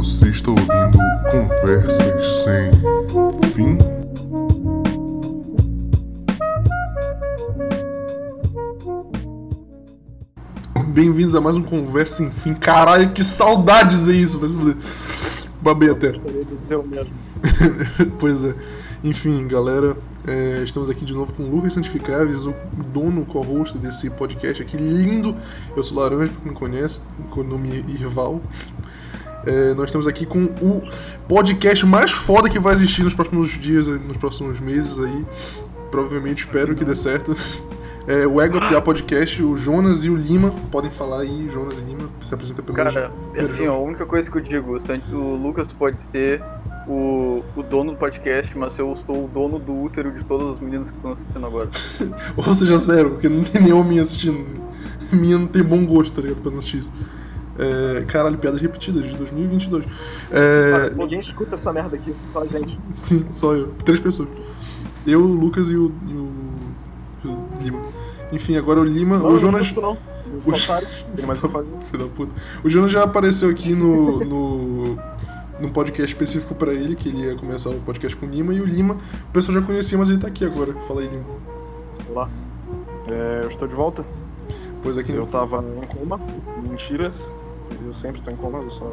Você está ouvindo Conversas Sem Fim? Bem-vindos a mais um Conversa Sem Fim. Caralho, que saudades é isso! Fuder. Babei até. pois é. Enfim, galera, é, estamos aqui de novo com o Lucas Santificáveis, o dono, co-host desse podcast aqui lindo. Eu sou Laranja, pra quem não conhece, com o nome Irval. É, nós estamos aqui com o podcast mais foda que vai existir nos próximos dias, nos próximos meses aí. Provavelmente espero que dê certo. É, o Ego Piá Podcast, o Jonas e o Lima podem falar aí, Jonas e Lima, se apresenta pelo Cara, assim, ó, a única coisa que eu digo, o Lucas pode ser o, o dono do podcast, mas eu sou o dono do útero de todas as meninas que estão assistindo agora. Ou seja, zero, porque não tem nenhuma minha assistindo. Minha não tem bom gosto, tá ligado? Pra não assistir isso. É, caralho, piadas repetidas de 2022. É... Ninguém escuta essa merda aqui, só a gente. Sim, só eu. Três pessoas. Eu, o Lucas e o, e o, o Lima. Enfim, agora o Lima. Não, o Jonas. Não, o... Tem mais o que da puta. O Jonas já apareceu aqui no. no... num podcast específico pra ele, que ele ia começar o podcast com o Lima, e o Lima, o pessoal já conhecia, mas ele tá aqui agora. Fala aí, Lima. Olá. É, eu estou de volta. Pois aqui. Eu tava em coma. Mentira. Eu sempre tô eu só.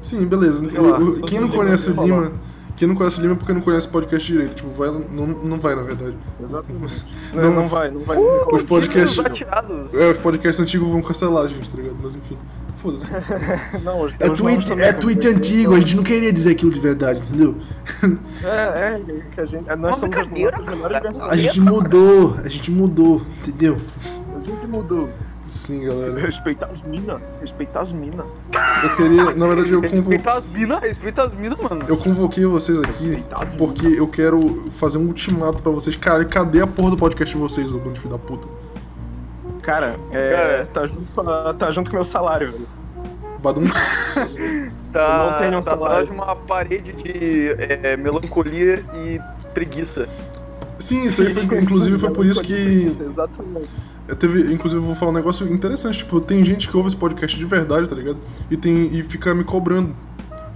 Sim, beleza. lá, só quem não conhece o Lima. Quem não conhece o Lima é porque não conhece o podcast direito. Tipo, vai, não, não vai, na verdade. Exatamente. Não. Não, vai, não vai. Os podcasts. É, os podcasts antigos vão cancelar a gente, tá ligado? Mas enfim. Foda-se. Não, hoje É tweet, é tweet antigo, a gente não queria dizer aquilo de verdade, entendeu? É, é, que a gente. é, Nós somos melhores. A gente mudou, a gente mudou, entendeu? A gente mudou. Sim, galera. Respeitar as minas. Respeitar as minas. Eu queria. Na verdade, eu, convo... Respeita as minas, respeita as minas, mano. eu convoquei vocês aqui porque eu quero fazer um ultimato pra vocês. Cara, cadê a porra do podcast de vocês, ô bando de filho da puta? Cara, é. Cara. Tá, junto, tá junto com o meu salário, velho. Baduns. Tá, Eu não tenho um tá atrás de uma parede de é, melancolia e preguiça. Sim, isso aí foi. Inclusive foi por isso que. Exatamente. É, Teve, inclusive, eu vou falar um negócio interessante. Tipo, tem gente que ouve esse podcast de verdade, tá ligado? E, tem, e fica me cobrando.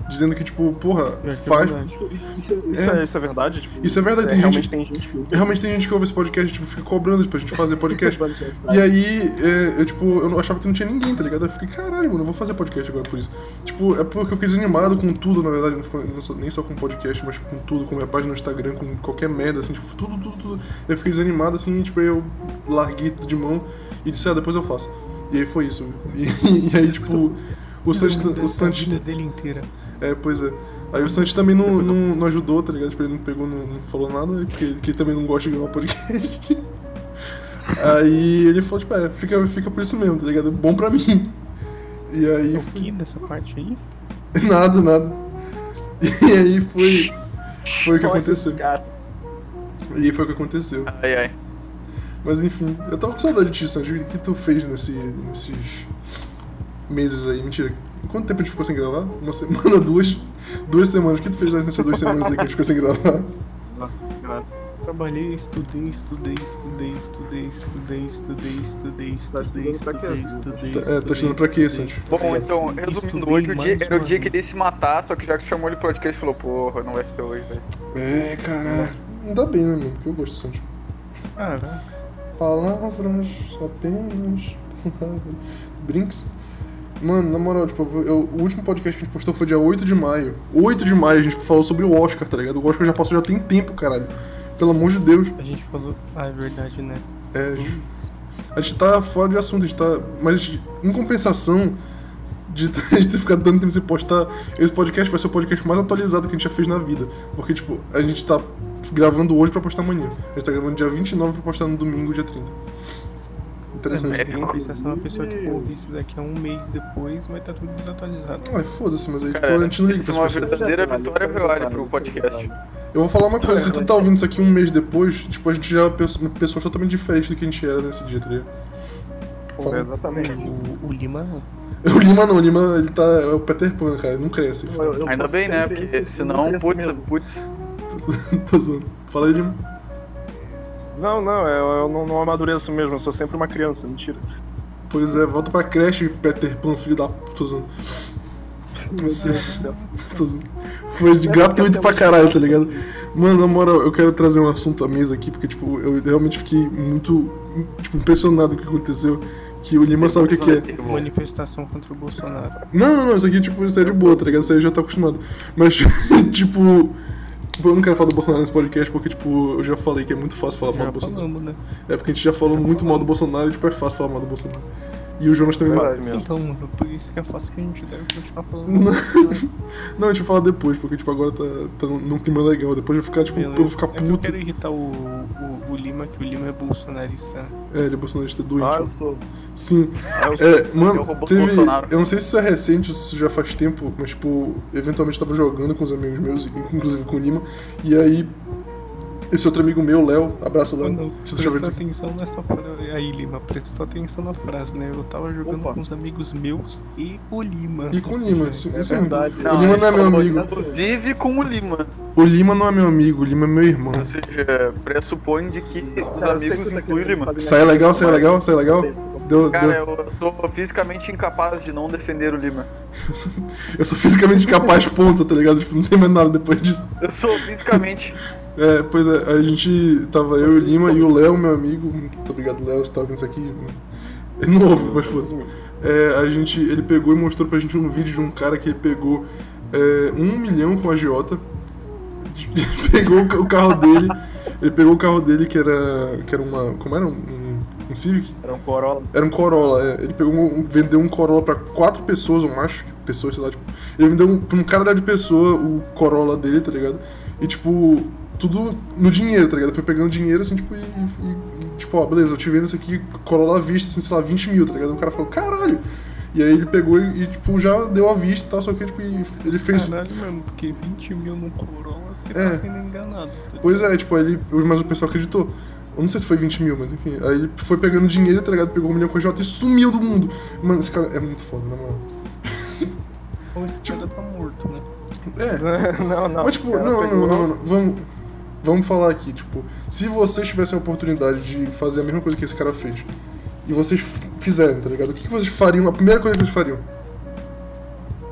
Dizendo que, tipo, porra, faz. Isso, isso, isso, isso É. é. isso é verdade? Tipo, Isso é verdade, tem realmente gente- tem gente que. Realmente tem gente que ouve esse podcast, tipo, fica cobrando pra gente fazer podcast. E aí, é, eu, tipo, eu não- achava que não tinha ninguém, tá ligado? Eu fiquei, caralho, mano, eu vou fazer podcast agora por isso. Tipo, é porque eu fiquei desanimado com tudo, na verdade, não, nem só com podcast, mas com tudo, com minha página no Instagram, com qualquer merda, assim, tipo, tudo, tudo, tudo. Eu fiquei desanimado, assim, e, tipo, aí eu larguei tudo de mão e disse, ah, depois eu faço. E aí foi isso. E, e aí, tipo, o Santi, o Santi, vida dele inteira. É, pois é. Aí o Santi também não, não, não ajudou, tá ligado? Tipo, ele não pegou, não, não falou nada, porque que ele também não gosta de gravar podcast. Aí ele falou, tipo, é, fica, fica por isso mesmo, tá ligado? Bom pra mim. E aí O foi... que dessa parte aí? Nada, nada. E aí foi. Foi o que aconteceu. E aí foi o que aconteceu. Ai, ai. Mas enfim, eu tava com saudade de ti, Santi. O que tu fez nesse, nesses meses aí? Mentira. Quanto tempo a gente ficou sem gravar? Uma semana, duas? Duas semanas. O que tu fez nessas duas semanas aí que a gente ficou sem gravar? nossa. Trabalhei, estudei, estudei, estudei, estudei, estudei, estudei, estudei, estudei, pra quê? estudei, estudei. Tá- é, tá estudando pra quê, Santi? Bom, então, resumindo, Estudei hoje o era o uma dia que ele se matar, só que já que chamou ele pro podcast, falou, porra, não vai ser hoje, velho. É, caralho. Ainda bem, né, mano? Porque eu gosto do Santos. Caraca. Palavras, apenas palavras. Brinks. Mano, na moral, tipo, eu- o último podcast que a gente postou foi dia 8 de maio. 8 de maio a gente falou sobre o Oscar, tá ligado? O Oscar já passou já tem tempo, caralho. Pelo amor de Deus. A gente falou. Ah, é verdade, né? É, a gente, a gente tá fora de assunto, a gente tá. Mas em compensação de a gente ter ficado tanto tempo sem postar, esse podcast vai ser o podcast mais atualizado que a gente já fez na vida. Porque, tipo, a gente tá gravando hoje pra postar amanhã. A gente tá gravando dia 29 pra postar no domingo, dia 30. Interessante. É, mas em compensação, a pessoa que for ouvir isso daqui a um mês depois vai estar tudo desatualizado. Ai, foda-se, mas aí, tipo, Cara, a gente não liga isso é pra uma verdadeira vitória real pro podcast. Eu vou falar uma coisa, se tu tá ouvindo isso aqui um mês depois, tipo, a gente já é uma pessoa, uma totalmente diferente do que a gente era nesse dia, tá ligado? Fala. Exatamente. O, o Lima não. O Lima não, o Lima, ele tá. É o Peter Pan, cara, ele não cresce. Eu- eu Ainda bem, né? Porque senão, putz, putz. Tô zoando. Fala aí, Lima. Não, não, eu, eu não, não amadureço mesmo, eu sou sempre uma criança, mentira. Pois é, volta pra creche, Peter Pan, filho da puta. tô zoando. Foi de gratuito pra caralho, tá ligado? Mano, na moral, eu quero trazer um assunto à mesa aqui, porque, tipo, eu realmente fiquei muito, tipo, impressionado com o que aconteceu. Que o Lima sabe o que, que é. Manifestação contra o Bolsonaro. Não, não, não, isso aqui, tipo, isso é de boa, tá ligado? Isso aí eu já tô acostumado. Mas, tipo. Eu não quero falar do Bolsonaro nesse podcast porque, tipo, eu já falei que é muito fácil falar mal Já do Bolsonaro. falamos, né? É porque a gente já falou muito mal do Bolsonaro e, tipo, é fácil falar mal do Bolsonaro. E o Jonas também. Verdade mesmo. Então, mano, por isso que é fácil que a gente deve continuar falando. Não. Não, a gente fala depois, porque, tipo, agora tá, tá num clima legal. Depois eu vou ficar, tipo, eu vou ficar É que eu puto. quero irritar o, o, o Lima, que o Lima é bolsonarista. É, ele é bolsonarista doente. Ah, eu sou. Sim. Ah, eu sou. É, mano, Eu teve. Bolsonaro. Eu não sei se isso é recente, se isso já faz tempo, mas, tipo, eventualmente tava jogando com os amigos meus, inclusive com o Lima, e aí. Esse outro amigo meu, Léo, abraço, Léo. Mano, tu já presta isso atenção nessa frase. Aí, Lima, presta atenção na frase, né? Eu tava jogando Opa. com os amigos meus e o Lima. E com o Lima, sim, É verdade. O Lima não é meu amigo. Inclusive com o Lima. O Lima não é meu amigo, o Lima é meu irmão. Ou seja, pressupõe de que os amigos incluem o Lima. Sai legal, sai legal, sai legal? Deu, Cara, deu. eu sou fisicamente incapaz de não defender o Lima. Eu sou fisicamente incapaz, ponto, tá ligado? Tipo, não tem mais nada depois disso. Eu sou fisicamente. É, pois é, a gente tava eu e o Lima e o Léo, meu amigo. Muito obrigado, Léo, você tá vendo isso aqui. É novo, mas fosse. É, a gente, ele pegou e mostrou pra gente um vídeo de um cara que ele pegou é, um milhão com a agiota. pegou o ca- o carro dele. Ele pegou o carro dele que era. que era uma. Como era? Um, um, um Civic? Era um Corolla. Era um Corolla, é. Ele pegou um, vendeu um Corolla pra quatro pessoas, ou mais pessoas, sei lá, tipo. Ele vendeu um, pra um cara de pessoa o Corolla dele, tá ligado? E tipo, tudo no dinheiro, tá ligado? Foi pegando dinheiro assim, tipo, e, e- e, tipo, ó, beleza, eu te vendo isso aqui, Corolla à vista, assim, sei lá, 20 mil, tá ligado? O cara falou, caralho! E aí ele pegou e, e, tipo, já deu à vista e tal, só que tipo, e ele fez. Caralho mesmo, porque 20 mil no Corolla você É. tá sendo enganado. Tá Pois é, tipo, aí ele, mas o pessoal acreditou. Eu não sei se foi 20 mil, mas enfim. Aí ele foi pegando dinheiro, tá ligado? Pegou um milhão com a J e sumiu do mundo. Mano, esse cara é muito foda, na moral. Ou esse cara tá morto, né? É, não, não. mas tipo, não, pegou- não, não, não. Vamos, vamos falar aqui, tipo, se vocês tivessem a oportunidade de fazer a mesma coisa que esse cara fez, e vocês fizerem, tá ligado? O que, que vocês fariam? A primeira coisa que vocês fariam?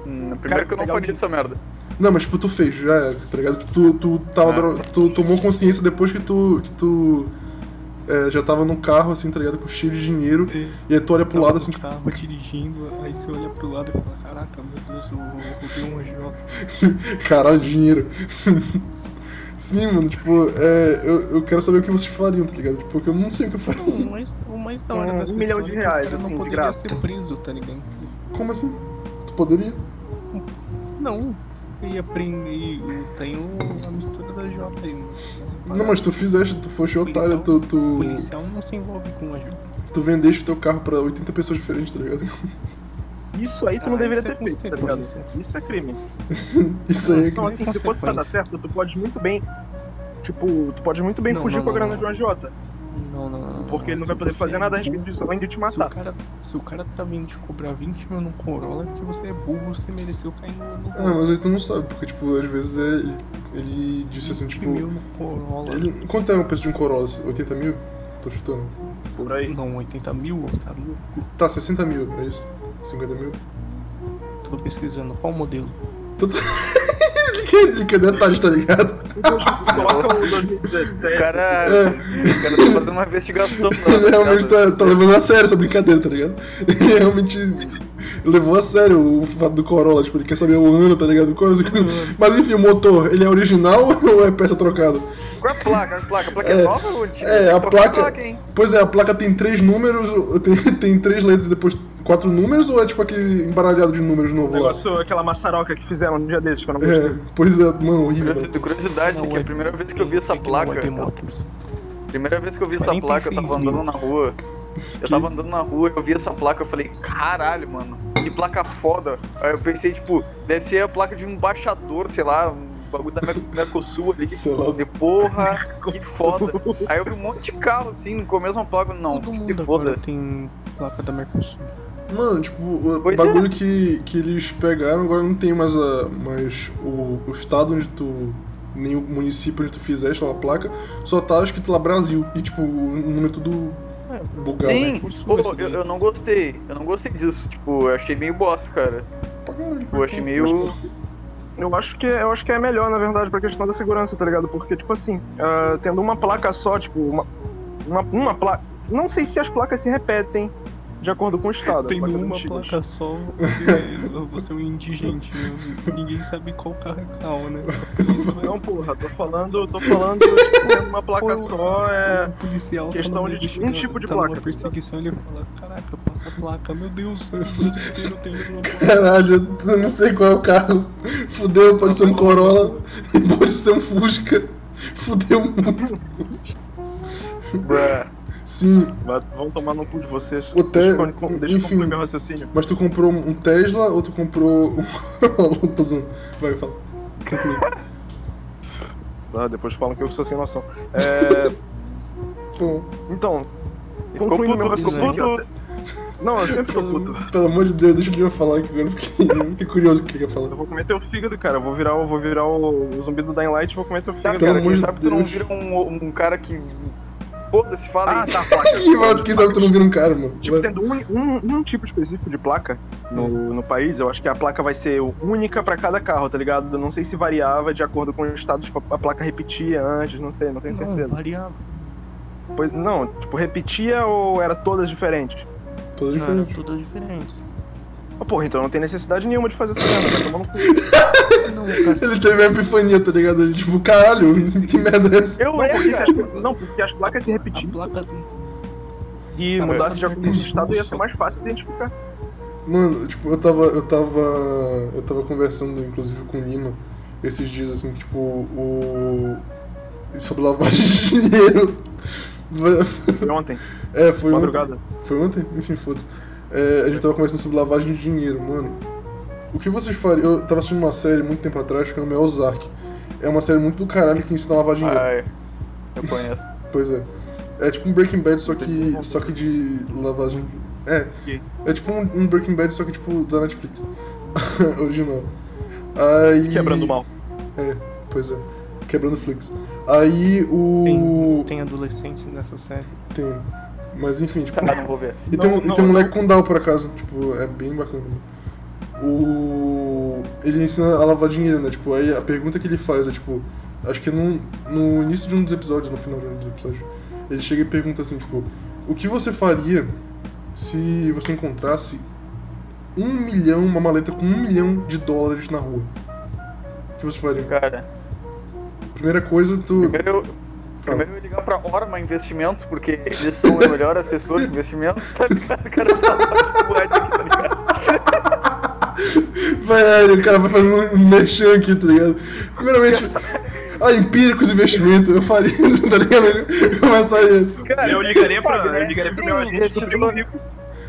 Hum, primeiro que eu não faria essa merda. Não, mas tipo, tu fez, já era, tá ligado? Tipo, tu, tu, tava, Ah. dro- tu tomou consciência depois que tu. Que tu é, já tava no carro, assim, tá ligado? Com cheio de dinheiro. Você E aí tu olha pro tava lado assim, tipo, carro dirigindo, aí você olha pro lado e fala, caraca, meu Deus, eu roubei um agiota. caralho, dinheiro. Sim, mano, tipo, é, eu, eu quero saber o que vocês fariam, tá ligado? Tipo, porque eu não sei o que eu faria. Não, mais da hora Um dessa milhão de história reais, que o cara assim, não de poderia graça. ser preso, tá ligado? Como assim? Tu poderia? Não, eu ia prender. Tem o, a mistura da J aí. Não, mas tu fizeste, tu foste Policial- otário, tu, O tu, policial não se envolve com a J. tu vendeste o teu carro pra 80 pessoas diferentes, tá ligado? Isso aí tu não Ah, deveria isso é ter feito, tá ligado? consequência. Isso é crime. Isso aí é Então, que... assim, se fosse pra dar certo, tu pode muito bem. Tipo, tu pode muito bem Não, fugir não, com a não, grana não. de um agiota. Não, não, não. Porque ele não vai poder fazer é nada a respeito disso, além de te Se o, matar. cara, se o cara tá vindo te cobrar 20 mil no Corolla, é porque você é burro, você mereceu cair no, no Ah, mas aí tu não sabe, porque, tipo, às vezes é, ele, ele disse assim, 20 tipo... mil no Corolla. Ele, quanto é o preço de um Corolla? 80 mil? Tô chutando. Por aí. Não, 80 mil, tá louco? Tá, 60 mil, é isso? 50 mil? Tô pesquisando. Qual modelo? Tudo... que, detalhes, tá ligado? Coloca o O 2017. cara, É. o cara tá fazendo uma investigação. Ele realmente tá, tá levando a sério essa brincadeira, tá ligado? Ele realmente levou a sério o fato do Corolla, tipo, ele quer saber o ano, tá ligado? Coisa que- Mas enfim, o motor, ele é original ou é peça trocada? Qual é a placa? A placa, a placa é, É, nova ou antiga? é, a placa- hein? Pois é, a placa tem três números, tem, tem três letras e depois quatro números, ou é tipo aquele embaralhado de números novo lá? Negócio, aquela maçaroca que fizeram um dia desses que eu não gostei. É, pois é, mano, horrível. Curiosi- Curiosidade, Não, que é- a primeira vez que eu vi essa é é placa, primeira vez que eu vi essa 46 placa, eu tava andando na rua. Eu tava andando na rua, eu vi essa placa, eu falei, caralho, mano, que placa foda. Aí eu pensei, tipo, deve ser a placa de um embaixador, sei lá, um bagulho da Mer- Mercosul ali. De porra, que foda. Aí eu vi um monte de carro assim, com a mesma placa, não, Todo que mundo foda. agora tem placa da Mercosul. Mano, tipo, o Pois bagulho que, que eles pegaram agora não tem mais, a, mais o, o estado onde tu. Nem o município onde tu fizeste lá a placa, só tá escrito lá Brasil. E tipo, o número tudo bugado. Sim, Mercosul, pô, eu, eu não gostei, eu não gostei disso, tipo, eu achei meio bosta, cara. Pra caralho. Eu achei meio. Eu acho que eu acho que é melhor, na verdade, pra questão da segurança, tá ligado? Porque, tipo assim, ah, tendo uma placa só, tipo, uma, uma, uma placa. Não sei se as placas se repetem de acordo com o estado. Tendo placas uma antigas. placa só, você, você é um indigente, né? Ninguém sabe qual carro é qual, né? Vai- Não, porra, tô falando, tô falando, tipo, uma placa Pô, só é. O policial questão tá de um tipo de tá placa. numa perseguição, ele fala, caraca, passa a placa, meu Deus, o Brasil inteiro tem uma placa. Caralho, eu não sei qual é o carro. Fudeu, pode ser um Corolla pode ser um Fusca. Fudeu muito. Bruh. Sim, Vão tomar no cu de vocês. O te- Deixa eu deixa eu enfim. concluir meu raciocínio. mas tu comprou um Tesla ou tu comprou um Corolla? Tô zoando. Vai, fala. Conclui. Ah, depois falam que eu sou sem noção. É, Pô, então, concluindo meu raciocínio. Não, eu sempre tô puto. pelo amor de Deus, deixa eu falar que agora eu fiquei, eu fiquei curioso o que ele quer falar. Eu vou comer teu fígado, cara. Eu vou virar, o- vou virar o, o zumbi do Dying Light e vou comer teu fígado, Pelo cara. amor Quem de sabe tu não Deus. vira um, um cara que. Foda-se, fala Ah, aí. tá, placa. Ih, mano, quem sabe tu não vira um cara, mano. Tipo, tendo um, um, um tipo específico de placa no, no país, eu acho que a placa vai ser única pra cada carro, tá ligado? Eu não sei se variava de acordo com o estado, tipo, a placa repetia antes, não sei, não tenho Não, certeza. variava. Pois, não, tipo, repetia ou era todas diferentes? Todas Não, eram diferentes. todas diferentes. Ah, porra, então não tem necessidade nenhuma de fazer essa merda, vai tomar no cu. Não, cara, Ele teve uma epifania, tá ligado? Ele, tipo, caralho, que merda é essa? Eu Não, porque, se cara. as, não, porque as placas se a repetissem placa... e Ah, mudasse de acordo com o isso estado, ia ser mais fácil de identificar. Mano, tipo, eu tava. Eu tava. Eu tava conversando, inclusive, com o Lima esses dias, assim, tipo, o. Sobre lavagem de dinheiro. Foi ontem, É, foi madrugada. ontem. Foi ontem? Enfim, foda-se. É, a gente tava conversando sobre lavagem de dinheiro, mano. O que vocês fariam? Eu tava assistindo uma série muito tempo atrás que o nome é Ozark. É uma série muito do caralho que ensina a lavar dinheiro. Ai, eu conheço. Pois é. É tipo um Breaking Bad, só que, só que de lavagem. É. É tipo um, Breaking Bad, só que tipo da Netflix. Original. Aí. Quebrando mal. É, pois é. Quebrando Flix. Aí o. Tem adolescentes nessa série. Tem. Mas enfim, tipo. Tá, não vou ver. E tem, um, Não, e tem um não, moleque com Down, por acaso. Tipo, é bem bacana. O... Ele ensina a lavar dinheiro, né? Tipo, aí a pergunta que ele faz é, tipo... Acho que é no, início de um dos episódios, no final de um dos episódios. Ele chega e pergunta assim, tipo... O que você faria se você encontrasse um milhão, uma maleta com um milhão de dólares na rua? O que você faria? Cara, Primeira coisa, tu... primeiro eu, primeiro eu ia ligar pra Orma Investimentos, porque eles são o melhor assessor de investimentos, tá ligado? O cara tá tá ligado? Vai, o cara vai fazer um merchan aqui, tá ligado? Primeiramente, a Empíricos Investimento, eu faria, tá ligado? Eu começaria. Cara, Eu ligaria pra, eu ligaria pro meu agente do primo rico.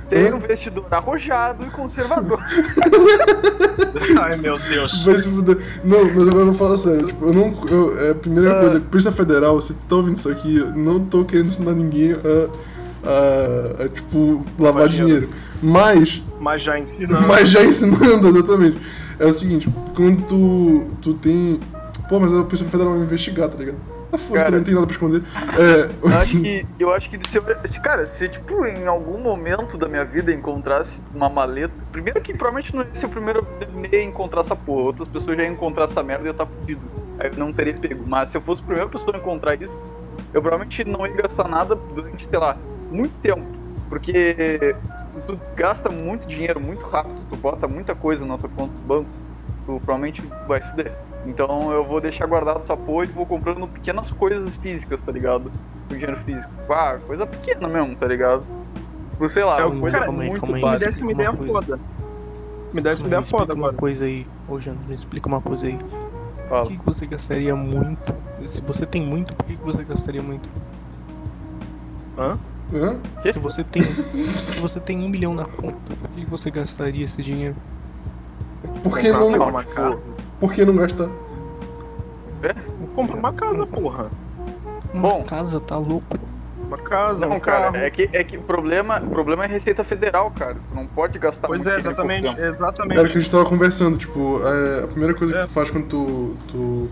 Tem um investidor arrojado e conservador. Ai, meu Deus. Vai se fuder. Não, mas agora eu vou falar sério. Tipo, eu não. Eu, é a primeira coisa, Polícia Federal, se tu tá ouvindo isso aqui, eu não tô querendo ensinar ninguém a. a, a, tipo, lavar dinheiro. Mas. Mas já ensinando. Mas já ensinando, exatamente. É o seguinte, quando tu, tu tem. Pô, mas a Polícia Federal vai me investigar, tá ligado? Ah, foda-se, não tem nada pra esconder. É. Eu acho que, eu acho que se, cara, se tipo em algum momento da minha vida encontrasse uma maleta, primeiro que provavelmente não ia ser o primeiro a encontrar essa porra, outras pessoas já iam encontrar essa merda e ia estar fudido. Aí eu não teria pego. Mas se eu fosse a primeira pessoa a encontrar isso, eu provavelmente não ia gastar nada durante, sei lá, muito tempo. Porque tu gasta muito dinheiro muito rápido, tu bota muita coisa na tua conta do banco, tu provavelmente vai se fuder. Então eu vou deixar guardado essa porra e vou comprando pequenas coisas físicas, tá ligado? Com dinheiro físico. Ah, coisa pequena mesmo, tá ligado? Por sei lá, É, uma coisa cara, muito calma aí, Me básica. desse uma ideia uma coisa. foda. Me desse uma Me ideia explica foda uma agora. coisa aí. Ô, Jano, me explica uma coisa aí. Por Fala. que que você gastaria muito? Se você tem muito, por que que você gastaria muito? Hã? Hã? Se você tem, se você tem um milhão na conta, por que que você gastaria esse dinheiro? Por que não, uma casa. por que não gastar? Compra uma casa, porra. Uma Bom. casa, tá louco? Uma casa, Não, um cara, carro. é que, é que o problema, o problema é a Receita Federal, cara. Tu não pode gastar Pois muito é, exatamente, exatamente. Era o que a gente tava conversando, tipo, é, a primeira coisa que É. tu faz quando tu, tu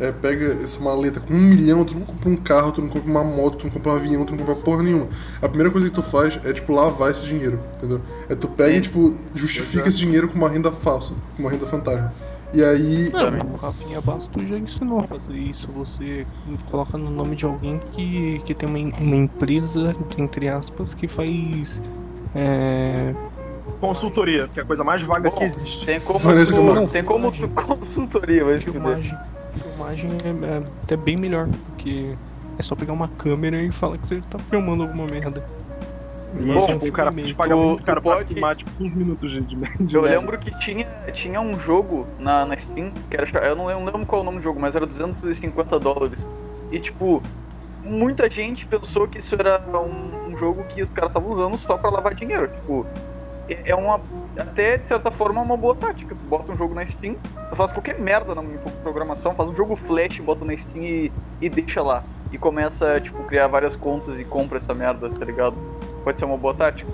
é, pega essa maleta com um milhão, tu não compra um carro, tu não compra uma moto, tu não compra um avião, tu não compra porra nenhuma. A primeira coisa que tu faz é, tipo, lavar esse dinheiro, entendeu? É tu pega e, tipo, justifica esse dinheiro com uma renda falsa, com uma renda fantasma. E aí. Não, o Rafinha Bastos já ensinou a fazer isso. Você coloca no nome de alguém que, que tem uma, uma empresa, entre aspas, que faz. É, Consultoria, que é a coisa mais vaga Bom, que existe. Tem como tu, tem como tu consultoria, vai se fuder. Filmagem. Filmagem é, é até bem melhor, porque é só pegar uma câmera e falar que você tá filmando alguma merda. Bom, tipo, o cara te paga muito caro pra pode- filmar, tipo, 15 minutos de, de, Eu merda. lembro que tinha, tinha um jogo na, na Steam, que era. Eu não lembro, não lembro qual é o nome do jogo, mas era 250 dólares. E tipo, muita gente pensou que isso era um, um jogo que os caras estavam usando só pra lavar dinheiro. Tipo, é é uma. Até de certa forma é uma boa tática. Tu bota um jogo na Steam, tu faz qualquer merda na programação, faz um jogo flash, bota na Steam e, e deixa lá. E começa, tipo, criar várias contas e compra essa merda, tá ligado? Pode ser uma boa tática.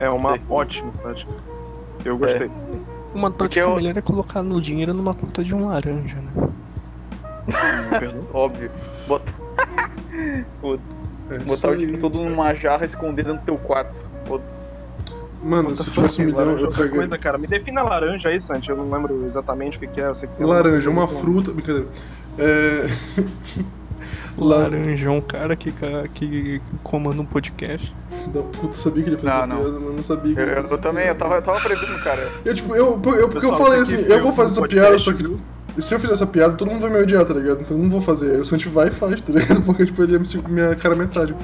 É uma ótima tática. Eu gostei. Uma tática eu- melhor é colocar no dinheiro numa conta de um laranja, né? Óbvio. Bota, É, botar o dinheiro todo numa jarra esconder dentro do teu quarto. Pô, Mano, se eu tivesse um milhão, eu pegaria. coisa, cara. Me defina laranja aí, Santi. Eu não lembro exatamente o que, que é. Eu sei que tem Laranja, uma tem- fruta. Brincadeira. É. Lar- Laranja é um cara que, que comanda um podcast. Da puta, sabia que ele ia fazer essa Não, piada, mas não sabia que eu, ele ia eu, fazer essa também, eu tava, eu tava prevendo, cara. Eu, tipo, eu, eu, porque eu falei assim, eu vou um fazer essa podcast, piada, só que se eu fizer essa piada, todo mundo vai me odiar, tá ligado? Então eu não vou fazer. Aí o Santi vai e faz, tá ligado? Porque, tipo, ele é minha cara metade.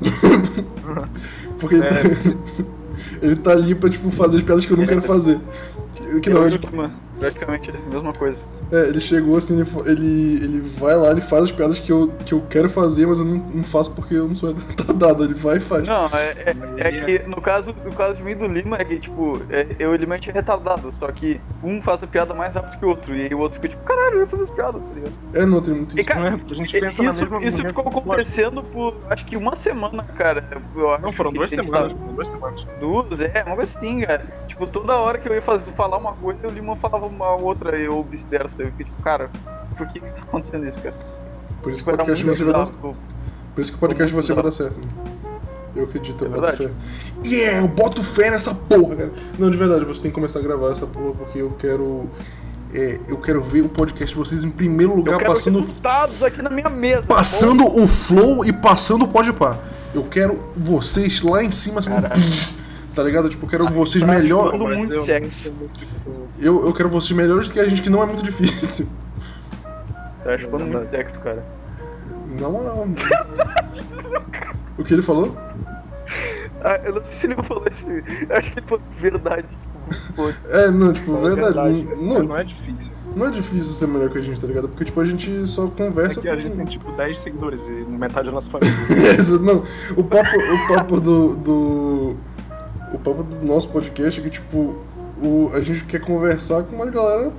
Porque É. ele tá ali pra, tipo, fazer as piadas que eu não quero fazer. Que- não, é, tipo, praticamente a mesma coisa. É, ele chegou assim, ele, ele, ele vai lá, ele faz as piadas que eu, que eu quero fazer, mas eu não, não faço porque eu não sou retardado. Ele vai e faz. Não, é, é, é que no caso, no caso de mim e do Lima é que, tipo, é, eu e o Lima a gente é retardado, só que um faz a piada mais rápido que o outro, e aí o outro fica tipo, caralho, eu ia fazer essa piada, tá ligado? É, não, tem muito E, isso. cara, Não é, porque a gente pensa na isso, mesma isso no ficou acontecendo por acho que uma semana, cara. Não, foram duas semanas. tava- duas semanas. Duas, é, uma coisa assim, cara. Tipo, toda hora que eu ia fazer, falar uma coisa, o Lima falava uma outra, e eu vice-versa. Eu fiquei tipo, cara, por que que tá acontecendo isso, cara? Por isso que o Tipo, podcast você vai dar, bizarro. por isso que o podcast você vai dar certo. Né? Eu acredito, eu É boto fé. Yeah, eu boto fé nessa porra, cara. Não, de verdade, você tem que começar a gravar essa porra porque eu quero. é, eu quero ver o podcast de vocês em primeiro lugar, passando, resultados aqui na minha mesa. tá passando o flow e passando o pode pá. Eu quero vocês lá em cima, assim, Caralho. Tá ligado? Tipo, eu quero vocês tá melhor. Muito eu tipo, Eu, eu quero vocês melhores do que a gente, que não é muito difícil. Tá chupando muito sexo, cara. Na moral. o que ele falou? Ah, eu não sei se ele falou isso. Eu acho que ele falou verdade. Tipo, É, não, tipo, é verdade. Não, Não é difícil. não é difícil ser melhor que a gente, tá ligado? Porque, tipo, a gente só É conversa que a gente tem tipo 10 seguidores e metade da nossa família. Não, o papo, o papo do, do. O papo do nosso podcast é que, tipo, o, a gente quer conversar com uma galera.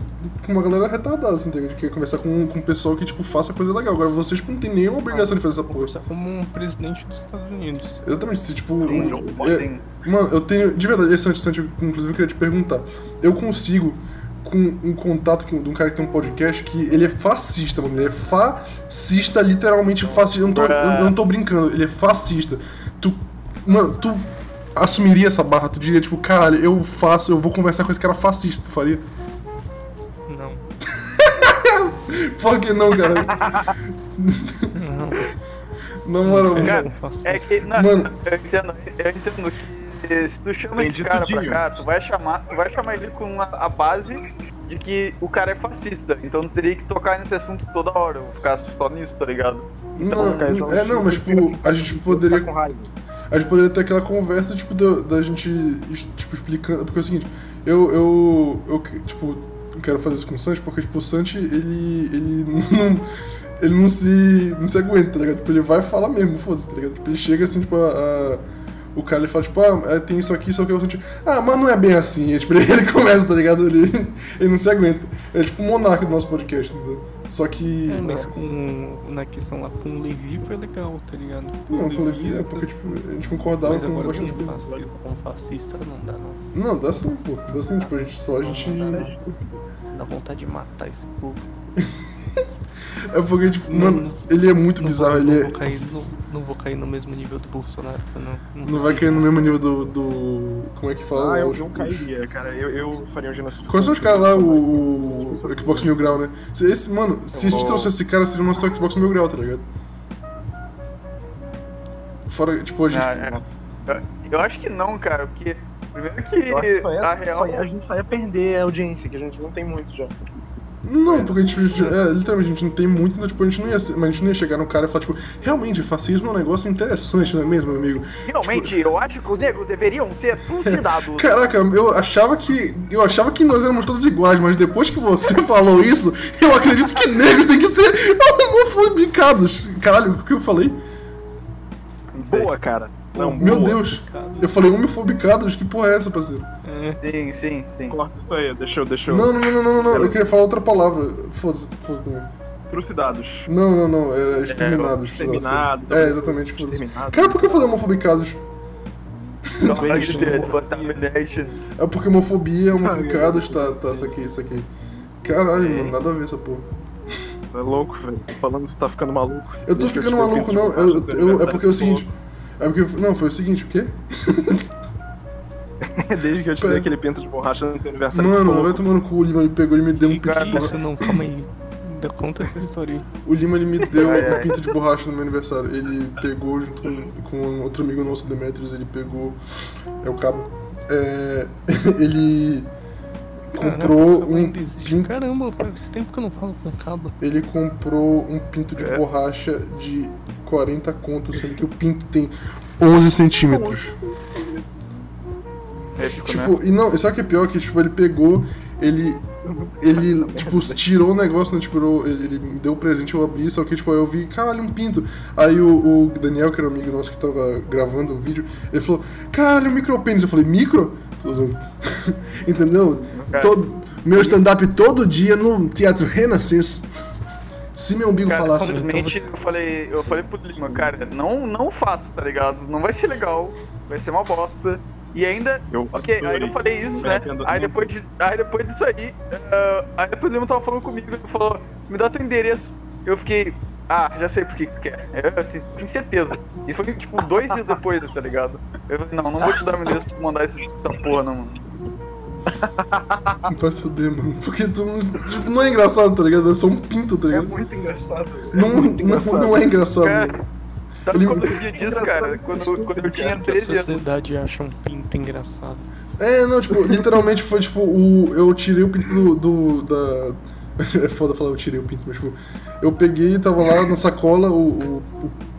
Com uma galera retardada, assim, entendeu? A gente quer conversar com, com um pessoal que, tipo, faça coisa legal. Agora vocês tipo, não tem nenhuma obrigação de fazer essa porra. Conversar como um presidente dos Estados Unidos. Exatamente, se tipo. Sim, um- não é- mano, eu tenho. De verdade, esse Santi, Santi, inclusive eu queria te perguntar. Eu consigo, com um contato que- de um cara que tem um podcast, que ele é fascista, mano. Ele é fascista, literalmente fascista. Eu não tô, eu, eu não tô brincando, ele é fascista. Tu. Mano, tu assumiria essa barra? Tu diria, tipo, caralho, eu faço, eu vou conversar com esse cara fascista, tu faria? Não. Por que não, cara? Não. Na moral, Cara, É que, não, Mano. eu entendo, eu entendo que se tu chama esse Entendi cara tudinho. pra cá, tu vai chamar, tu vai chamar ele com a, a base de que o cara é fascista. Então tu teria que tocar nesse assunto toda hora, eu vou ficar só nisso, tá ligado? não, cara, então, é, não, mas tipo, a gente poderia Tá com raiva. A gente poderia ter aquela conversa, tipo, da, da gente, tipo, explicando. Porque é o seguinte, eu, eu, eu, tipo, quero fazer isso com o Santi, porque, tipo, o Santi, ele, ele não, ele não se, não se aguenta, tá ligado? Tipo, ele vai falar mesmo, foda-se, tá ligado? Tipo, ele chega assim, tipo, a, a- o cara, ele fala, tipo, ah, é, tem isso aqui, isso aqui, o Santi, ah, mas não é bem assim. E, tipo, ele, ele começa, tá ligado? Ele, ele não se aguenta. É tipo o monarca do nosso podcast, entendeu? Só que... É, mas com, na questão lá com o Levi foi legal, tá ligado? Não, com o Levi é porque, tipo, a gente concordava Mas com agora com bastante coisa. fascista, com fascista não dá não. Não, dá sim, pô. Dá sim, tipo, a gente só a gente. Dá vontade de matar esse povo. É porque, tipo, mano, ele é muito Não bizarro, vou, ele não, é. cair, não, não vou cair no mesmo nível do Bolsonaro. eu Não, Não vai cair no mesmo nível do. do como é que fala? Ah, eu não cairia, cara. Eu, eu faria um genocídio. Quais são os caras lá, o, o Xbox Mil Grau, né? Se, esse, mano, se a gente vou- trouxesse esse cara, seria o nosso Xbox Mil Grau, tá ligado? Fora, tipo, a gente. Ah, é. Eu- acho que não, cara, porque primeiro que ia, a real. ia- a gente só ia perder a audiência, que a gente não tem muito já. Não, porque a gente, é, literalmente, a gente não tem muito, então, tipo, a gente não ia, a gente não ia chegar no cara e falar, tipo, realmente, fascismo é um negócio interessante, não é mesmo, meu amigo? Realmente, eu acho que os negros deveriam ser trucidados. Caraca, eu achava que. Eu achava que nós éramos todos iguais, mas depois que você falou isso, eu acredito que negros têm que ser homofobicados. Caralho, o que eu falei? Boa, cara. Não, Meu boa. Deus! Eu falei homofobicados, que porra é essa, parceiro? É, Sim, sim, sim. Corta isso aí, deixa eu, deixa eu. Não, não, não, não, não, não, eu queria falar outra palavra. Foda-se, foda-se também. Trucidados. Não, não, não, era exterminados. exterminados. É, exatamente, foda-se. Exterminados. Cara, por que eu falei homofobicados? É porque homofobia, homofobicados, tá, tá, isso aqui, isso aqui. Caralho, mano, nada a ver essa porra. É louco, velho. Falando que tá ficando maluco. Eu tô Deixa ficando ver maluco, não. Eu, eu- é porque é o seguinte. É porque. Não, foi o seguinte, o quê? Desde que eu te dei aquele pinto de borracha no teu aniversário. Mano, vai tomar no cu, o Lima ele pegou e me deu um que, pinto de borracha. Não, calma aí. Dá- Conta essa história aí. O Lima ele me deu Ai, ai. um pinto de borracha no meu aniversário. Ele pegou junto com, com outro amigo nosso, Demetrius, ele pegou. É o cabo. É, ele comprou Caramba, um pinto. Caramba, faz tempo que eu não falo com o cabo. Ele comprou um pinto de É. borracha de 40 contos, sendo que o pinto tem 11 centímetros. Épico, Tipo, né? e não, sabe o que é pior? Que tipo, ele pegou, ele. Ele, tipo, tirou o negócio, né? Tipo, ele, ele me deu o presente, eu abri, só que, tipo, eu vi, caralho, um pinto. Aí o, o Daniel, que era um amigo nosso que tava gravando o vídeo, ele falou, caralho, um micropênis. Eu falei, micro? Entendeu? Todo, meu stand-up todo dia no Teatro Renascença. Se meu umbigo Cara, falasse. simplesmente eu falei, eu falei pro Lima, cara, não, não faça, tá ligado? Não vai ser legal, vai ser uma bosta. E ainda, Eu ok, aí eu falei isso, né? Aí depois, de, aí depois disso aí, ah, aí depois o Lima tava falando comigo, ele falou, me dá teu endereço. Eu fiquei, ah, já sei por que tu quer. Eu tenho tenho certeza. Isso foi tipo dois dias depois, tá ligado? Eu falei, não, não vou te dar meu endereço pra mandar esse- essa porra, não, mano. Vai se fuder, mano. Porque tu não, tipo, não é engraçado, tá ligado? É só um pinto, tá É ligado? muito engraçado. Não, muito não, engraçado. não é engraçado. Cara, sabe Ele- quando eu via disso, cara? Quando, quando eu tinha A 13 anos. sociedade acha um pinto engraçado. É, não, tipo, literalmente foi tipo, o, eu tirei o pinto do, do- da. É foda falar eu tirei o pinto, mas tipo, eu peguei, tava lá na sacola o, o,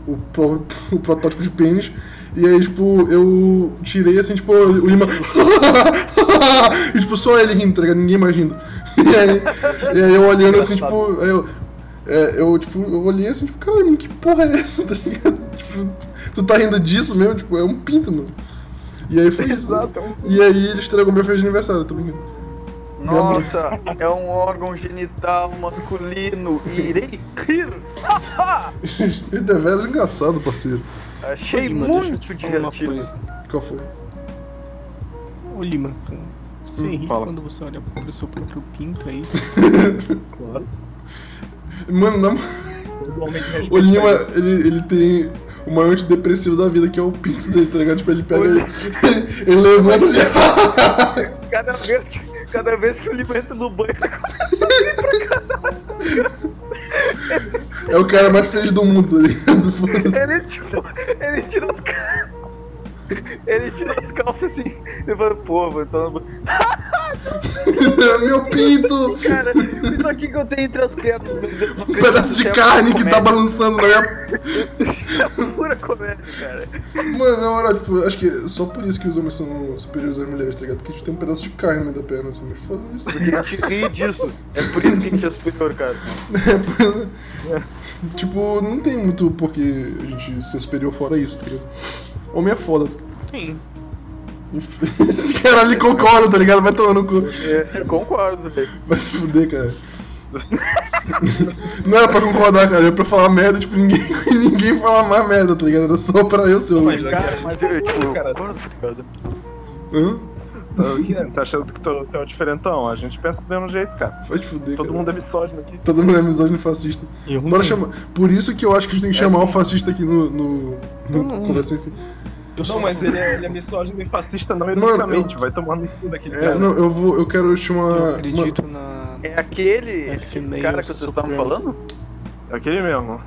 o, o pro- o protótipo de pênis, e aí, tipo, eu tirei assim, tipo, o Lima. e tipo, só ele rindo, tá ligado? Ninguém mais rindo. E aí, e aí eu olhando assim, tipo, eu. É, eu, tipo, eu olhei assim, tipo, caralho, mano, que porra é essa, tá ligado? Tipo, tu tá rindo disso mesmo? Tipo, é um pinto, mano. E aí foi isso. Exato, é E aí ele estragou minha festa de aniversário, tô brincando. Nossa, é um órgão genital masculino. Irei rir. Ele é deveras engraçado, parceiro. Achei Ô, Lima, deixa eu muito divertido. coisa. Qual foi? Ô Lima, você Hum, ri fala. quando você olha pro seu próprio pinto aí. Claro. Mano, não, o Lima, ele, ele tem o maior antidepressivo da vida, que é o pinto dele, tá ligado? Tipo, ele pega. Ele, ele levanta assim. Cada vez que, cada vez que o Lima entra no banho, é o cara mais feliz do mundo, tá ligado? Ele, tipo, ele tira as calças. Ele tira as calças assim. Fala, pô, vou entrar no banho. Meu pinto! Cara, isso aqui que eu tenho entre as pernas. Um pedaço de carne que tá balançando na minha. Pura comédia, cara. Mano, na moral, tipo, acho que é só por isso que os homens são superiores às mulheres, tá ligado? Porque a gente tem um pedaço de carne no meio da perna, assim, mas foda-se. Porque a gente ri disso. É por isso que a gente é superior, cara. É, pois é. Tipo, não tem muito porquê a gente ser superior fora isso, tá ligado? Homem é foda. Inf- Esse cara ali concorda, tá ligado? Vai tomar no cu. É, concordo, velho. Vai se fuder, cara. Não era pra concordar, cara. Era pra falar merda, tipo, ninguém, ninguém falar mais merda, tá ligado? Era só pra eu ser o. Mas, Cara, mas eu, tipo, eu Cara. concordo, tá ligado? Hã? O quê? Tá achando que tu, tu é o diferentão? A gente pensa do mesmo jeito, cara. Vai te fuder, Todo cara. mundo é misógino aqui. Todo mundo é misógino e fascista. Eu Bora chamar. Por isso que eu acho que a gente tem que chamar o fascista aqui no. no, no Não, não. Conversa Sem Fim. Eu sou Não, mas ele é, ele é misógino e fascista não Mano, ironicamente. Vai tomar no cu daquele É, cara. não, eu vou. Eu quero chamar. Eu Mano, acredito na. É aquele É cara que vocês estavam falando? É Aquele mesmo.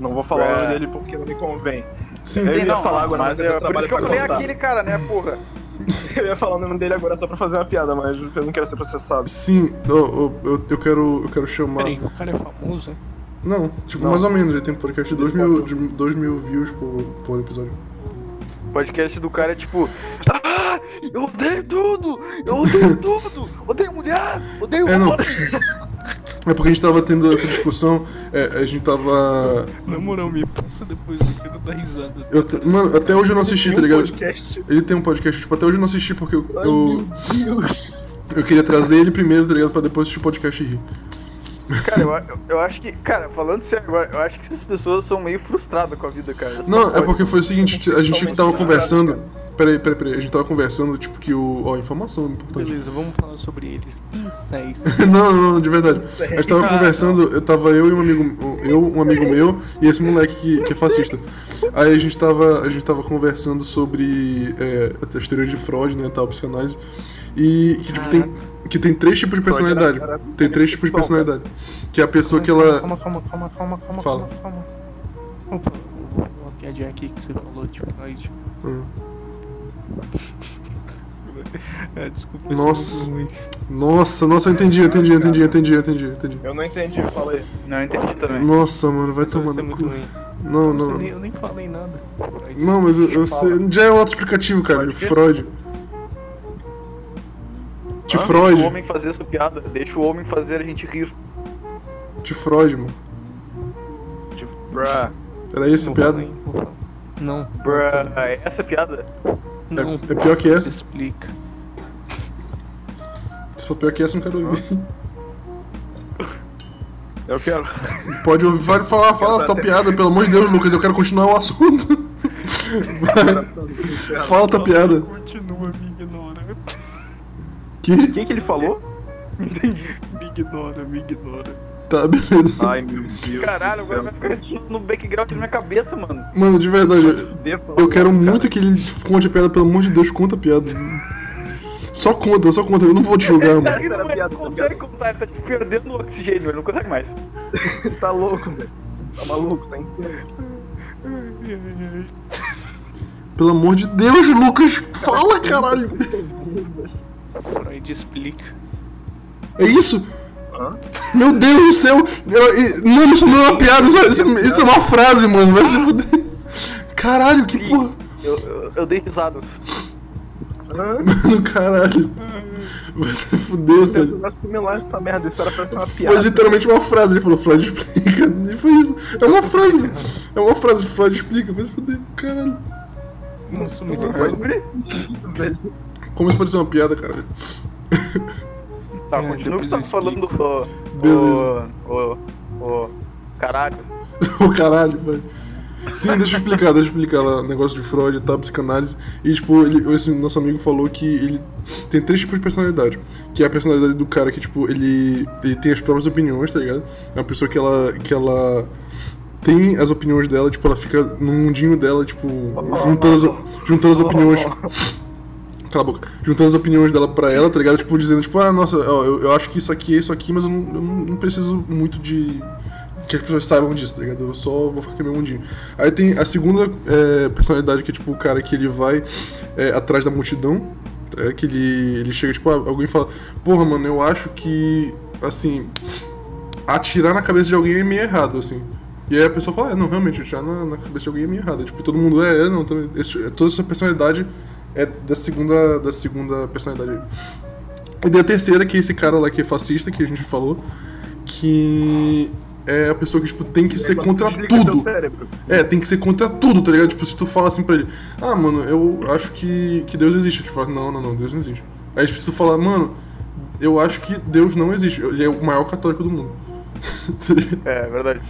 Não vou falar o É. nome dele porque não me convém. sim, Eu ia não, falar agora, mas mas eu é, por trabalho isso que eu falei aquele cara, né, porra? Eu ia falar o nome dele agora só pra fazer uma piada, mas eu não quero ser processado. sim, eu, eu, eu quero. Eu quero chamar. Peraí, o cara é famoso, né? Não, tipo, Não. mais ou menos, ele tem podcast de 2 mil, de 2 mil views por, por episódio. O podcast do cara é tipo. Ah! Eu odeio tudo! Eu odeio tudo! Odeio mulher! Odeio É, não. É porque a gente tava tendo essa discussão, é, a gente tava. Na moral, me passa depois, eu quero dar risada. Eu, mano, até hoje eu não assisti, tá Tem um ligado? podcast. Ele tem um podcast, tipo, até hoje eu não assisti porque eu, Ai, eu, meu Deus. eu queria trazer ele primeiro, tá ligado? Pra depois assistir o podcast e rir. Cara, eu, eu, eu acho que. Cara, falando sério agora, eu acho que essas pessoas são meio frustradas com a vida, cara. Não, é porque foi o seguinte, a gente tava conversando. Peraí, peraí, peraí. A gente tava conversando, tipo, que o. Ó, informação importante. Beleza, vamos falar sobre eles. Incéis. não, não, não, de verdade. A gente tava conversando, eu tava eu e um amigo. Eu, um amigo meu e esse moleque que, que é fascista. Aí a gente tava. A gente tava conversando sobre é, as teorias de Freud, né, tal, psicanálise. E que, tipo, tem, que tem três tipos de personalidade. Tem três tipos de personalidade. Que é a pessoa que ela. Calma, calma, calma, calma, calma, Fala. calma, calma. Opa, uma piadinha aqui que você falou de Freud. Hum. É, desculpa, eu Nossa. muito ruim. Nossa, nossa, eu entendi, eu entendi, eu entendi, eu entendi, eu entendi, eu entendi. Eu não entendi, fala aí. Não, eu entendi também. Nossa, mano, vai Você tomar é cu. ruim. Não, não. eu nem- eu falei nada. Freud. Não, mas eu, eu sei. Já é outro explicativo, cara. Freud? Freud. De Hã? Freud. Deixa o homem fazer essa piada. Deixa o homem fazer a gente rir. De Freud, mano. Tipo, bruh. Era essa a Vou piada? falar. Não. Bruh, é essa piada? Não. É, é pior que essa? Explica. Se for pior que essa, eu não quero ouvir. Eu quero. Pode ouvir, vai falar, fala a tua piada, pelo amor de Deus, Lucas, eu quero continuar o assunto. Vai, fala a tua piada. Continua me ignora. Que? O que que ele falou? Me ignora, me ignora. Tá, beleza. Ai, meu Deus. Caralho, agora vai ficar isso no background da minha cabeça, mano. Mano, de verdade, eu- eu quero muito que ele conte a piada, pelo amor de Deus, conta a piada. Só conta, só conta, eu não vou te julgar, mano. Ele era não piada, ele não consegue contar, ele tá tipo, perdendo o oxigênio, ele não consegue mais. Tá louco, velho. Tá maluco, tá inteiro. Pelo amor de Deus, Lucas, fala, caralho. Freud explica. É isso? Hã? Meu Deus do céu! Eu- Mano, isso não é uma piada, isso, isso- é uma frase, mano. Vai se fuder. Caralho, que porra. Eu, eu, eu dei risadas. Mano, caralho. Vai se fuder, velho. Tentando assimilar essa merda, isso era pra ser uma Foi piada. literalmente uma frase. Ele falou, Freud explica. E foi isso. É uma frase, mano. É uma frase, Freud explica. Vai se fuder. Caralho. Nossa, muito? Velho. Como isso pode ser uma piada, caralho? Tá, É, continua o que tá falando do. Beleza. O. O. O. Caralho. Ô caralho, velho. Sim, deixa eu explicar, deixa eu explicar lá o negócio de Freud e tal, psicanálise. E tipo, ele, esse nosso amigo falou que ele tem três tipos de personalidade. Que é a personalidade do cara que, tipo, ele, ele tem as próprias opiniões, tá ligado? É uma pessoa que ela. que ela tem as opiniões dela, tipo, ela fica no mundinho dela, tipo, juntando as, juntando as opiniões. Cala a boca. Juntando as opiniões dela pra ela, tá ligado? Tipo, dizendo, tipo, ah, nossa, ó, eu, eu acho que isso aqui é isso aqui, mas eu não, eu não preciso muito de. Que as pessoas saibam disso, tá ligado? Eu só vou ficar aqui meu mundinho. Aí tem a segunda é, personalidade, que é tipo o cara que ele vai é, atrás da multidão. É que ele, ele chega, tipo, ah, alguém fala, porra, mano, eu acho que, assim, atirar na cabeça de alguém é meio errado, assim. E aí a pessoa fala, é, não, realmente, atirar na, na cabeça de alguém é meio errado. Tipo, todo mundo é, é, não, é, toda essa personalidade é da segunda, da segunda personalidade. E daí a terceira, que é esse cara lá que é fascista, que a gente falou, que é a pessoa que, tipo, tem que ser contra tudo. É, tem que ser contra tudo, tá ligado? Tipo, se tu fala assim pra ele, ah, mano, eu acho que, que Deus existe. Ele fala, não, não, não, Deus não existe. Aí tipo, se tu falar, mano, eu acho que Deus não existe. Ele é o maior católico do mundo. É, é verdade.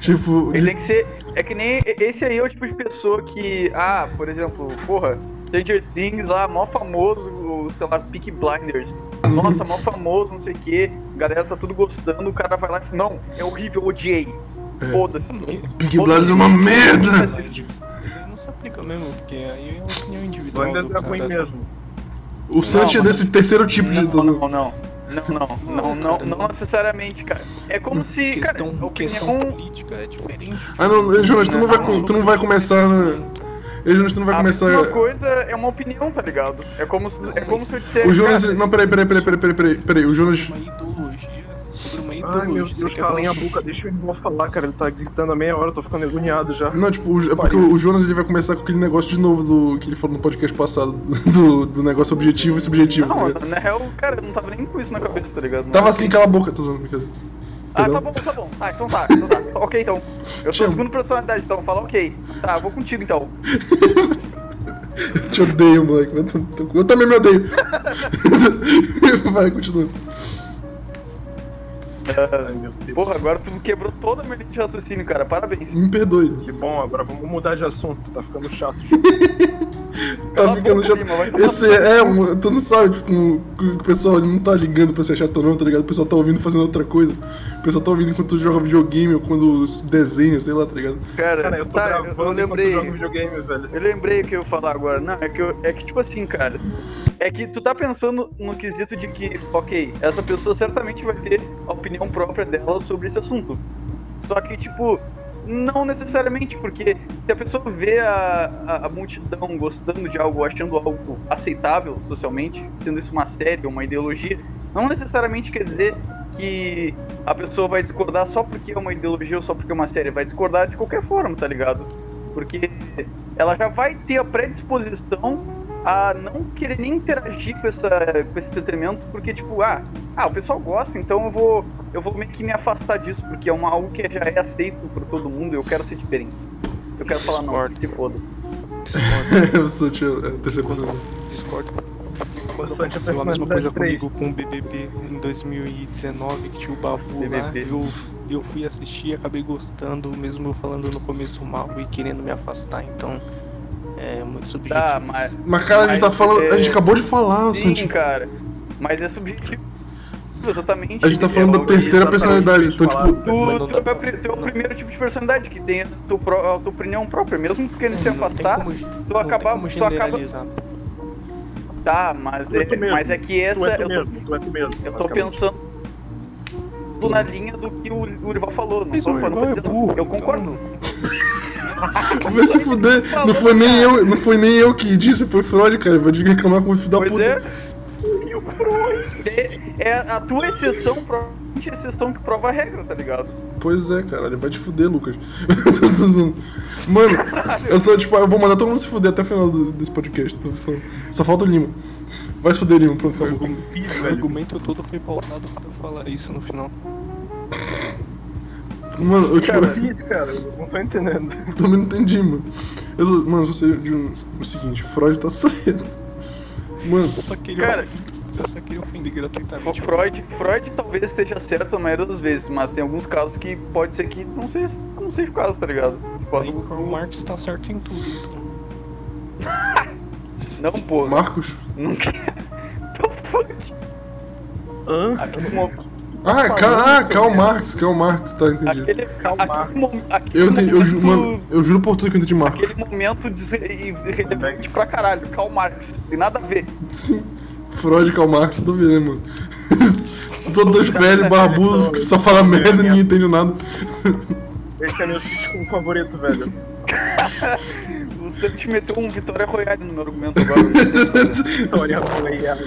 tipo, Ele tem que ser. É que nem. Esse aí é o tipo de pessoa que. Ah, por exemplo, porra. Stranger Things lá, mó famoso, sei lá, Peak Blinders. Nossa, mó famoso, não sei o que. Galera tá tudo gostando, o cara vai lá e fala, não, é horrível, odiei. Foda-se. Big Blinders é uma merda! Aí não se aplica mesmo, porque aí é uma opinião individual Blinders é ruim cara. mesmo. O Santi é desse terceiro tipo de. Não, não, não. Não, não, não, não, cara, não não. necessariamente, cara. É como se, cara, Questão, a questão opinião... política é diferente. Ah, não, Jonas, tu não vai, tu não vai começar Ei, Jonas, tu não vai A começar. mesma coisa é uma opinião, tá ligado? É como se, é como se eu dissesse, O Jonas. cara, Não, peraí, peraí, peraí, peraí, peraí, peraí, peraí. O Jonas. Uma ideologia. Sobre uma Ai, meu Deus, calem a boca, deixa o irmão falar, cara. Ele tá gritando há meia hora, eu tô ficando agoniado já. Não, tipo, o- é porque o Jonas ele vai começar com aquele negócio de novo do que ele falou no podcast passado, do, do negócio objetivo e subjetivo, tá Não, ligado? na real, cara, eu não tava nem com isso na cabeça, tá ligado? Não. Tava assim, cala a boca, tô usando brincadeira. Ah, tá bom, tá bom. Ah, então tá, então tá. ok, então. Eu sou Chama. a segunda personalidade, então fala ok. Tá, eu vou contigo então. Te odeio, moleque. Eu também me odeio. vai, continua. Ai, meu Deus. Porra, agora tu quebrou toda a minha linha de raciocínio, cara. Parabéns. Me perdoe. Que bom, agora vamos mudar de assunto, tá ficando chato. Tá ficando tomar Esse é, um, tu não sabe, tipo, o, o pessoal não tá ligando pra ser chato ou não, tá ligado? O pessoal tá ouvindo fazendo outra coisa. O pessoal tá ouvindo enquanto tu joga videogame ou quando desenha, sei lá, tá ligado? Cara, Cara, eu tô tá, eu, eu lembrei. jogo videogame, velho. Eu lembrei o que eu ia falar agora. Não, é que, eu- é que tipo assim, cara. É que tu tá pensando no quesito de que, ok, essa pessoa certamente vai ter a opinião própria dela sobre esse assunto. Só que, tipo, não necessariamente, porque se a pessoa vê a, a, a multidão gostando de algo, achando algo aceitável socialmente, sendo isso uma série uma ideologia, não necessariamente quer dizer que a pessoa vai discordar só porque é uma ideologia ou só porque é uma série. Vai discordar de qualquer forma, tá ligado? Porque ela já vai ter a predisposição a não querer nem interagir com, essa, com esse entretenimento, porque, tipo, ah, ah, o pessoal gosta, então eu vou, eu vou meio que me afastar disso, porque é uma, algo que já é aceito por todo mundo, eu quero ser diferente. Eu quero falar, não, se foda. Discordo, Eu sou tio, é, terceira pessoa. discordo. Quando aconteceu a mesma coisa comigo com o BBB em 2019, que tinha o Babu lá, eu, eu fui assistir e acabei gostando, mesmo eu falando no começo mal e querendo me afastar, então é muito subjetivo. Tá, mas. Mas, cara, a gente tá falando. A gente é, acabou de falar, Sim, Santi. cara. Mas é subjetivo. Exatamente. A gente tá falando da É, terceira exatamente personalidade, então, tipo. Tu, tu, dá é, pra- o é primeiro tipo de personalidade que tem a tua, a tua opinião própria, mesmo tu querendo se Não tem afastar, como- tu não acaba, tem como tu acaba, tá, mas é é, mas é que essa, Tu é tu eu tô, mesmo, tu é tu mesmo. eu tô pensando na linha do que o Urival falou, não Mas tô falando, é burro, eu então- concordo. Vai se fuder. Não foi nem eu, não foi nem eu que disse, foi Freud, cara. Vai reclamar com o filho da Pois puta. é. É, é a tua exceção, provavelmente a exceção que prova a regra, tá ligado? Pois é, cara, ele vai te fuder, Lucas. Mano, eu sou tipo, eu vou mandar todo mundo se fuder até o final do- desse podcast. Só falta o Lima. Vai se fuder, Lima, pronto, acabou. O argumento todo foi pautado pra eu falar isso no final. Mano, eu tipo, Cara, Pete, cara, eu não tô entendendo. eu também não entendi, mano. Eu só, mano, eu só sei de um, o seguinte, Freud tá certo. Mano, Eu só queria, Cara, eu só queria ofender o gratuitamente. Freud, Freud talvez esteja certo na maioria das vezes, mas tem alguns casos que pode ser que não seja, não seja o caso, tá ligado? Tipo, Aí o Marx tá certo em tudo, então. Não, pô. Marcos. Não quero. The fuck? Hã? Aquele, Ah, Ca- ah, Karl Marx, Karl Marx, tá, entendi. aquele, aquele, mo- aquele Eu, entendi, eu, ju- momento- mano, eu juro por tudo que eu entendi Marcos. Aquele momento irrelevante pra caralho, Karl Marx. Tem nada a ver. Sim. Freud e Karl Marx, ver, né, mano? Todos dois velhos, barbudos, que só fala merda e ninguém entende nada. Esse é meu sítio favorito, velho. Você te meteu um Vitória Royale no meu argumento agora. História royal.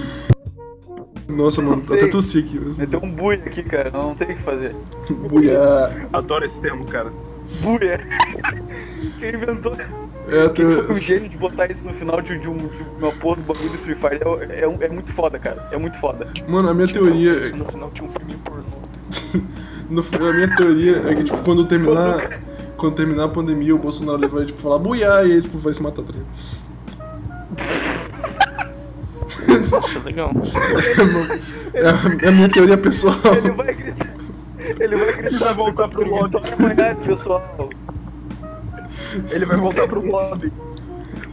Nossa, mano, Sei. até tossi aqui mesmo. meteu um bui aqui, cara. Não tem o que fazer. Buia. Adoro esse termo, cara. Buia. Quem inventou? É, Quem foi o gênio de botar isso no final de, de, um, de uma porra do bagulho do Free Fire é, é, um- é muito foda, cara. É muito foda. Mano, a minha teoria. é Isso no final tinha um filme pornô. No, a minha teoria é que, tipo, quando terminar. Quando terminar a pandemia, o Bolsonaro ele vai, tipo, falar buiá e aí, tipo, vai se matar, tá ligado? Nossa, legal. É a, é a minha teoria pessoal. Ele vai gritar. Ele vai gritar. Ele vai voltar pro lobby. Royale, pessoal. Ele vai voltar pro lobby.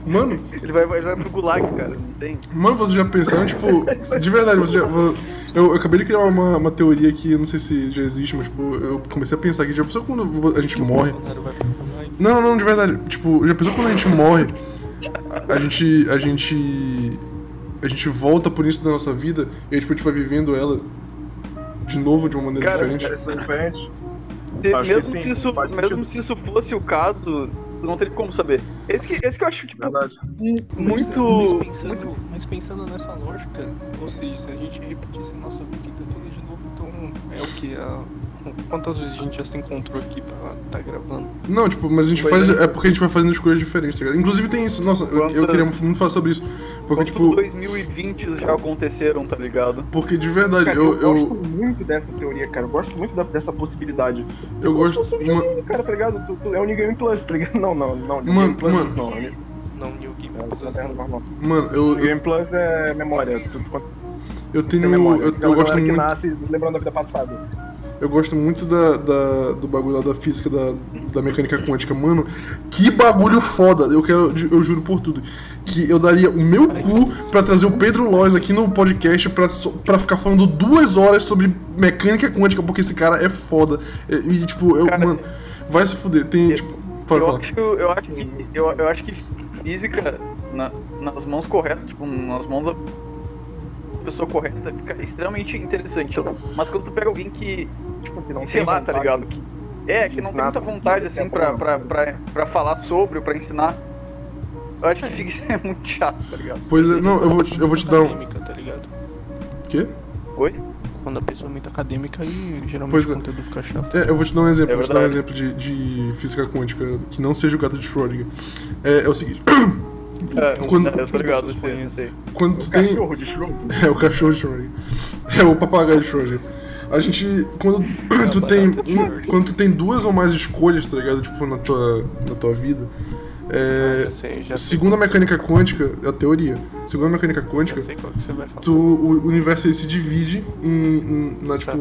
Mano, Ele vai, ele vai pro gulag, cara. Não tem. mano, vocês já pensaram, tipo, de verdade, você já. Eu, eu acabei de criar uma, uma teoria que eu não sei se já existe, mas tipo, eu comecei a pensar aqui, já pensou quando a gente morre? Não, não, não, de verdade. Tipo, já pensou quando a gente morre? A, a gente. A gente. A gente volta por isso da nossa vida e tipo, a gente vai vivendo ela de novo de uma maneira Cara, diferente. Interessante, diferente. Se- mesmo, sim, se isso, mesmo se isso fosse o caso, tu não teria como saber. Esse que, esse que eu acho, tipo, Verdade. Mas- muito. Mas pensando, muito- mas pensando nessa lógica, ou seja, se a gente repetisse a nossa vida toda de novo, então é o que? Quantas vezes a gente já se encontrou aqui pra tá gravando? Não, tipo, mas a gente Pois faz. é. É porque a gente vai fazendo escolhas diferentes, tá ligado? Inclusive tem isso. Nossa, eu, eu queria muito falar sobre isso. Porque, Quantos tipo. 2020 já aconteceram, tá ligado? Porque de verdade, Cara, eu. eu, eu, gosto muito dessa teoria, cara. Eu gosto muito da- dessa possibilidade. eu gosto. Eu sou um ma- videogame, cara, tá ligado? Tu, tu, é o New Game Plus, tá ligado? Não, não, não. New Mano, Game Plus, mano. Não, New Não, New Game é, Plus. é normal. Mano, eu, New Game Plus é memória. Tu, tu, eu tem tenho. memória. Eu, eu gosto galera que muito. nasce lembrando da vida passada. Eu gosto muito da, da- do bagulho lá da física, da, da mecânica quântica. Mano, que bagulho foda. Eu quero, eu juro por tudo. Que eu daria o meu cu pra trazer o Pedro Lois aqui no podcast pra, pra ficar falando duas horas sobre mecânica quântica, porque esse cara é foda. E, tipo, eu, Cara, mano, vai se fuder. Tem, tipo. Pode eu, falar. acho, eu, acho que, eu, eu acho que física na- nas mãos corretas, tipo, nas mãos da pessoa correta, fica extremamente interessante. Mas quando tu pega alguém que, tipo, Que não sei tem lá, tá ligado? Que, é, que não tem muita vontade, assim, pra, pra, pra, pra falar sobre, ou pra ensinar. Eu acho que fica é muito chato, tá ligado? Pois é, não, eu vou, te- eu vou te dar um. Acadêmica, tá ligado? Quê? Oi? Quando a pessoa é muito acadêmica e geralmente Pois é. o conteúdo fica chato. É, eu vou te dar um exemplo, É vou te dar um exemplo de, de física quântica que não seja o gato de Schrödinger. É, é o seguinte, É, Quando- eu tô ligado, eu sei, eu sei. quando tu tem. Cachorro de Schrödinger. É o cachorro de Schrödinger. É o papagaio de Schrödinger. A gente. Quando tu tem. um- Schrödinger. quando tu tem duas ou mais escolhas, tá ligado? Tipo, na tua, na tua vida. É, já sei, segundo a que mecânica quântica, é a teoria. Segundo a mecânica quântica, tu, o universo ele se divide em, em- na, tipo,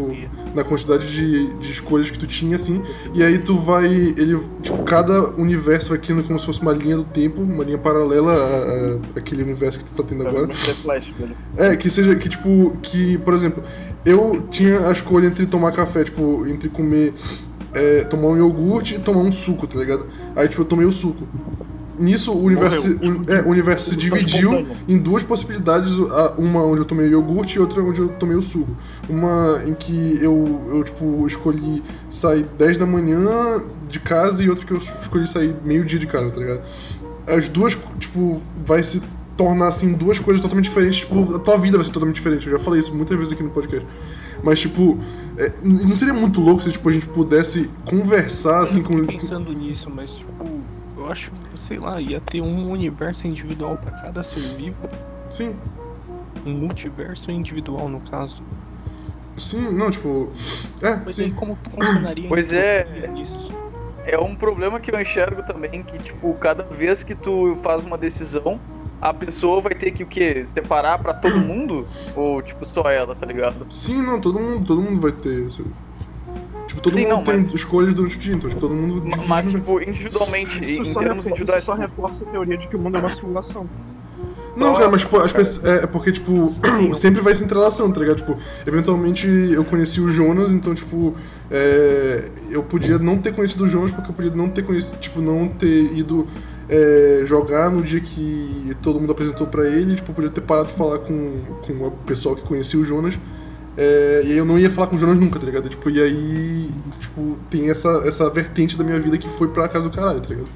na quantidade de, de escolhas que tu tinha, assim. E aí tu vai. Ele, tipo, cada universo vai criando como se fosse uma linha do tempo, uma linha paralela a- a- àquele universo que tu tá tendo agora. Velho. É, que seja, que tipo, que, por exemplo, eu tinha a escolha entre tomar café, tipo, entre comer, é, tomar um iogurte e tomar um suco, tá ligado? Aí, tipo, eu tomei o suco. Nisso, o universo, é, o universo se dividiu em duas possibilidades, uma onde eu tomei o iogurte e outra onde eu tomei o suco. Uma em que eu, eu tipo, escolhi sair 10 da manhã de casa e outra que eu escolhi sair meio-dia de casa, tá ligado? As duas, tipo, vai se tornar, assim, duas coisas totalmente diferentes. Tipo, a tua vida vai ser totalmente diferente. Eu já falei isso muitas vezes aqui no podcast. Mas, tipo, é, não seria muito louco se tipo, a gente pudesse conversar, assim, eu com... fiquei pensando nisso, mas tipo, eu acho que, sei lá, ia ter um universo individual pra cada ser vivo. Sim, Um multiverso individual, no caso. sim, não, tipo... É, Mas aí sim. como que funcionaria Pois é. entropia nisso? É um problema que eu enxergo também, que, tipo, cada vez que tu faz uma decisão, a pessoa vai ter que, o quê? Separar pra todo mundo? Ou, tipo, só ela, tá ligado? Sim, não, todo mundo, todo mundo vai ter... esse- Tipo, todo Sim, mundo não, tem mas- escolhas durante o dia, então, tipo, todo mundo divide Mas, no- tipo, individualmente, Isso em só, termos reforça, individuais. isso só reforça a teoria de que o mundo é uma simulação. Não, cara, mas tipo, as pessoas. É, é porque, tipo, sempre vai se entrelaçando, tá ligado? Tipo, eventualmente eu conheci o Jonas, então, tipo, é, eu podia não ter conhecido o Jonas porque eu podia não ter conhecido, tipo, não ter ido é, jogar no dia que todo mundo apresentou pra ele, tipo, eu podia ter parado de falar com, com o pessoal que conhecia o Jonas. é, e aí eu não ia falar com o Jonas nunca, tá ligado? Tipo, e aí, tipo, tem essa, essa vertente da minha vida que foi pra casa do caralho, tá ligado?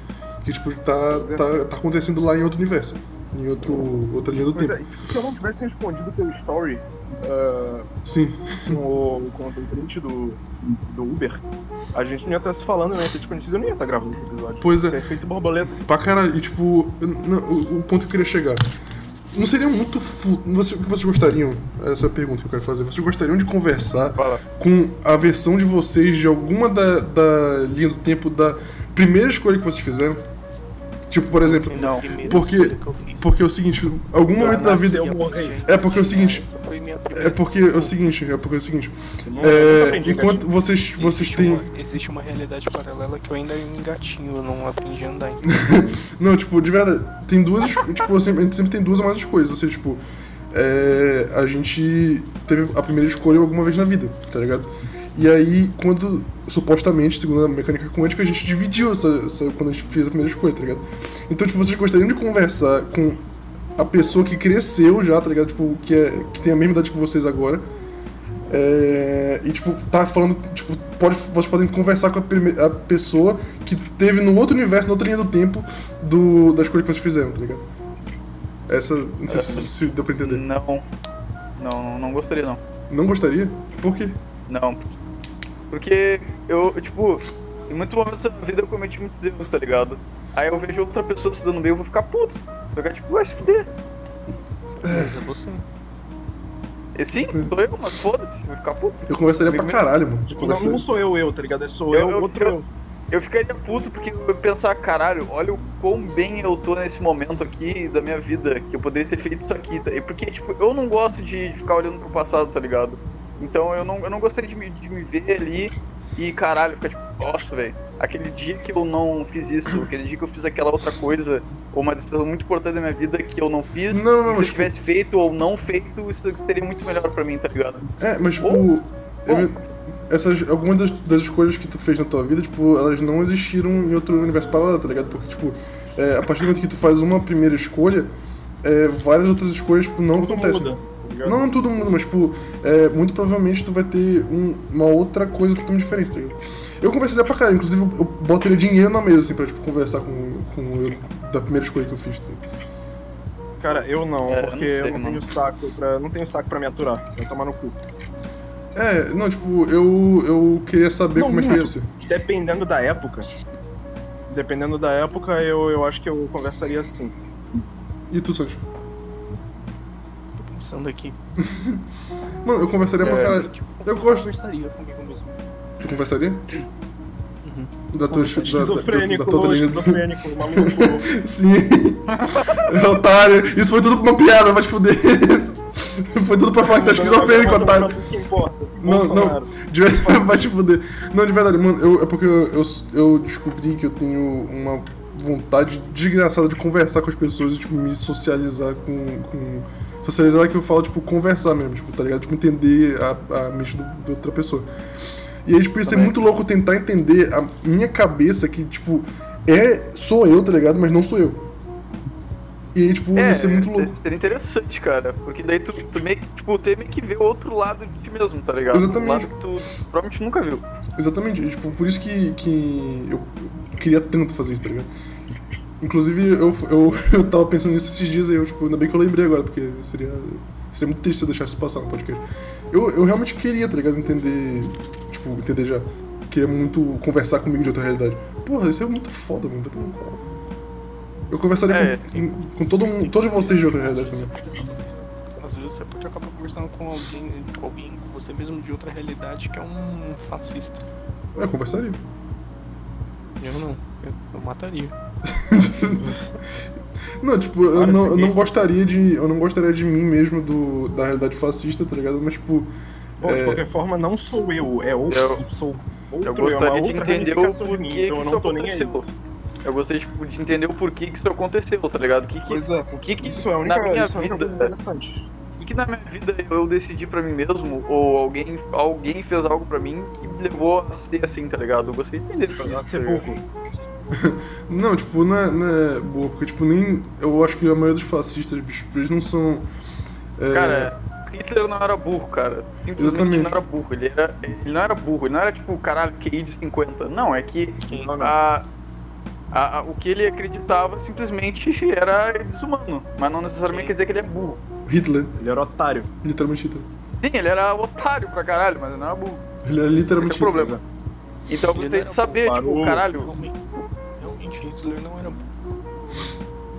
Que, tipo, tá, tá, tá acontecendo lá em outro universo. Em outro, outra linha do Pois tempo. é, se eu não tivesse respondido teu story ah, Sim. com, o, com o do, do Uber, a gente não ia estar se falando, né? Se desconhecido, eu não ia estar gravando esse episódio. Pois é. É efeito borboleta. Pra caralho. E tipo, não, o, o ponto que eu queria chegar. Não seria muito fu... Você, o que vocês gostariam? Essa é a pergunta que eu quero fazer. Vocês gostariam de conversar Fala. com a versão de vocês de alguma da, da linha do tempo da primeira escolha que vocês fizeram? Tipo, por exemplo, não. Porque- eu porque é o seguinte, algum momento da vida. nasceu, morri. É porque é o seguinte, foi minha primeira é porque é o seguinte, é porque é o seguinte. Eu É, enquanto vocês, vocês têm. Existe uma realidade paralela que eu ainda engatinho, eu não aprendi a andar ainda. Não, tipo, de verdade, tem duas. tipo, sempre- a gente sempre tem duas ou mais escolhas. Ou seja, tipo, é, a gente teve a primeira escolha alguma vez na vida, tá ligado? E aí, quando, supostamente, segundo a mecânica quântica, a gente dividiu essa, essa- quando a gente fez a primeira escolha, tá ligado? Então, tipo, vocês gostariam de conversar com a pessoa que cresceu já, tá ligado? Tipo, que, é, que tem a mesma idade que vocês agora. É, e tipo, tá falando, tipo, pode, vocês podem conversar com a, prime- a pessoa que teve no outro universo, na outra linha do tempo do, da escolha que vocês fizeram, tá ligado? Essa, não sei se, se deu pra entender. Não. Não, não gostaria não. Não gostaria? Por quê? Não. Porque eu, tipo, em muitos momentos da vida eu cometi muitos erros, tá ligado? Aí eu vejo outra pessoa se dando bem, eu vou ficar puto. Vou ficar tipo, vai se fuder. Mas é você. E sim, sou eu, mas foda-se, vou ficar puto. Eu conversaria pra caralho, mano. Tipo, não, não sou eu, eu, tá ligado? É sou Eu- eu, eu- outro eu. Eu ficaria puto porque eu ia pensar, caralho, olha o quão bem eu tô nesse momento aqui da minha vida, que eu poderia ter feito isso aqui. Tá? E Porque, tipo, eu não gosto de ficar olhando pro passado, tá ligado? Então eu não, eu não gostaria de me, de me ver ali e, caralho, ficar tipo, nossa, velho, aquele dia que eu não fiz isso, aquele dia que eu fiz aquela outra coisa, ou uma decisão muito importante da minha vida que eu não fiz, Não, não, se eu mas, tipo- tivesse feito ou não feito, isso seria muito melhor pra mim, tá ligado? É, mas tipo. Ou- eu- essas, algumas das, das escolhas que tu fez na tua vida, tipo, elas não existiram em outro universo paralelo, tá ligado? Porque, tipo, é, a partir do momento que tu faz uma primeira escolha, é, várias outras escolhas, tipo, não Tudo acontecem. muda. Tá ligado? Não, tudo muda, mas, tipo, é, muito provavelmente tu vai ter um- uma outra coisa totalmente diferente, tá ligado? Eu conversaria pra caralho, inclusive eu, eu botaria dinheiro na mesa, assim, pra, tipo, conversar com, com eu da primeira escolha que eu fiz, tá ligado? Cara, eu não, É, eu não porque sei, eu não tenho saco pra. Não tenho saco pra me aturar. Vai tomar no cu. É, não, tipo, eu, eu queria saber Não, como é que ia ser. Dependendo da época. Dependendo da época, eu, eu acho que eu conversaria assim. E tu, Sancho? Pensando aqui. Mano, eu conversaria pra É, caralho. Tipo, Eu gosto. conversaria comigo mesmo. Tu conversaria? Uhum. Da tua, da, da, da, Esquizofrênico, da tua linha do... esquizofrênico, maluco. Sim. É, otário. Isso foi tudo pra uma piada, vai te fuder. Foi tudo pra falar que tá esquizofrênico, otário. Não, não, de vai te fuder. Não, de verdade, mano, eu, é porque eu, eu, eu descobri que eu tenho uma vontade desgraçada de conversar com as pessoas e, tipo, me socializar com. com socializar que eu falo, tipo, conversar mesmo, tipo, tá ligado? Tipo, entender a, a mente do, de outra pessoa. E aí, tipo, ia ser Também. muito louco tentar entender a minha cabeça que, tipo, é. sou eu, tá ligado? Mas não sou eu. E aí, tipo, É, ia ser muito louco. seria interessante, cara. Porque daí tu, tu meio que, tipo, tem meio que ver o outro lado de ti mesmo, tá ligado? Exatamente. Um lado que tu provavelmente nunca viu. Exatamente, e, tipo, por isso que, que eu queria tanto fazer isso, tá ligado? Inclusive, eu, eu, eu tava pensando nisso esses dias e eu, tipo, ainda bem que eu lembrei agora, porque seria, seria muito triste se eu deixasse isso passar no podcast. Eu, eu realmente queria, tá ligado? Entender, tipo, entender já. Queria muito conversar comigo de outra realidade. Porra, isso é muito foda, mano. cu. Eu conversaria É, com, com todo mundo, todos vocês de outra realidade também. Às vezes você pode acabar conversando com alguém, com alguém, com você mesmo de outra realidade que é um fascista. É, conversaria. Eu não, eu, eu mataria. Não, tipo, eu Claro, não, eu não gostaria de. Eu não gostaria de mim mesmo do, da realidade fascista, tá ligado? Mas, tipo. Bom, É. de qualquer forma, não sou eu, é outro. Eu- sou outro Eu é gostaria de outra entender o de porquê que então eu isso aconteceu. Eu gostaria tipo, de entender o porquê que isso aconteceu, tá ligado? O que que, Pois é, o que, que isso é a única, na minha isso é vida, coisa interessante. Que, na minha vida eu decidi pra mim mesmo, ou alguém, alguém fez algo pra mim que me levou a ser assim, tá ligado? Eu gostaria de entender Pra isso. ser burro. Não, tipo, não é, não é boa, porque, tipo, nem. Eu acho que a maioria dos fascistas, bicho, eles não são. é, Cara, Hitler não era burro, cara. Simplesmente Exatamente. não era burro. Ele, era, ele não era burro, ele não era tipo, caralho, QI de 50. Não, é que a, a- a- o que ele acreditava simplesmente era desumano. Mas não necessariamente Sim. quer dizer que ele é burro. Hitler, Ele era otário. literalmente Hitler. Sim, ele era otário pra caralho, mas ele não era burro. Ele é literalmente Esse é o Hitler. problema. Então eu gostaria era de saber, burro, tipo, parou. caralho, realmente, realmente Hitler não era bom.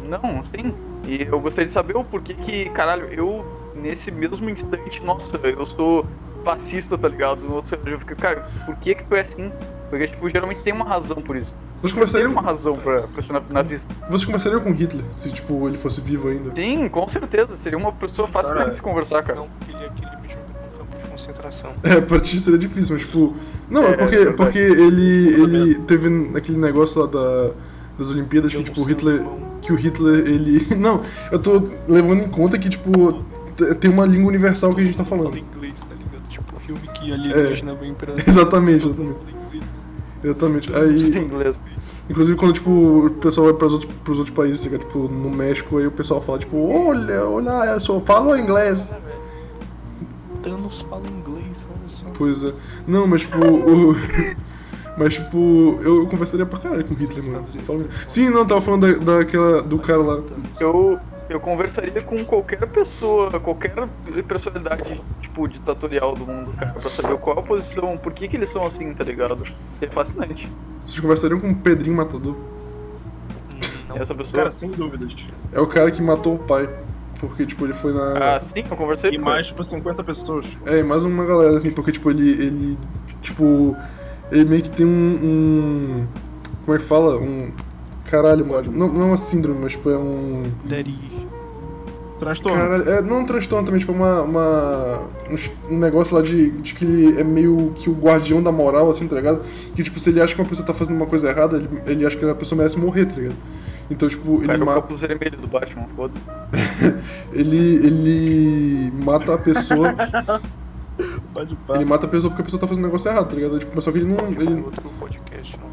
Não, sim. E eu gostaria de saber o porquê que, caralho, eu, nesse mesmo instante, nossa, eu sou fascista, tá ligado? No outro cenário, eu fico, cara, por que que foi assim? Porque, tipo, geralmente tem uma razão por isso. Vocês Tem conversariam, uma razão pra, pra ser nazista. vocês conversariam com Hitler, se, tipo, ele fosse vivo ainda? Sim, com certeza. Seria uma pessoa fácil Cara, de se conversar, cara. Não, porque ele, aquele me jogou num campo de concentração. É, pra ti seria difícil, mas tipo. Não, é, É, porque, é porque ele, ele teve aquele negócio lá da, das Olimpíadas que, Eu tipo, não o sei Hitler. Que o Hitler, ele. Não, eu tô levando em conta que, tipo, tem uma língua universal que a gente tá Fala falando. inglês, tá ligado? Tipo, filme que alienígena vem pra. Exatamente, exatamente. Exatamente. Aí. inglês. Inclusive quando, tipo, o pessoal vai pros outros, pros outros países, tá? Tipo, no México, aí o pessoal fala, tipo, olha, olha, eu só falo inglês. Thanos fala inglês, olha só. Pois é. Não, mas tipo, o. Mas tipo, eu, conversaria pra caralho com o Hitler, mano. Fala- Sim, não, eu tava falando da, daquela. do cara lá. Eu, eu conversaria com qualquer pessoa, qualquer personalidade, tipo, ditatorial do mundo, cara, pra saber qual a posição, por que que eles são assim, tá ligado? É fascinante. Vocês conversariam com o Pedrinho Matador. Não, Essa pessoa. Cara, sem dúvidas. É o cara que matou o pai. Porque, tipo, ele foi na. Ah, sim, eu conversei E com mais, tipo, 50 pessoas. É, mais uma galera, assim, porque, tipo, ele. ele tipo. Ele meio que tem um. um- como é que fala? Um. Caralho, mano. Não, não é uma síndrome, mas, tipo, é um. Daddy. Transtorno. Caralho, é, não um transtorno também, tipo, uma. uma um, um negócio lá de, de que ele é meio que o guardião da moral, assim, tá ligado? Que, tipo, se ele acha que uma pessoa tá fazendo uma coisa errada, ele, ele acha que a pessoa merece morrer, tá ligado? Então, tipo, ele Pega o mata. capuz vermelho do Batman, foda-se. Ele. ele mata a pessoa. Pode pá. ele mata a pessoa porque a pessoa tá fazendo um negócio errado, tá ligado? Tipo, mas só que ele não. É Ele, outro podcast, não,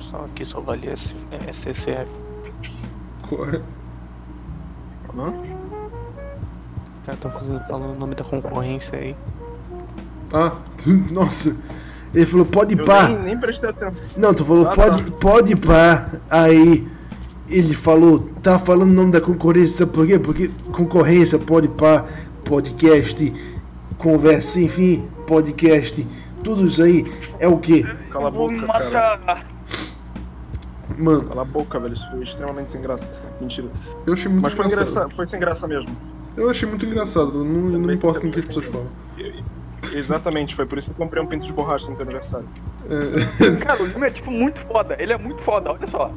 só aqui só vale S, é, SCF. Hã? Os caras tão fazendo, falando o nome da concorrência aí. Ah, nossa. Ele falou, pode pá. nem, nem prestei atenção. Não, tu falou, Ah, pode, tá. pode pá. Aí ele falou, tá falando o nome da concorrência, sabe por quê? Porque concorrência, pode pá, podcast, conversa, enfim, podcast, tudo isso aí é o quê? Cala a Vou boca, cara. Mano, Cala a boca, velho. Isso foi extremamente sem graça. Mentira. eu achei muito Mas foi engraçado. engraçado. Foi sem graça mesmo. Eu achei muito engraçado. Não, eu não me importo com o que as pessoas falam. Exatamente, foi por isso que eu comprei um pinto de borracha no teu aniversário. É, Cara, o Lima é tipo muito foda. Ele é muito foda, olha só.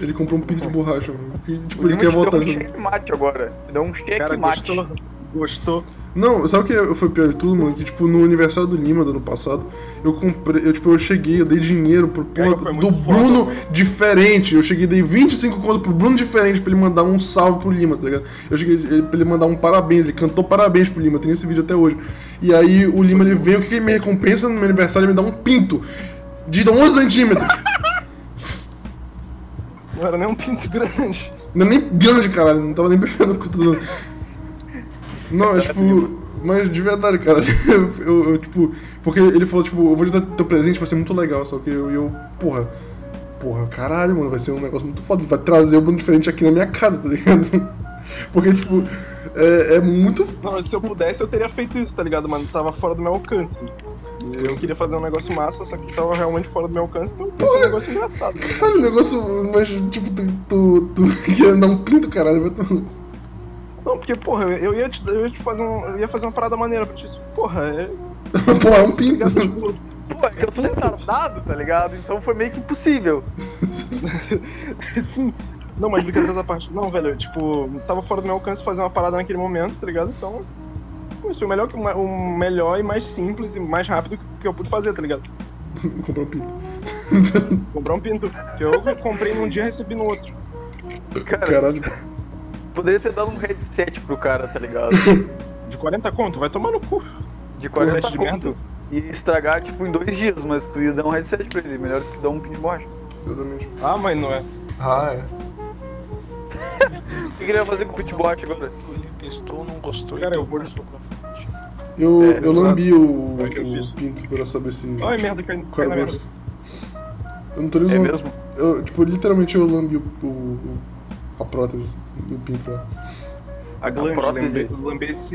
ele comprou um pinto de borracha, mano. E, tipo, O ele quer voltar. deu um sabe? checkmate agora. Deu um checkmate. gostou? Gostou? Não, sabe o que foi pior de tudo, mano? Que, tipo, no aniversário do Lima do ano passado, eu comprei, eu, tipo, eu cheguei, eu dei dinheiro pro porra do foda, Bruno mano. diferente. Eu cheguei, dei 25 conto pro Bruno diferente pra ele mandar um salve pro Lima, tá ligado? Eu cheguei ele- pra ele mandar um parabéns, ele cantou parabéns pro Lima, tem esse vídeo até hoje. E aí o Lima ele veio, o que que ele me recompensa no meu aniversário? Ele me dá um pinto de 11 centímetros. Não era nem um pinto grande. Não é nem grande, caralho, não tava nem perfeito com tudo. Não, é tipo. Mas de verdade, cara, eu, eu- eu, tipo. Porque ele falou, tipo, eu vou te dar teu presente, vai ser muito legal, só que eu, eu porra. Porra, caralho, mano, vai ser um negócio muito foda. Ele vai trazer o Bruno diferente aqui na minha casa, tá ligado? Porque, tipo, é, é muito. Não, se eu pudesse, eu teria feito isso, tá ligado? Mas tava fora do meu alcance. Eu queria fazer um negócio massa, só que tava realmente fora do meu alcance, então foi um negócio engraçado. tá? Caralho, o negócio. Mas, tipo, tu, tu, tu querendo dar um pinto, caralho, vai tomar. Não, porque, porra, eu ia te, eu ia te fazer um. Eu ia fazer uma parada maneira pra ti. Porra, é. Porra, é um pinto. Pô, eu sou retardado, tá ligado? Então foi meio que impossível. Sim. Não, mas brincadeiras à parte. Não, velho, eu, tipo, tava fora do meu alcance fazer uma parada naquele momento, tá ligado? Então. Isso foi o melhor, o melhor e mais simples e mais rápido que eu pude fazer, tá ligado? Comprar um pinto. Comprar um pinto. Que eu comprei num dia e recebi no outro. Cara, Caralho. Poderia ter dado um headset pro cara, tá ligado? De 40 conto, vai tomar no cu. De 40 Headset de conto. E estragar, tipo, em dois dias, mas tu ia dar um headset pra ele. Melhor que dar um pin de borracha. Exatamente. Ah, mas não é. Ah, é. O que que ele ia fazer com o pin de borracha agora? Ele testou, não gostou Cara, e eu deu pra frente. Eu, É, eu lambi o, o eu pinto pra saber se. Ai, merda, cai, era na o merda. gosto. Eu não tô nem É mesmo? Eu, tipo, literalmente eu lambi o, o, o- a prótese do pinto lá. A glande, lembrei-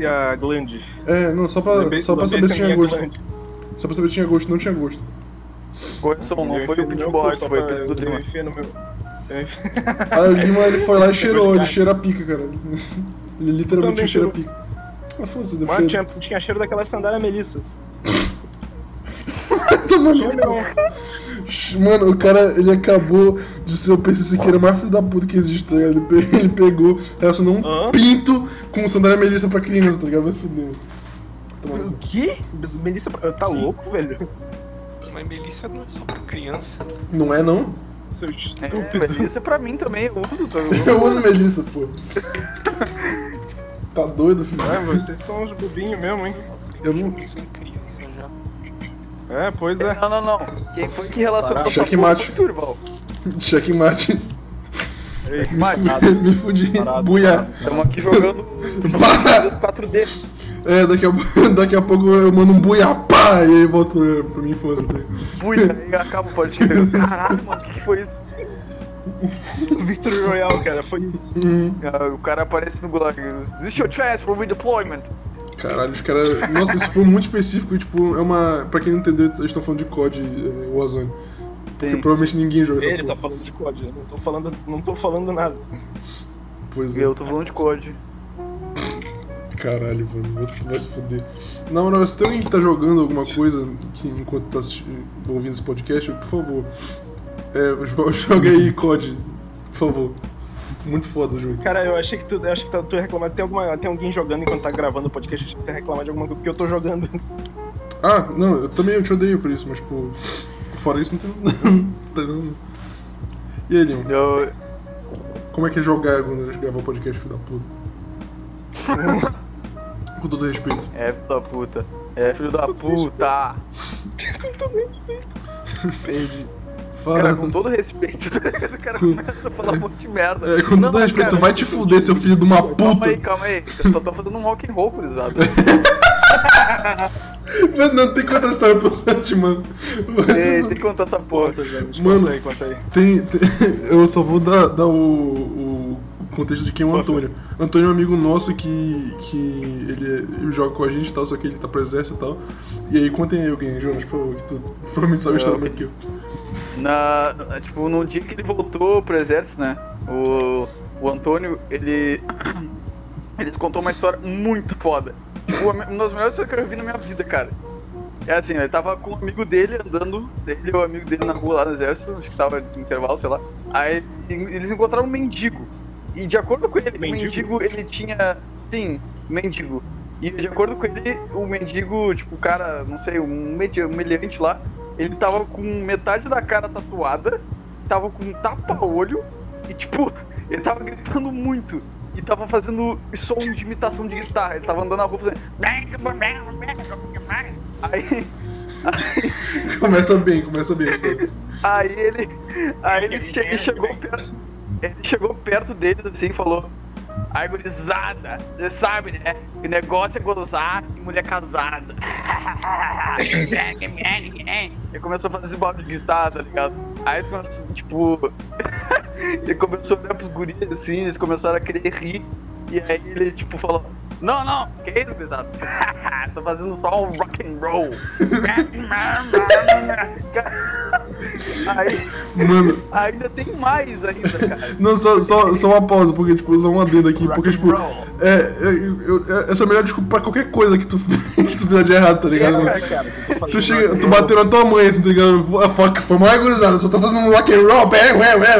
a glande. É, não, só pra, Lembrei- só pra saber se tinha gosto. glande. Só pra saber se tinha gosto, não tinha gosto. Correção, não foi o só foi o pra- pin do Lima. meu... Aí o Lima ele foi lá e cheirou, ele cheira a pica, cara. Ele literalmente cheira pica. Ah, foda-se, Mano, tinha, tinha cheiro daquela sandália Melissa. Tá mesmo. Mano, o cara, ele acabou de ser o PC Siqueira mais filho da puta que existe, tá ligado? Ele, pe- ele pegou, relacionou um Hã? pinto com sandália melissa pra criança, tá ligado? Vai se fuder. No O quê? Melissa, tá louco, velho? Mas Melissa não é só pra criança. Não é, não? É, é pra mim também, eu uso. tô- Eu uso melissa, pô. Tá doido, filho? É, vocês são uns bobinhos mesmo, hein? Nossa, Eu eu não- não penso em criança já. É, pois é. Não, não, não. Quem foi que relacionou Checkmate. porra foi tu, Irval. Checkmate. Ei, Me fudi. Buia. Estamos aqui jogando Pá! 4D. É, daqui a, daqui a pouco eu mando um buia, pá! E aí volto pra, pra minha infância. Tá? Ui, aí acaba o podcast. Caralho, mano, o que, que foi isso? Victory Royale, cara, foi isso. Uhum. Ah, O cara aparece no Gulag. This is your chance for redeployment. Caralho, os caras. Nossa, isso foi muito específico tipo, é uma. Pra quem não entendeu, eles estão falando de COD é, Warzone. Porque Sim. provavelmente ninguém joga essa Ele tá falando de COD, eu não tô falando, não tô falando nada. Pois é. Eu tô falando de COD. Caralho, mano, vai- vai se fuder. Na moral, se tem alguém que tá jogando alguma coisa que, enquanto tá ouvindo esse podcast, por favor, é, jo- joga aí COD, por favor. Muito foda o jogo. Cara, eu achei que tu, eu achei que tu, reclamar. Tem, alguma, tem alguém jogando enquanto tá gravando o podcast, achei que tu ia reclamar de alguma coisa que eu tô jogando. Ah, não, eu também eu te odeio por isso, mas, tipo, fora isso não tem. não. E aí, Leon, Eu, como é que é jogar quando a gente gravar o podcast, filho da puta? Com todo respeito. É, filho da puta. É, filho da puta. Perdi. Cara, Fala. com todo respeito, o cara começa a falar um monte de merda. É, com todo Não, respeito, cara, vai te fuder, seu filho de uma Calma aí, puta. calma aí. Eu só tô fazendo um rock and roll, gurizada. Mano, não tem quanta história pro Santi, mano. Se Ei, fuder. tem que contar essa porra. Mano, Conta aí, conta aí. Tem, tem- eu só vou dar, dar o, o contexto de quem é o Antônio. Antônio é um amigo nosso que, que ele, é- ele joga com a gente e tal, só que ele tá pro exército e tal. E aí, contem aí alguém, Jonas, por favor, que tu provavelmente sabe a história melhor que eu. Na, na- tipo, no dia que ele voltou pro exército, né? O, o Antônio, ele. Ele contou uma história muito foda. Tipo, uma das melhores histórias que eu vi na minha vida, cara. É assim, ele tava com um amigo dele andando, ele e o amigo dele na rua lá no exército, acho que tava de intervalo, sei lá. Aí eles encontraram um mendigo. E de acordo com ele, esse Mendigo? mendigo, ele tinha. Sim, mendigo. E de acordo com ele, o mendigo, tipo, o cara, não sei, um um meliante lá, ele tava com metade da cara tatuada, tava com um tapa-olho e, tipo, ele tava gritando muito. E tava fazendo som de imitação de guitarra. Ele tava andando na rua fazendo. Aí. Aí, Começa bem, começa bem aí ele. Aí ele, che- ele chegou perto. Ele chegou perto deles assim e falou. Gurizada, você sabe, né? Que negócio é gozar e mulher casada. ele começou a fazer esse barulho de tá ligado? Aí começou, tipo. ele começou a olhar pros guris assim, eles começaram a querer rir. E aí ele, tipo, falou: Não, não, que isso, gurizada? Tô fazendo só um rock and roll. aí, Mano, ainda tem mais ainda, cara. não, só, só, só uma pausa, porque, tipo, só um adendo aqui, porque, tipo, é, é, eu- é- essa é a melhor desculpa pra qualquer coisa que tu, que tu fizer de errado, tá ligado? É, cara, Tu chega, rock tu and bateu na tua mãe, assim, tá ligado? Ah, fuck, foi mal gurizada, só tô fazendo um rock and roll, é, ué, ué.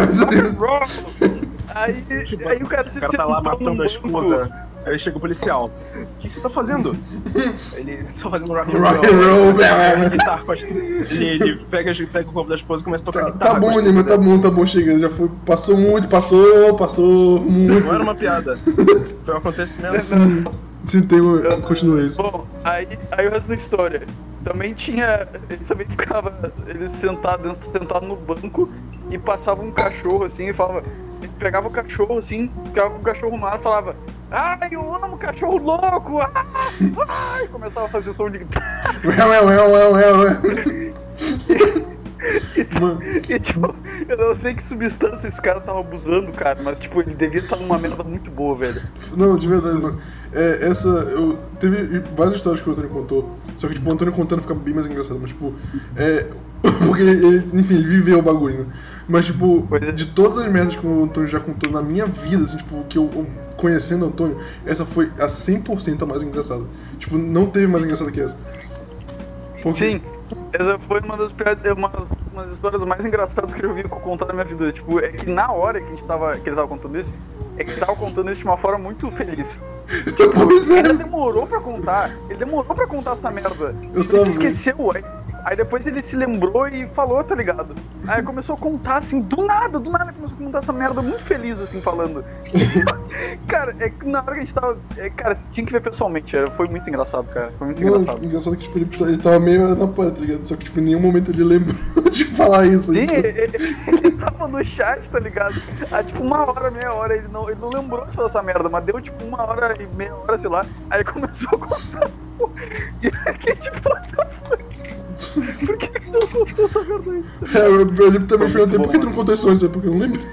Aí, Tipo, aí o cara se O cara tá lá matando a esposa. Aí chega o policial. O que você tá fazendo? Ele só fazendo rock and Rock roll. and roll, Ele toca guitarra com as tri- ele, ele pega, pega o corpo da esposa e começa a tocar Tá, guitarra. tá bom, Nima, tá bom, tá bom, chega. Já foi, passou muito, passou, passou muito. Não era uma piada. Foi um acontecimento. Sim, sim, tem um, continua isso. Bom, aí, aí o resto da história. Também tinha. Ele também ficava. Ele sentado, sentado no banco e passava um cachorro assim e falava. Ele pegava o cachorro assim, ficava com o cachorro no ar e falava. Ai, eu amo cachorro louco! Ah, ai, começava a fazer som de Mano, E, tipo, eu não sei que substância esse cara tava abusando, cara, mas tipo, ele devia estar numa merda muito boa, velho. não, de verdade, mano. É, essa. Eu, teve várias histórias que o Antônio contou. Só que, tipo, o Antônio contando fica bem mais engraçado. Mas, tipo, é. Porque, ele, enfim, ele viveu o bagulho, né? Mas, tipo, é. de todas as merdas que o Antônio já contou na minha vida, assim, tipo, que eu, eu conhecendo o Antônio, essa foi a 100% a mais engraçada. Tipo, não teve mais engraçada que essa. Porque- Sim, Essa foi uma das piores, uma, uma das histórias mais engraçadas que eu vi contar na minha vida. Tipo, é que na hora que a gente tava, que ele tava contando isso, é que ele tava contando isso de uma forma muito feliz. É. Ele demorou pra contar, ele demorou pra contar essa merda. Eu ele só esqueceu, aí, aí depois ele se lembrou e falou, tá ligado? Aí começou a contar assim, do nada, do nada começou a contar essa merda muito feliz, assim, falando. cara, é que na hora que a gente tava. é, cara, tinha que ver pessoalmente, era- foi muito engraçado, cara. Foi muito Não, engraçado. engraçado que tipo, ele, ele tava meio hora na porta, tá ligado? Só que tipo, em nenhum momento ele lembrou de falar isso. Sim, isso. ele, ele- tava no chat, tá ligado? Há tipo uma hora, meia hora, ele não, ele não lembrou de falar essa merda, mas deu tipo uma hora e meia hora, sei lá, aí começou a contar. E fiquei tipo, what the fuck? Por que que não contou essa merda aí? É, eu, eu lembro também Foi perguntei muito por que tu não contou isso antes, é porque eu não lembrei.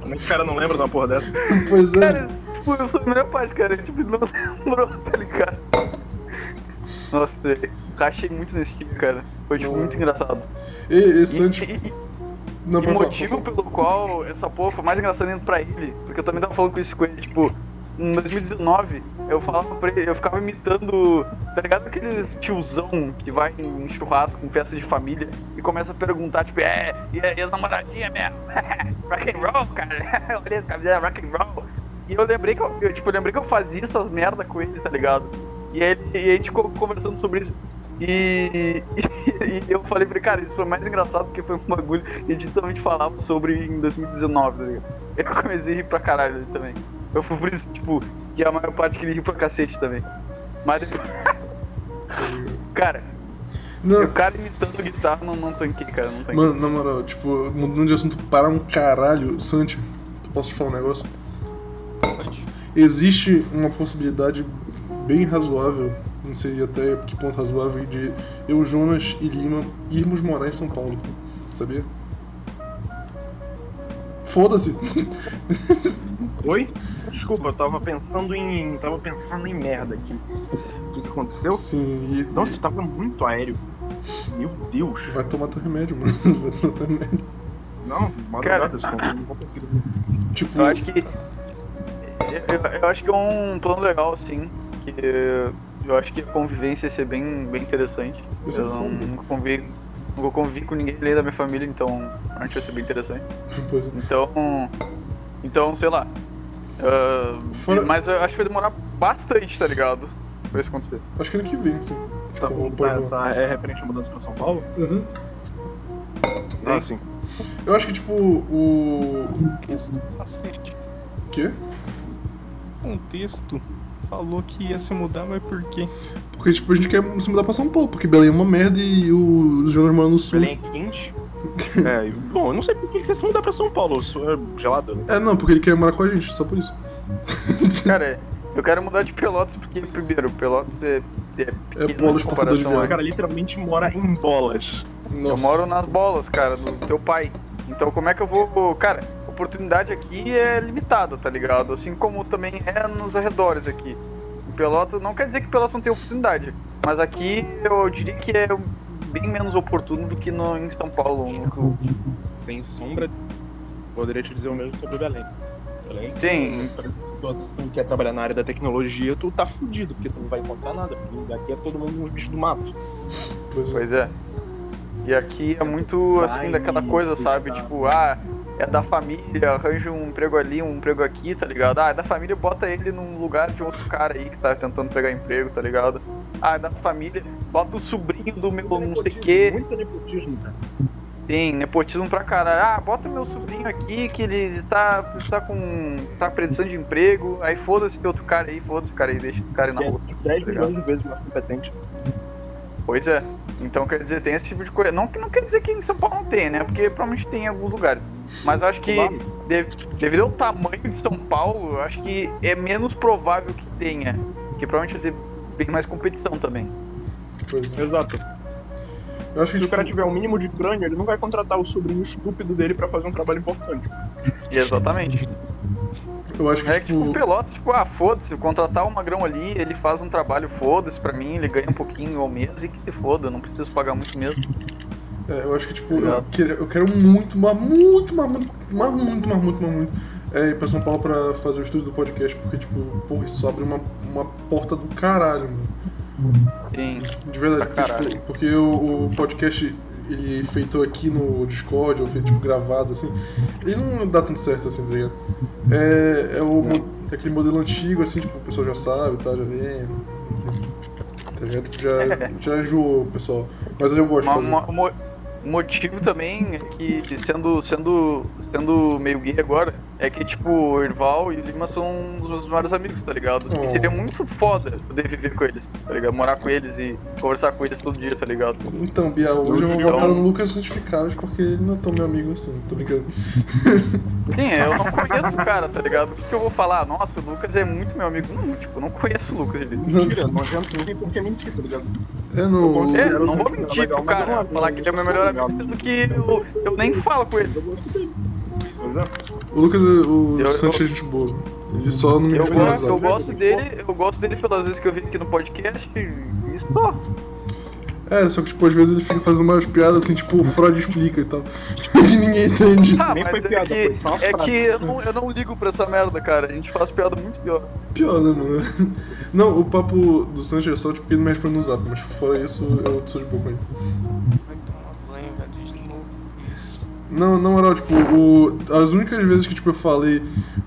Como é que o cara não lembra de uma porra dessa? pois é. Cara, tipo, eu sou a melhor parte, cara, tipo, não lembrou, tá ligado? Nossa, eu rachei muito nesse dia, cara. Foi tipo muito engraçado. E, esse E, antes. e- Não, E pra o falar, motivo pra pelo qual essa porra foi mais engraçada indo pra ele, porque eu também tava falando com isso com ele, tipo, em 2019, eu falava pra ele, eu ficava imitando, tá ligado aqueles tiozão que vai em churrasco, em festa de família, e começa a perguntar, tipo, é, e, e as namoradinhas mesmo? rock and roll, cara, olha essa camiseta, rock and roll. E eu lembrei que eu, eu, tipo, lembrei que eu fazia essas merda com ele, tá ligado? E, e a gente ficou conversando sobre isso. E, e eu falei pra ele, cara, isso foi mais engraçado porque foi um bagulho que a gente também falava sobre em 2019, tá ligado? Eu comecei a rir pra caralho também. Eu fui por isso, tipo, que a maior parte que ele riu pra cacete também. Mas depois, cara, Não, o cara imitando guitarra não, não tanquei, cara, não tanquei. mano, na moral, tipo, mudando de assunto para um caralho, Santi, posso te falar um negócio? Existe uma possibilidade bem razoável, não sei até que ponto razoável, de eu, Jonas e Lima irmos morar em São Paulo, sabia? Foda-se! Oi? Desculpa, eu tava pensando em. tava pensando em merda aqui. O que, que aconteceu? Sim, e, Nossa, tava muito aéreo. Meu Deus. vai tomar teu remédio, mano. Vai tomar teu remédio. Não, madrugada, senão eu não vou conseguir. Tipo, Eu acho que. Eu, eu acho que é um plano legal, sim. Que eu acho que a convivência ia ser bem, bem interessante. Isso é eu não, nunca convivi, nunca convivi com ninguém além da minha família, então acho que ia ser bem interessante. pois é. Então. Então, sei lá. Ah, Fora- Mas eu acho que vai demorar bastante, tá ligado? Pra isso acontecer. Acho que ano que vem, sim. Tá, Tipo, tá, pô, tá, é referente à mudança pra São Paulo? Uhum. Ah, sim. Eu acho que, tipo, o. Cacete. Quê? Um texto falou que ia se mudar, mas por quê? Porque, tipo, a gente quer se mudar pra São Paulo, porque Belém é uma merda e o Jonas mora no sul. Belém é quente. É, bom, eu não sei por que ele quer se mudar pra São Paulo. Isso é gelado, né? É, não, porque ele quer morar com a gente, só por isso. Cara, eu quero mudar de Pelotas porque, primeiro, Pelotas é. É, polo em exportador de O cara literalmente mora em bolas. Eu moro nas bolas, cara, do teu pai. Então como é que eu vou. Cara, oportunidade aqui é limitada, tá ligado? Assim como também é nos arredores aqui. Pelotas, não quer dizer que Pelotas não tem oportunidade. Mas aqui eu diria que é bem menos oportuno do que no, em São Paulo. no- Sem sombra, poderia te dizer o mesmo sobre Belém. Belém, Sim. se tu, quer trabalhar na área da tecnologia, tu tá fudido, porque tu não vai encontrar nada. Porque aqui é todo mundo uns bichos do mato. Pois é. Pois é. E aqui é muito assim daquela coisa, sabe? Tipo, ah, é da família, arranja um emprego ali, um emprego aqui, tá ligado? Ah, é da família, bota ele num lugar de outro cara aí que tá tentando pegar emprego, tá ligado? Ah, é da família, bota o sobrinho do meu não sei o quê. Muito nepotismo, cara. Tem, nepotismo pra caralho. Ah, bota meu sobrinho aqui que ele tá, tá com. tá precisando de emprego. Aí foda-se outro cara aí, foda-se cara aí, deixa o cara aí na rua. É 10 Tá ligado? milhões de vezes mais competente. Pois é. Então quer dizer, tem esse tipo de coisa. Não, que- não quer dizer que em São Paulo não tem, né? Porque provavelmente tem em alguns lugares. Mas eu acho que devido ao tamanho de São Paulo, eu acho que é menos provável que tenha. Porque provavelmente vai ter bem mais competição também. Pois é. Exato. Eu acho que, Se o tipo, cara tiver um mínimo de crânio, ele não vai contratar o sobrinho estúpido dele pra fazer um trabalho importante. Exatamente. eu acho que, É que tipo, tipo, o Pelotas, tipo, ah, foda-se, contratar o Magrão ali, ele faz um trabalho, foda-se pra mim, ele ganha um pouquinho ao mês e que se foda, eu não preciso pagar muito mesmo. é, eu acho que, tipo, eu quero, eu quero muito, mas muito, mas muito, mas muito, mas muito, mas muito, é, ir pra São Paulo pra fazer o estúdio do podcast, porque, tipo, porra, isso abre uma, uma porta do caralho, mano. Sim. De verdade, porque, tipo, porque o, o podcast ele é feito aqui no Discord, ou feito tipo, gravado, assim, ele não dá tanto certo assim, tá ligado? É, é, o, é aquele modelo antigo, assim, tipo, o pessoal já sabe, tá, já vem. Tá ligado? Tipo, já, já enjoou o pessoal. Mas eu gosto de Uma- fazer. uma- O motivo também é que, sendo, sendo, sendo meio gay agora, é que, tipo, o Irval e o Lima são os meus maiores amigos, tá ligado? Oh. E seria muito foda poder viver com eles, tá ligado? Morar com eles e conversar com eles todo dia, tá ligado? Então, Bia, hoje eu vou Então- votar no Lucas Santificados porque ele não é tão meu amigo assim, tô brincando. Sim, eu não conheço o cara, tá ligado? O que, que eu vou falar? Nossa, o Lucas é muito meu amigo. Não, tipo, eu não conheço o Lucas. Ele... Mentira, não tem por que mentir, tá ligado? É no. É, Era não vou mentir pro cara, não é falar que ele é meu melhor amigo, sendo que eu, eu nem falo com ele. Eu gosto dele. Pois é. O Lucas, o Eu- Santos é gente boa. Ele só não me Eu, responde gosto, eu gosto dele, eu gosto dele pelas vezes que eu vi aqui no podcast e isso só. É, só que tipo, às vezes ele fica fazendo umas piadas assim, tipo, o Freud explica e tal. que ninguém entende. Ah, Nem mas foi é piada, que, foi é que eu, não, eu não ligo pra essa merda, cara. A gente faz piada muito pior. Pior, né, mano? Não, o papo do Santos é só tipo, porque ele não me responde no zap, mas fora isso, eu sou de boa com ele. Não, na moral, tipo, o, as únicas vezes que tipo, eu falei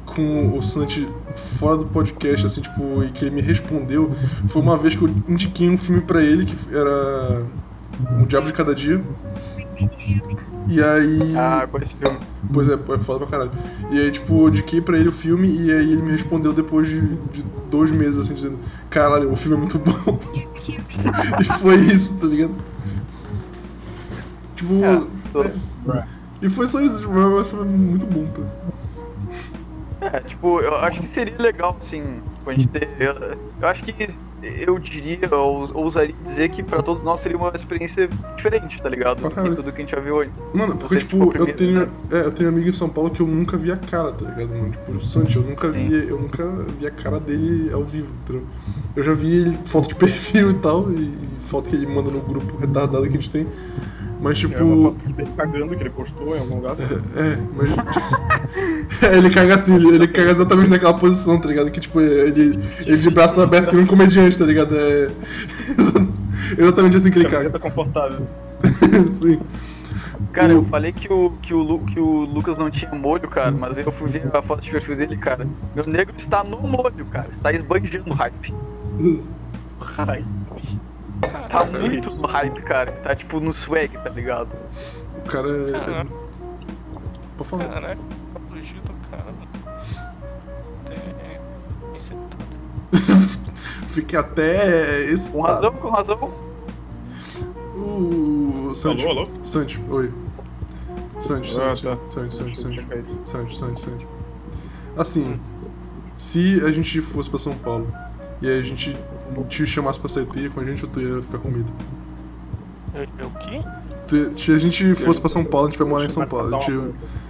com o Santi fora do podcast, assim, tipo, e que ele me respondeu, foi uma vez que eu indiquei um filme pra ele que era O Diabo de Cada Dia. E aí. Ah, com esse filme. Pois é, é foda pra caralho. E aí, tipo, eu indiquei pra ele o filme e aí ele me respondeu depois de, de dois meses, assim, dizendo: Caralho, o filme é muito bom. e foi isso, tá ligado? Tipo. É, tô- é. E foi só isso, tipo, mas foi muito bom, pô. É, tipo, eu acho que seria legal, assim, tipo, a gente ter. Eu, eu acho que eu diria, ou ousaria dizer que pra todos nós seria uma experiência diferente, tá ligado? Pra caralho. De tudo que a gente já viu antes. Mano, porque, Você, tipo, tipo, eu tenho. É, eu tenho amigo em São Paulo que eu nunca vi a cara, tá ligado, mano? Tipo, o Santi, eu nunca Sim. vi. Eu nunca vi a cara dele ao vivo, entendeu? Eu já vi ele, foto de perfil e tal, e, e foto que ele manda no grupo retardado que a gente tem. Mas É uma tipo. foto dele cagando que ele postou em algum lugar. É, mas. É, ele caga assim, ele, ele caga exatamente naquela posição, tá ligado? Que tipo, ele, ele de braço aberto que nem um comediante, tá ligado? É. Exatamente assim que ele caga. Camiseta confortável. Sim. Cara, eu falei que o, que, o, Lu- que o Lucas não tinha molho, cara, mas eu fui ver a foto de perfil dele, cara. Meu negro está no molho, cara. Está esbanjando o hype. Tá muito no hype, cara. Tá tipo no swag, tá ligado? O cara é. Caralho, Pode falar. caralho. Elogio do cara, mano. Até. excitado. Fiquei até esse. Com razão, com razão. O. Santi. Alô, alô? Santi, oi. Santi, Ah, Santi, tá. Santi, Santi, Deixa eu Santi. checar isso. Santi, Santi, Santi. Assim, se a gente fosse pra São Paulo e a gente te chamasse pra sair, tu ia com a gente ou tu ia ficar com medo? É, é o quê? Se a gente fosse pra São Paulo, a gente vai morar em São Paulo. A gente,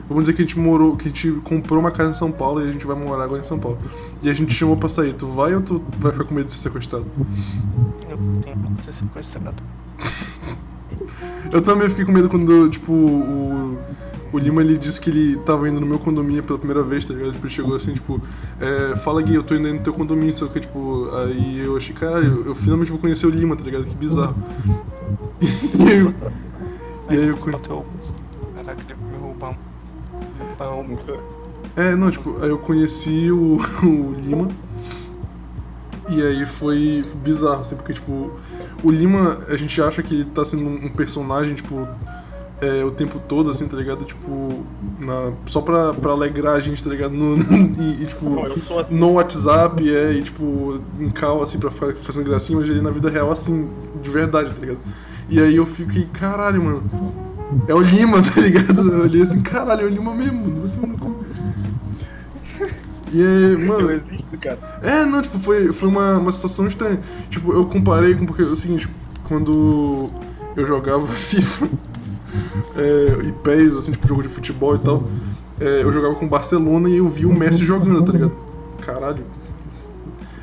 vamos dizer que a gente morou, que a gente comprou uma casa em São Paulo e a gente vai morar agora em São Paulo. E a gente te chamou pra sair, tu vai ou tu vai ficar com medo de ser sequestrado? Eu tenho que ser sequestrado. Eu também fiquei com medo quando, tipo, o, o Lima ele disse que ele tava indo no meu condomínio pela primeira vez, tá ligado? Tipo, ele chegou assim, tipo, é, fala Gui, eu tô indo aí no teu condomínio, só que, tipo, aí eu achei, caralho, eu finalmente vou conhecer o Lima, tá ligado? Que bizarro. E aí eu, e aí eu Bateu. Caraca, ele me roubar. É, não, tipo, aí eu conheci o, o Lima. E aí foi bizarro, assim, porque, tipo, o Lima, a gente acha que ele tá sendo um um personagem, tipo, é, o tempo todo, assim, tá ligado? Tipo, na, só pra, pra alegrar a gente, tá ligado? No, e, e, tipo, Não, eu assim. no WhatsApp, é, e, tipo, em cal, assim, pra ficar fazendo gracinha, mas ele na vida real, assim, de verdade, tá ligado? E aí eu fiquei, caralho, mano, é o Lima, tá ligado? Eu olhei assim, caralho, é o Lima mesmo. E aí, Eu mano, existo, cara. é, não, tipo, foi, foi uma, uma situação estranha. Tipo, eu comparei com. Porque é o seguinte, quando eu jogava FIFA é, e PES, assim, tipo, jogo de futebol e tal, é, eu jogava com o Barcelona e eu vi o Messi jogando, tá ligado? Caralho.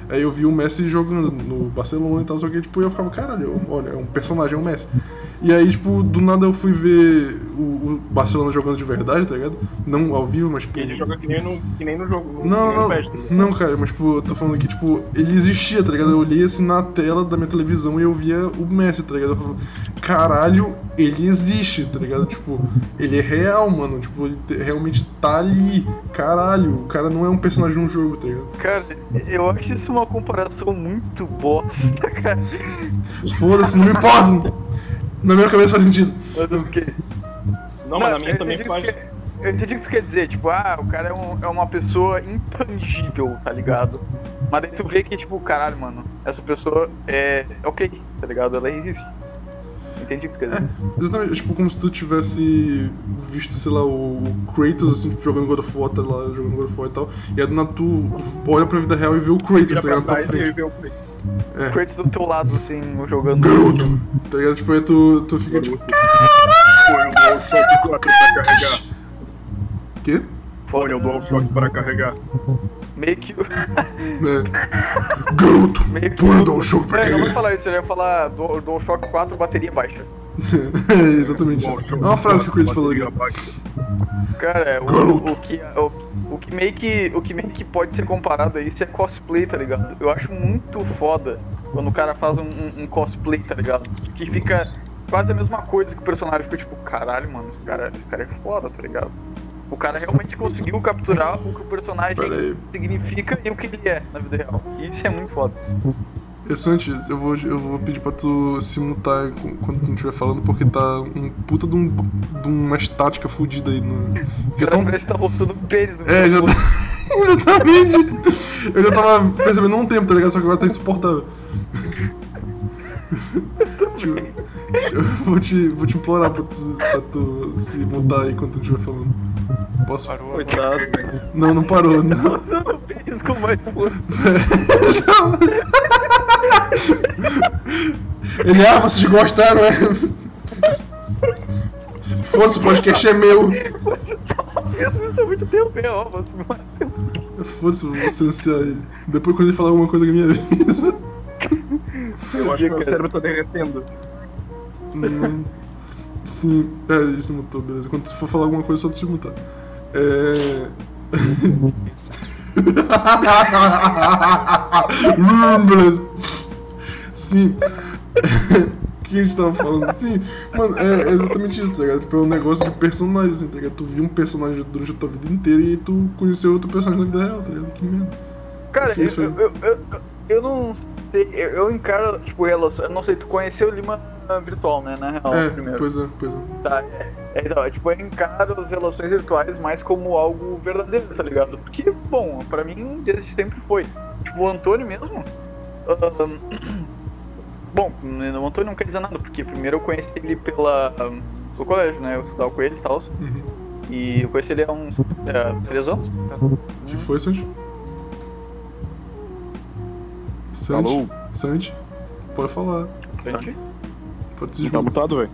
Aí eu vi o Messi jogando no Barcelona e tal, só que tipo, eu ficava, caralho, olha, é um personagem, é o Messi. E aí, tipo, do nada eu fui ver o, o Barcelona jogando de verdade, tá ligado? Não ao vivo, mas tipo. Ele joga que nem no, que nem no jogo. Não, não, tá não, cara, mas tipo, eu tô falando que, tipo, ele existia, tá ligado? Eu olhei assim na tela da minha televisão e eu via o Messi, tá ligado? Eu falava, caralho, ele existe, tá ligado? Tipo, ele é real, mano. Tipo, ele te- realmente tá ali. Caralho, o cara não é um personagem de um jogo, tá ligado? Cara, eu acho isso uma comparação muito bosta, cara. Foda-se, não me importa. Na minha cabeça faz sentido. Mas o quê? Não, mas na minha também faz. que- Eu entendi o que tu quer dizer, tipo, ah, o cara é, um- é uma pessoa intangível, tá ligado? Mas daí tu vê que, tipo, caralho, mano, essa pessoa é ok, tá ligado? Ela existe. Entendi o que tu quer dizer. Exatamente, tipo, como se tu tivesse visto, sei lá, o Kratos, assim, tipo, jogando God of War, tá lá, jogando God of War e tal, e aí do nada tu olha pra vida real e vê o Kratos, tá ligado, na pra tua frente. e vê o play. É. O Kratos do teu lado, assim, jogando. Garoto! Tá ligado? Tipo, aí tu, tu fica tipo, Põe o DualShock 4 pra carregar. quê? Põe o DualShock para carregar. Meio que. É. Garoto! Meio que. O DualShock pra É, não vou falar isso, eu ia falar do DualShock 4 bateria baixa. é, exatamente isso. É uma frase que o Kratos falou aqui. Cara, é, o, o que, o, o que meio que o que meio que pode ser comparado a isso é cosplay, tá ligado? Eu acho muito foda quando o cara faz um, um- um cosplay, tá ligado? Que fica quase a mesma coisa que o personagem fica tipo, caralho, mano, esse cara, esse cara é foda, tá ligado? O cara realmente conseguiu capturar o que o personagem significa e o que ele é na vida real. E isso é muito foda. É, Santi, eu vou, eu vou pedir pra tu se mutar quando tu não estiver falando, porque tá um puta de, um, de uma estática fudida aí. No... Já tá um... parece que tá roçando pênis. no É, já tá. Exatamente! Eu já tava percebendo há um tempo, tá ligado? Só que agora tá insuportável. Eu vou te, vou te implorar pra tu, pra tu se mutar aí quando tu estiver falando. Posso? Parou. Coitado, velho. Não, não parou, não. Roçando o pênis com mais força. Ele, ah, vocês gostaram, é? Foda-se, o podcast é meu. Isso há muito tempo, é, ó, mas- Foda-se, eu vou silenciar ele. Depois, quando ele falar alguma coisa que me avisa. Eu acho que meu Cara. cérebro tá derretendo. Hum, Sim, é, ele se mutou, beleza. Quando você for falar alguma coisa, só tu se mutar. É. Hum, beleza. Sim. O que a gente tava falando? Sim, mano, é, é exatamente isso, tá ligado? Tipo, é um negócio de personagem, assim, tá ligado? Tu viu um personagem durante a tua vida inteira e aí tu conheceu outro personagem na vida real, tá ligado? Que merda. Cara, eu, eu, eu, eu- não sei, eu, eu encaro, tipo, relação, eu não sei, tu conheceu o Lima virtual, né, na real, é, primeiro. pois é, pois é. Tá, é, é, então, é, tipo, eu encaro as relações virtuais mais como algo verdadeiro, tá ligado? Porque, bom, pra mim, desde sempre foi. Tipo, o Antônio mesmo, ahn, bom, o Antônio não quer dizer nada, porque primeiro eu conheci ele pela, pelo colégio, né, eu estudava com ele e tal, Uhum. e eu conheci ele há uns é, três anos. O que foi, Sanji? Sanji? Alô? Sanji? Pode falar. Gente Pode se Tá mutado, velho?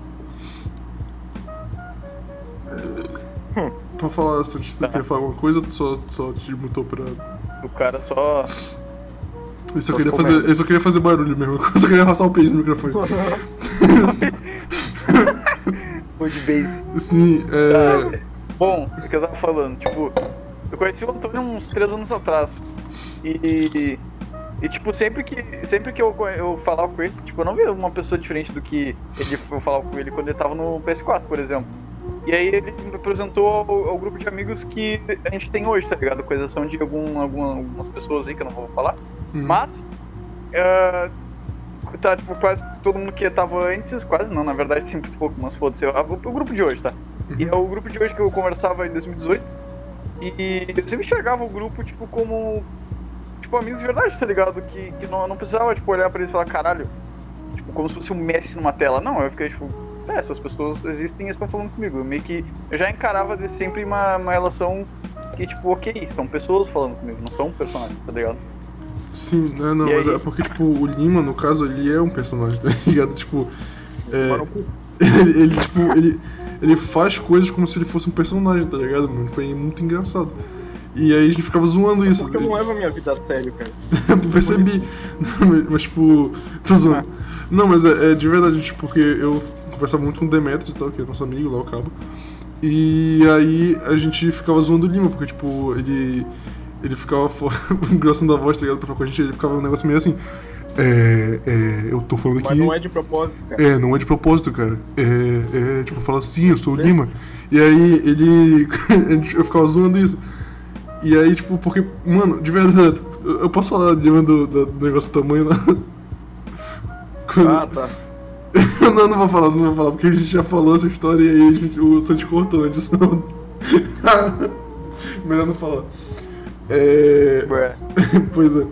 Pode falar, Sanji. Tu Tá. queria falar alguma coisa ou tu só, só te mutou pra. O cara só. Eu só, queria fazer, eu só queria fazer barulho mesmo. Eu só queria roçar o peixe no microfone. Foi de base. Sim, é. Bom, o que eu tava falando, tipo, eu conheci o Antônio uns três anos atrás. E. E tipo, sempre que, sempre que eu, eu falava com ele, tipo, eu não via uma pessoa diferente do que ele, eu falava com ele quando ele tava no PS4, por exemplo. E aí ele me apresentou ao, ao grupo de amigos que a gente tem hoje, tá ligado? Com exceção de algum, alguma- algumas pessoas aí que eu não vou falar. hum, Mas, ah, tá, tipo, quase todo mundo que tava antes, quase não, na verdade sempre pouco, mas foda-se, é o, o grupo de hoje, tá? E é o grupo de hoje que eu conversava em 2018, e eu sempre enxergava o grupo, tipo, como, tipo, amigos de verdade, tá ligado? Que, que não, não precisava, tipo, olhar pra eles e falar, caralho, tipo, como se fosse um Messi numa tela, não, eu fiquei, tipo, é, essas pessoas existem e estão falando comigo, eu meio que, eu já encarava de sempre uma, uma relação que, tipo, ok, são pessoas falando comigo, não são personagens, tá ligado? Sim, não, E mas é porque, tipo, o Lima, no caso, ele é um personagem, tá ligado? Tipo. É, ele, ele, tipo, ele, ele faz coisas como se ele fosse um personagem, tá ligado, mano? Tipo, é muito engraçado. E aí a gente ficava zoando isso. Porque eu não levo a minha vida a sério, cara. Percebi. Mas, tipo. Tô zoando. Não, mas é, é de verdade, tipo, porque eu conversava muito com o Demetrius e tal, que é nosso amigo lá, o cabo. E aí a gente ficava zoando o Lima, porque, tipo, ele. Ele ficava engrossando a voz, tá ligado? Pra falar com a gente, ele ficava um negócio meio assim. É. é eu tô falando aqui. Mas não é de propósito, cara. É, não é de propósito, cara. É, é tipo, fala assim, eu sou o Lima. E aí ele. eu ficava zoando isso. E aí, tipo, porque, mano, de verdade, eu posso falar, Lima, do, do, do negócio do tamanho lá? Quando- Ah, tá. não, não vou falar, não vou falar, porque a gente já falou essa história e aí gente, o Santi cortou a edição. Melhor não falar. É. Pois é.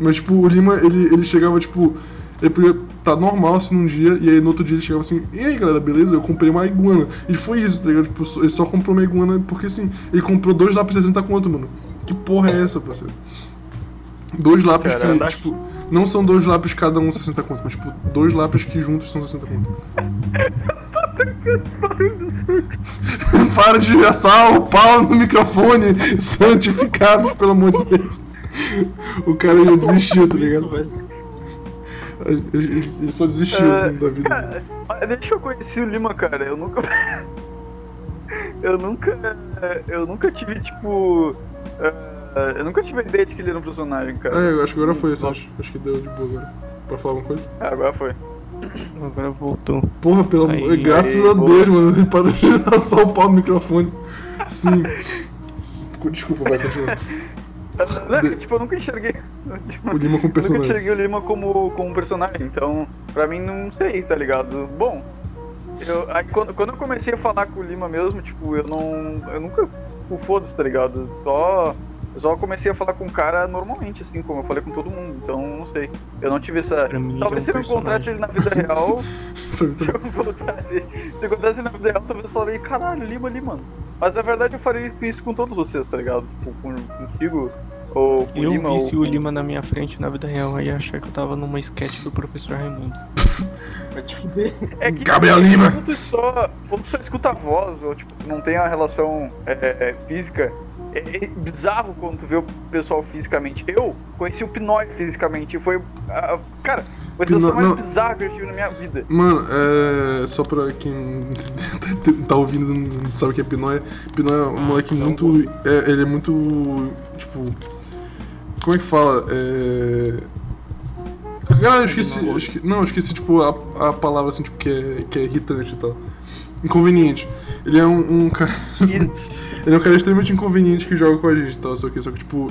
Mas, tipo, o Lima, ele, ele chegava, tipo, ele podia tá normal assim num dia, e aí no outro dia ele chegava assim, e aí galera, beleza? Eu comprei uma iguana. E foi isso, tá ligado? Tipo, ele só comprou uma iguana porque assim, ele comprou dois lápis de 60 conto, mano. Que porra é essa, parceiro? Dois lápis Caramba. que, tipo, não são dois lápis cada um 60 conto, mas tipo, dois lápis que juntos são 60 conto. Para de assar o pau no microfone, santificáveis, pelo amor de Deus. O cara já desistiu, tá ligado? Ele só desistiu assim da vida. Desde que eu conheci o Lima, cara, eu nunca. eu nunca. Eu nunca tive, tipo. eh, eu nunca tive a ideia de que ele era um personagem, cara. É, eu acho que agora foi isso, acho. Acho que deu de boa agora. Pra falar alguma coisa? Ah, agora foi. Agora voltou. Porra, pelo amor. Graças aí, a boa. Deus, mano. Ele parou de assar o pau no microfone. Sim. Desculpa, vai, continua. Não, é que, tipo, eu nunca enxerguei. Tipo, O Lima como eu nunca personagem. enxerguei o Lima como, como personagem, então, pra mim, não sei, tá ligado? Bom, eu, aí, quando, quando eu comecei a falar com o Lima mesmo, tipo, eu não. Eu nunca. Tipo, foda-se, tá ligado? Só. eu Só comecei a falar com o cara normalmente, assim, como eu falei com todo mundo, então não sei. Eu não tive essa. Mim, Talvez se é um eu encontrasse ele na vida real, se eu encontrasse, se eu encontrasse ele na vida real, talvez eu falaria, caralho, Lima ali, mano. Mas na verdade eu faria isso com todos vocês, tá ligado? Tipo, com, contigo, ou com o Eu Lima, visse ou o Lima na minha frente na vida real aí achar que eu tava numa sketch do professor Raimundo. É que Gabriel Lima. Quando tu só, quando tu só escuta a voz, ou tipo, não tem a relação é, é, física, é, é bizarro quando tu vê o pessoal fisicamente. Eu conheci o Pinói fisicamente, e foi. ah, cara, foi a situação mais não. bizarra que eu tive na minha vida. Mano, é. Só pra quem tá ouvindo e não sabe o que é Pinóia. Pinóia é um moleque muito. É, ele é muito. Tipo. Como é que fala? É. Caralho, eu esqueci. eu esque- Não, eu esqueci, tipo, a, a palavra assim, tipo, que é, que é irritante e tal. Inconveniente. Ele é um, um cara. Ele é um cara extremamente inconveniente que joga com a gente e tal, só que, só que tipo,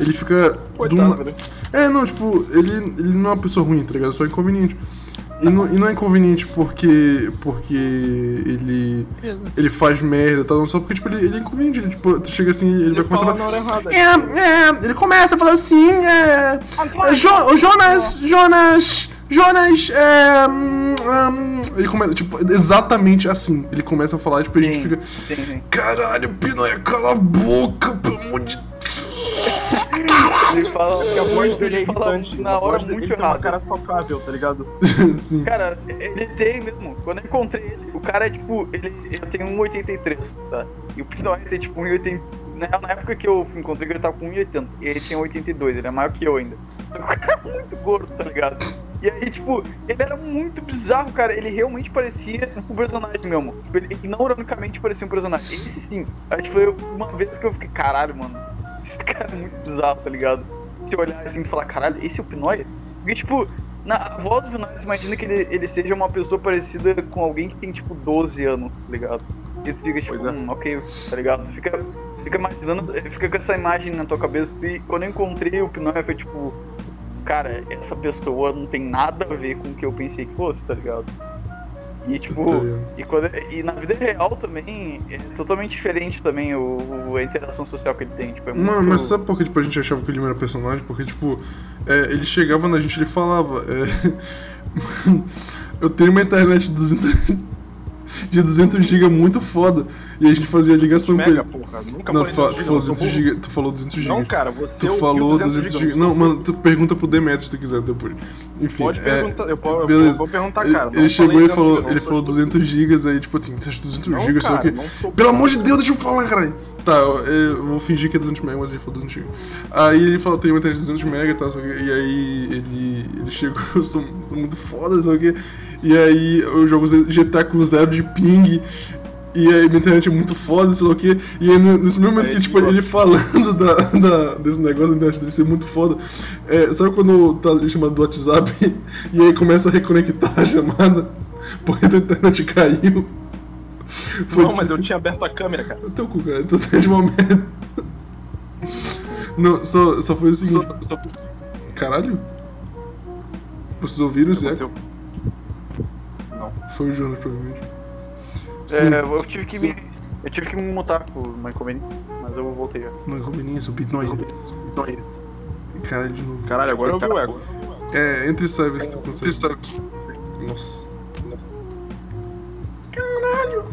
ele fica. do Coitado, né? É, não, tipo, ele, ele não é uma pessoa ruim, tá ligado? Só é inconveniente. E não, e não é inconveniente porque. porque ele. ele faz merda e tal, não só porque, tipo, ele, ele é inconveniente. Ele, tipo, tu chega assim, ele, vai Ele começar a fala falar. na hora errada. É, é, ele começa a falar assim, é. é, Jo- Jonas, Jonas, Jonas, é. hum, hum, ele começa, tipo, exatamente assim. Ele começa a falar, tipo, a gente Sim, fica. sim, sim. Caralho, Pinoia, cala a boca, pelo amor de Ele fala, Porque a voz dele é ele irritante. na hora muito tem uma errada. cara socável, tá ligado? Sim. Cara, ele tem mesmo. Quando eu encontrei ele, o cara é tipo. Ele, eu tenho 1,83, tá? E o Pinói tem tipo 1,80. Na, na época que eu encontrei ele, ele tava com 1,80. E ele tinha 82, ele é maior que eu ainda. O cara é muito gordo, tá ligado? E aí, tipo, ele era muito bizarro, cara. Ele realmente parecia um personagem mesmo. Tipo, ele ignoranicamente parecia um personagem. Esse sim. Aí foi uma vez que eu fiquei, caralho, mano. Esse cara é muito bizarro, tá ligado? Se olhar assim e falar, caralho, esse é o Pinóia? Porque, tipo, na voz do Pinóia, você imagina que ele, ele seja uma pessoa parecida com alguém que tem, tipo, 12 anos, tá ligado? E você fica, tipo, é. hum, ok, tá ligado? Fica, fica imaginando, fica com essa imagem na tua cabeça. E quando eu encontrei o Pinóia, foi tipo, cara, essa pessoa não tem nada a ver com o que eu pensei que fosse, tá ligado? E tipo, e, quando, e na vida real também é totalmente diferente também o, o- a interação social que ele tem. Tipo, é Mano, muito- mas sabe por que tipo, a gente achava que Lima era personagem? Porque, tipo, é, ele chegava na gente e ele falava. é, eu tenho uma internet de 200, de 200 GB muito foda. E a gente fazia ligação com ele. porra. Nunca Não, tu, falei fa- tu 200 falou gigas, eu 200 sou GB. Tu falou 200 GB. Não, cara, você Tu ouviu falou 200 gigas, GB. eu Não, mano, tu pergunta pro Demetrio se tu quiser depois. Enfim. Pode é, perguntar, eu, po- eu beleza. vou perguntar, Ele, cara. ele não chegou e 200 falou, ele falou burro. 200 GB, aí tipo, tem 200 Não, GB, sei o quê. Pelo amor de Deus, deixa eu falar, caralho. Tá, eu, eu vou fingir que é 200 MB, mas ele falou 200 GB. Aí ele falou, tem uma internet de 200 MB e tal, só que- e aí ele, ele chegou, eu sou, sou muito foda, só que. E aí eu jogo GTA com zero de ping. E aí minha internet é muito foda, sei lá o quê. E aí nesse mesmo momento que, tipo, ele falando da, da- desse negócio da internet dele ser muito foda, é, sabe quando tá ele chamando do WhatsApp e aí começa a reconectar a chamada porque a tua internet caiu? Foi Não, mas eu tinha aberto a câmera, cara. o teu cu, cara, tu tá de momento. Não, só, só foi o seguinte. Caralho? Vocês ouviram isso, é? Não. Foi o Jonas, provavelmente. É, Sim, eu tive que me. Eu tive que me mutar por uma inconveniência, mas eu voltei já. uma inconveniência, o Bitnoia. Caralho, de novo. Caralho, agora eu vi o ego. É, entre e sai, vê se tu consegue. Nossa. Caralho!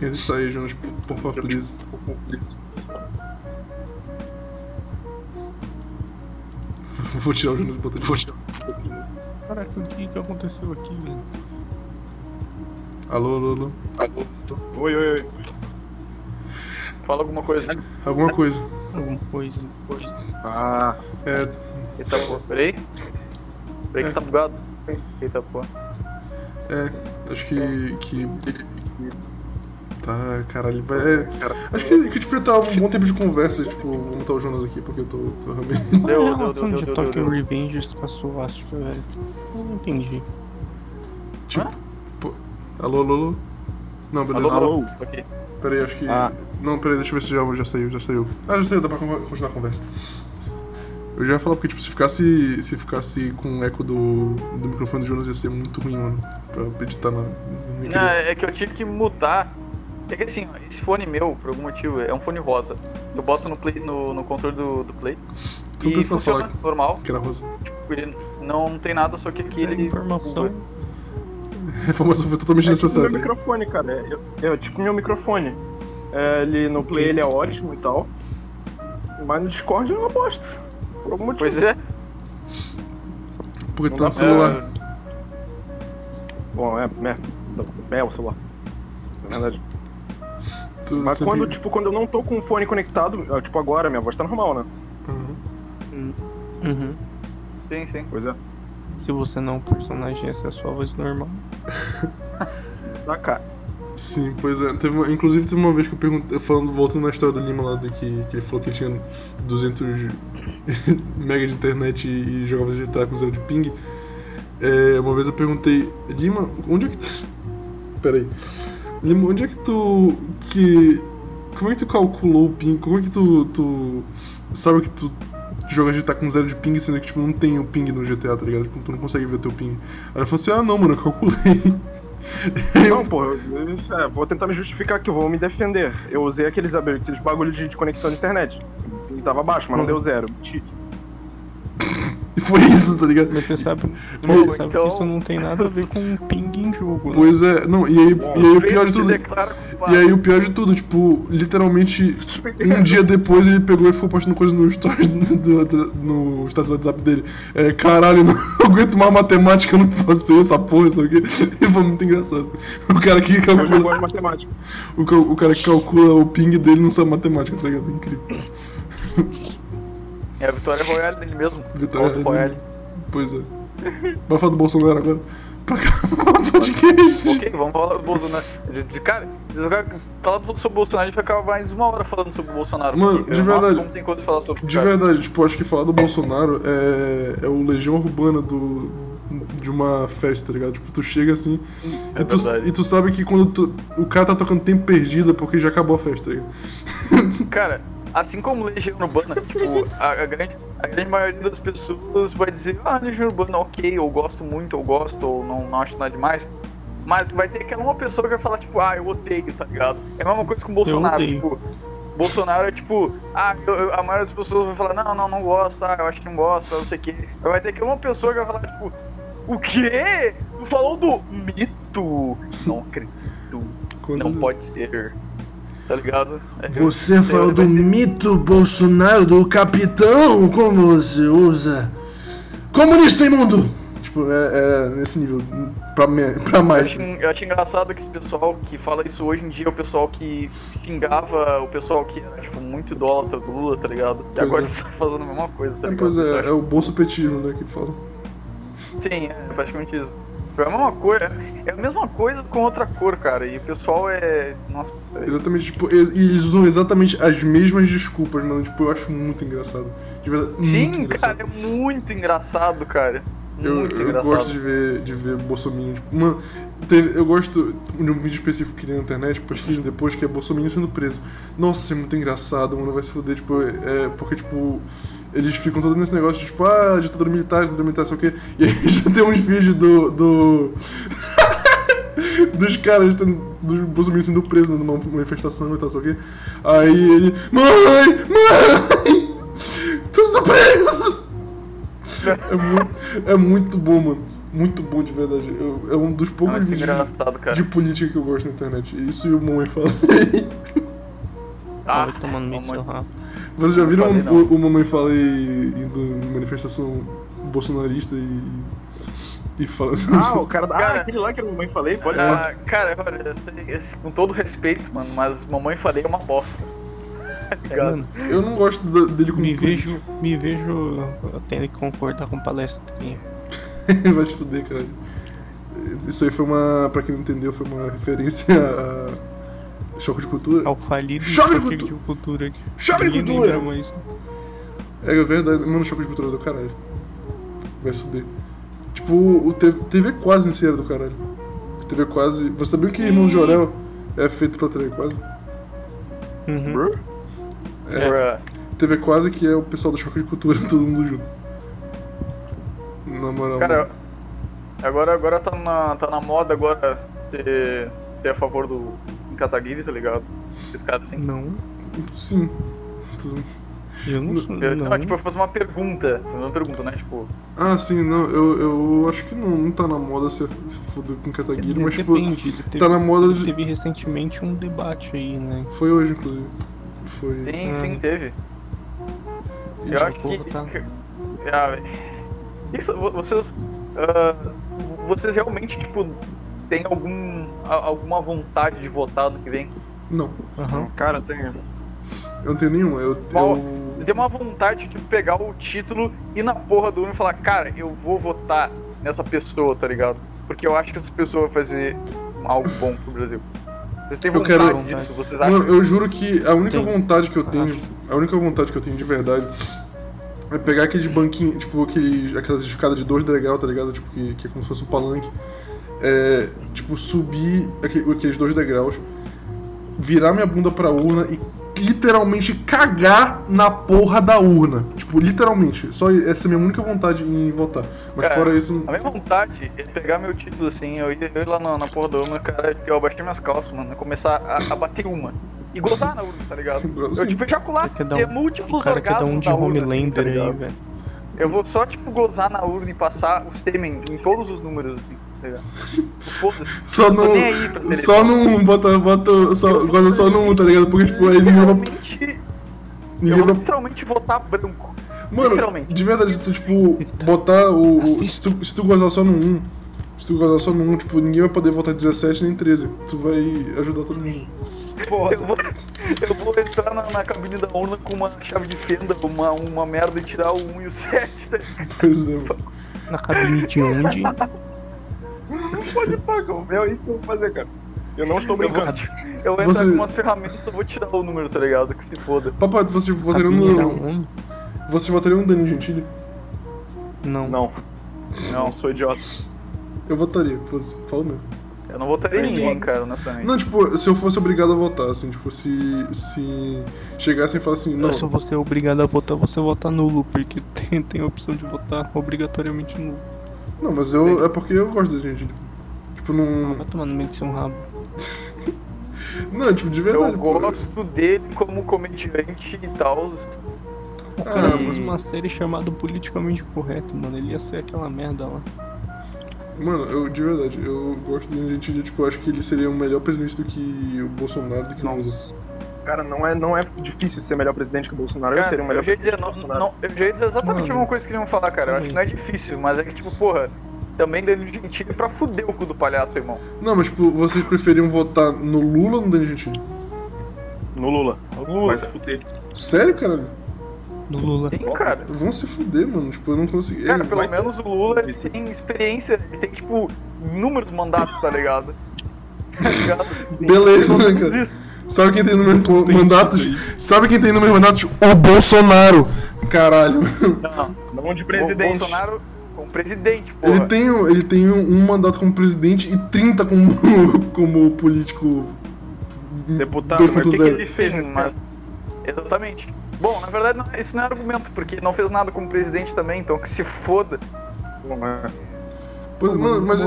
Entre e sai, Jonas, por favor, please. Vou tirar o Jonas e botar de Caraca, o que, que aconteceu aqui, velho? Alô, alô, alô. Oi, oi, oi. Fala alguma coisa. Alguma coisa. Alguma coisa. coisa. Ah, É, Eita porra, peraí. Peraí que tá bugado. Eita porra. é, acho que. que... Tá, caralho, vai. É, acho que, que tipo, já tá um bom tempo de conversa, tipo, vou botar o Jonas aqui porque eu tô, tô realmente. Deu, Qual é a relação de Tokyo. Revengers com a Suástica, velho? Eu não entendi. Tipo. pô, alô, alô, alô? Não, beleza. Alô, Alô? Ok. Peraí, acho que. Ah. Não, peraí, deixa eu ver se já, já saiu, já saiu. Ah, já saiu, dá pra con- continuar a conversa. Eu já ia falar porque, tipo, se ficasse. Se ficasse com o eco do, do microfone do Jonas ia ser muito ruim, mano. Pra editar na. não é que eu tive que mutar. É que assim, esse fone meu, por algum motivo, é um fone rosa. Eu boto no, play, no, no controle do, do Play. Tu e funciona falar normal. que era rosa. Ele não tem nada, só que aqui Essa ele. informação. A informação foi totalmente é tipo meu microfone, cara. É, Eu, eu, tipo meu microfone. É, ele no Play ele é ótimo e tal. Mas no Discord é uma bosta. Por algum motivo. Pois é. Porque Não tá no celular. Bom, é, é, é o celular. Na verdade. Tu Mas sempre- quando, tipo, quando eu não tô com o fone conectado, tipo agora, minha voz tá normal, né? Uhum. Uhum. Sim, sim. Pois é. Se você não é um personagem, essa é a sua voz normal. Tá, cara. Sim, pois é. Teve uma- inclusive teve uma vez que eu perguntei, falando, voltando na história do Lima lá, de que, que ele falou que tinha 200 mega de internet e, e jogava GTA com zero de ping. É, uma vez eu perguntei, Lima, onde é que tu. Peraí. Lima, onde é que tu. que. Como é que tu calculou o ping? Como é que tu. tu sabe que tu joga GTA com zero de ping, sendo que tipo, não tem o ping no GTA, tá ligado? Tipo, tu não consegue ver o teu ping. Aí ela falou assim, ah não, mano, eu calculei. Não, pô, eu, eu- é, vou tentar me justificar aqui, vou me defender. Eu usei aqueles, aqueles bagulho de, de conexão de internet. E tava baixo, mas não Hum. deu zero. Menti. E foi isso, tá ligado? Mas você sabe, mas Bom, você sabe então- que isso não tem nada a ver com ping em jogo, né? Pois é, não, e aí, e aí o pior de tudo. E aí o pior de tudo, tipo, literalmente um dia depois ele pegou e ficou postando coisa no stories do, do- no status do WhatsApp dele. É, caralho, eu não aguento mais matemática, eu não faço essa porra, sabe o quê? E foi muito engraçado. O cara que calcula. O, o cara que calcula o ping dele não sabe matemática, tá ligado? Incrível. É a Vitória Royale dele mesmo. Vitória Auto Royale. Pois é. Vai falar do Bolsonaro agora? Pra acabar o podcast. Ok, vamos falar do Bolsonaro. Cara, falar sobre o Bolsonaro, a gente vai ficar mais uma hora falando sobre o Bolsonaro. Mano, de nossa, verdade. Como tem coisa falar sobre De cara. verdade, tipo, acho que falar do Bolsonaro é, é o legião urbana do, de uma festa, tá ligado? Tipo, tu chega assim É e, tu, e tu sabe que quando tu- o cara tá tocando tempo perdido é porque já acabou a festa, tá ligado? Cara, assim como Legião Urbana, tipo, a, a grande, a grande maioria das pessoas vai dizer, ah, Legião Urbana, ok, eu gosto muito, eu gosto, ou não, não acho nada demais. Mas vai ter aquela uma pessoa que vai falar, tipo, ah, eu odeio, tá ligado? É a mesma coisa com o Bolsonaro, tipo. Bolsonaro é tipo, ah, eu- a maioria das pessoas vai falar, não, não, não gosto, ah, eu acho que não gosto, não sei o quê. Vai ter aquela uma pessoa que vai falar, tipo, o quê? Tu falou do mito? Não acredito. Coisa Não de- pode ser. Tá ligado? É, Você falou do mito Bolsonaro, do capitão, como você usa? Comunista imundo! Tipo, é, é nesse nível. Pra, pra Eu mais. acho, eu acho engraçado que esse pessoal que fala isso hoje em dia é o pessoal que xingava o pessoal que era, tipo, muito idólatra do Lula, tá ligado? E Pois agora é. eles estão fazendo a mesma coisa, tá É, ligado? pois Eu é, é o bolsopetismo, né, que fala. Sim, é praticamente isso. É a mesma coisa, é a mesma coisa com outra cor, cara. E o pessoal é. Nossa, é- Exatamente, tipo, eles usam exatamente as mesmas desculpas, mano. Tipo, eu acho muito engraçado. De verdade, muito Sim, engraçado. cara, é muito engraçado, cara. Eu, Muito eu engraçado. gosto de ver, de ver Bolsonaro. Tipo, mano, teve- eu gosto de um vídeo específico que tem na internet, pesquisem depois, que é Bolsonaro sendo preso. Nossa, é muito engraçado, mano. Vai se fuder, tipo, é, porque, tipo, eles ficam todos nesse negócio de, tipo, ah, ditadura militar, ditadura militar, sei o quê. E aí já tem uns vídeos do. do... dos caras sendo, dos Bolsonaro sendo presos numa manifestação e tal, sei o quê. Aí ele. Mãe! Mãe! Tô sendo preso! É muito, é muito bom, mano. Muito bom de verdade. Eu- é um dos É poucos muito vídeos cara. de política que eu gosto na internet. Isso e o Mamãe Fala. Ah, vai tomando mamãe. seu rabo. Vocês já viram falei, o, o Mamãe Fala e- indo em manifestação bolsonarista e. e falando. Ah, o cara Ah, aquele lá que a mamãe falei, pode Ah, cara, olha, eu sei- esse- com todo respeito, mano, mas mamãe falei é uma bosta. Tá ligado? Mano, Eu não gosto dele como me político. vejo, me vejo eu tendo que concordar com palestrinha. Vai se fuder, cara. Isso aí foi uma. Pra quem não entendeu, foi uma referência a. Choque de cultura. Ao falido Choque de cultu- de cultura. Choque de cultura! É verdade, mano, choque de cultura do caralho. Vai fuder. Tipo, o TV, TV quase em do caralho. TV quase. Você sabia que Irmão de Jorel é feito pra TV quase? Uhum. É. TV quase que é o pessoal do choque de cultura, todo mundo junto. Na moral. Cara, agora, agora tá, na, tá na moda agora ser, ser a favor do Kataguiri, tá ligado? Esses caras assim. Não, sim. eu não. Eu, Não. não, tipo, eu fazer uma pergunta. Uma pergunta, né? Tipo, Ah, sim, não, eu, eu acho que não, não tá na moda se, se fuder com Kataguiri, mas tipo, Depende, teve, tá na moda de. teve recentemente um debate aí, né? Foi hoje, inclusive. Foi. sim, Ah. sim, teve. E, Eu o acho que. tá- Ah, isso, vo- vocês. ah, vocês realmente, tipo, têm algum, alguma vontade de votar no que vem? Não, Aham. Cara, tem. eu não tenho nenhuma. Eu, Qual- eu, Tem uma vontade de pegar o título e na porra do e falar, cara, eu vou votar nessa pessoa, tá ligado? Porque eu acho que essa pessoa vai fazer algo bom pro Brasil. Vocês têm Eu vontade quero- disso? Vocês acham? Mano, eu juro que a única Tem. vontade que eu tenho, Acho. a única vontade que eu tenho de verdade é pegar aqueles banquinhos, tipo, aqueles, aquelas escadas de dois degraus, tá ligado? Tipo, que, que é como se fosse um palanque. É, tipo, subir aque- aqueles dois degraus, virar minha bunda pra urna e literalmente cagar na porra da urna. Tipo, literalmente. Só essa é a minha única vontade em votar. Mas Cara, fora isso. A minha vontade é pegar meu título assim, eu ir, lá na, na porra da urna, cara, eu abaixei minhas calças, mano, começar a, a bater uma. E gozar na urna, tá ligado? Eu, tipo, ejacular, ter um- múltiplos cara quer dar um de urna, assim, Homelander tá aí, velho. Eu vou só, tipo, gozar na urna e passar o sêmen em todos os números, assim. Só Eu não. Só não bota, bota. Só, gosta só no um, tá ligado? Porque, tipo, aí ninguém vai. Literalmente, eu Ninguém vou vai literalmente votar branco. Mano, de verdade, se tu, tipo, botar o. o- se, tu, se tu gozar só no 1, se tu gozar só no 1, tipo, ninguém vai poder votar 17 nem 13. Tu vai ajudar todo mundo. Eu vou, eu vou entrar na, na cabine da urna com uma chave de fenda, uma, uma merda e tirar o 1 e o 7. Tá? Pois é, mano. Na cabine de onde? Pode pagar, o meu é isso que eu vou fazer, cara. Eu não estou Eu brincando. eu vou entrar Você- com umas ferramentas eu vou tirar o número, tá ligado? Que se foda. Papai, vocês votariam Cabine da no. onde? Vocês votariam no Danilo Gentili? Não. Não. Não, sou idiota. Eu votaria, foda-se, falo mesmo. Eu não votaria em ninguém, cara, honestamente. Não, tipo, se eu fosse obrigado a votar, assim, tipo, se. Se chegassem e falassem, não. Se você é obrigado a votar, você vota nulo, porque tem, tem a opção de votar obrigatoriamente nulo. Não, mas eu. É porque eu gosto da Gentili. Tipo, não. Vai tomar no meio do seu rabo. Não, tipo, de verdade. Eu pô. gosto dele como comediante e tal. O cara Ah, fez uma série chamada Politicamente Correto, mano. Ele ia ser aquela merda lá. Mano, eu, de verdade, eu gosto do Gentili, tipo, eu acho que ele seria um melhor presidente do que o Bolsonaro, do que o Lula. Cara, não é, não é difícil ser melhor presidente que o Bolsonaro. eu Cara, seria o melhor eu já ia dizer, presidente que não, não, eu já ia dizer exatamente Mano, a mesma coisa que iam falar, cara. Eu acho que não é difícil, mas é que, tipo, porra, também Danilo Gentili pra fuder o cu do palhaço, irmão. Não, mas tipo, vocês preferiam votar no Lula ou no Danilo Gentili? No Lula. Lula. Vai se fuder. Sério, caralho? do Lula. Sim, cara. Vão se fuder, mano. Tipo, eu não consegui. Cara, Ele- pelo vai- menos o Lula ele tem experiência, ele tem, tipo, inúmeros mandatos, tá ligado? Tá ligado? Beleza, né, cara? Sabe quem tem números Tem mandatos? Sabe quem tem números mandatos? O Bolsonaro. Caralho. Não, Não de o presidente. Bolsonaro como presidente, Ele porra. tem, um- ele tem um mandato como presidente e 30 como, como político. Deputado, mas o que, que 2.0. ele fez nesse mas... Exatamente. Bom, na verdade, não- isso não é argumento, porque ele não fez nada como presidente também, então que se foda. Bom, é. Pois, mano, mas.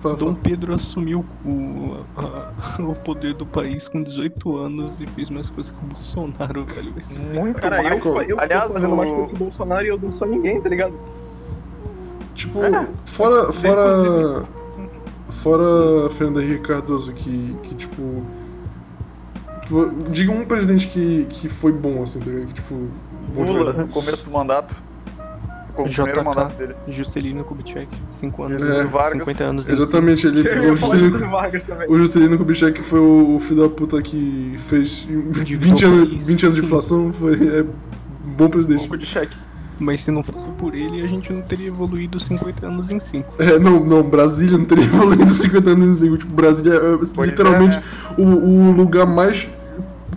Fala, Dom fala. Pedro assumiu o, a- o poder do país com 18 anos e fez mais coisas que o Bolsonaro, velho. Muito Cara, eu, mais. eu, eu Aliás, tô fazendo mais o- coisa que o Bolsonaro e eu não sou ninguém, tá ligado? Tipo, É. fora. Fora. Fora Fernando Henrique Cardoso, que, que tipo. que diga um presidente que, que foi bom, assim, tá ligado? Que, tipo. Lula, no começo do mandato. Como o primeiro mandato JK, dele. Juscelino Kubitschek, 5 anos, É. Vargas. 50 anos. Exatamente, ele pegou o do Juscelino, Vargas também. o Juscelino Kubitschek, foi o, o filho da puta que fez 20 Endividou o anos, país. 20 anos de inflação, foi é, bom presidente. Mas se não fosse por ele, a gente não teria evoluído 50 anos em 5. É, não, não, Brasília não teria evoluído 50 anos em cinco. Tipo, Brasília é Pois literalmente é. o, o lugar mais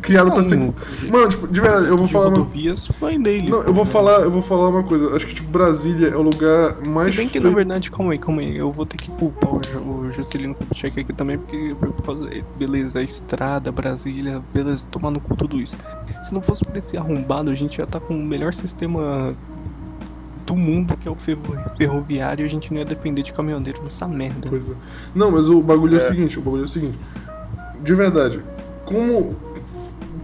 criado pra ser. Mano, tipo, de verdade, eu vou de falar. Uma... rodovias foi dele. Não, eu vou falar, eu vou falar uma coisa. Acho que tipo Brasília é o lugar mais Se bem que feio- na verdade, calma aí, calma aí. Eu vou ter que culpar o, Ju- o Juscelino Kubitschek aqui também, porque foi por causa. Beleza, a estrada, Brasília, beleza, tomar no cu tudo isso. Se não fosse por esse arrombado, a gente ia estar com o melhor sistema do mundo, que é o ferro- ferroviário, e a gente não ia depender de caminhoneiro nessa merda. coisa. Não, mas o bagulho é. o seguinte, o bagulho é o seguinte. De verdade, como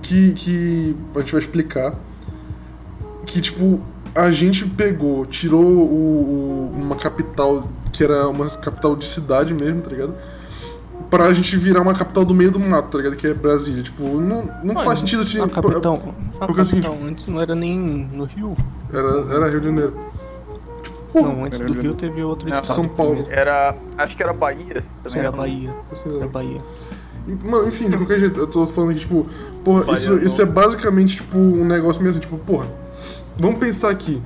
que, que a gente vai explicar que tipo a gente pegou, tirou o, o- uma capital que era uma capital de cidade mesmo, tá ligado? Pra gente virar uma capital do meio do mato, tá ligado? Que é Brasília. Tipo, não, não faz sentido assim. A capital, a porque antes não era nem no Rio. Era, era Rio de Janeiro. Não, antes era do Rio Rio teve outro estado. São Paulo. Era. Acho que era Bahia também. Era não? Bahia. Era Bahia. Mano, enfim, de qualquer jeito, eu tô falando que, tipo, porra, isso, isso é basicamente, tipo, um negócio mesmo, tipo, porra, vamos pensar aqui.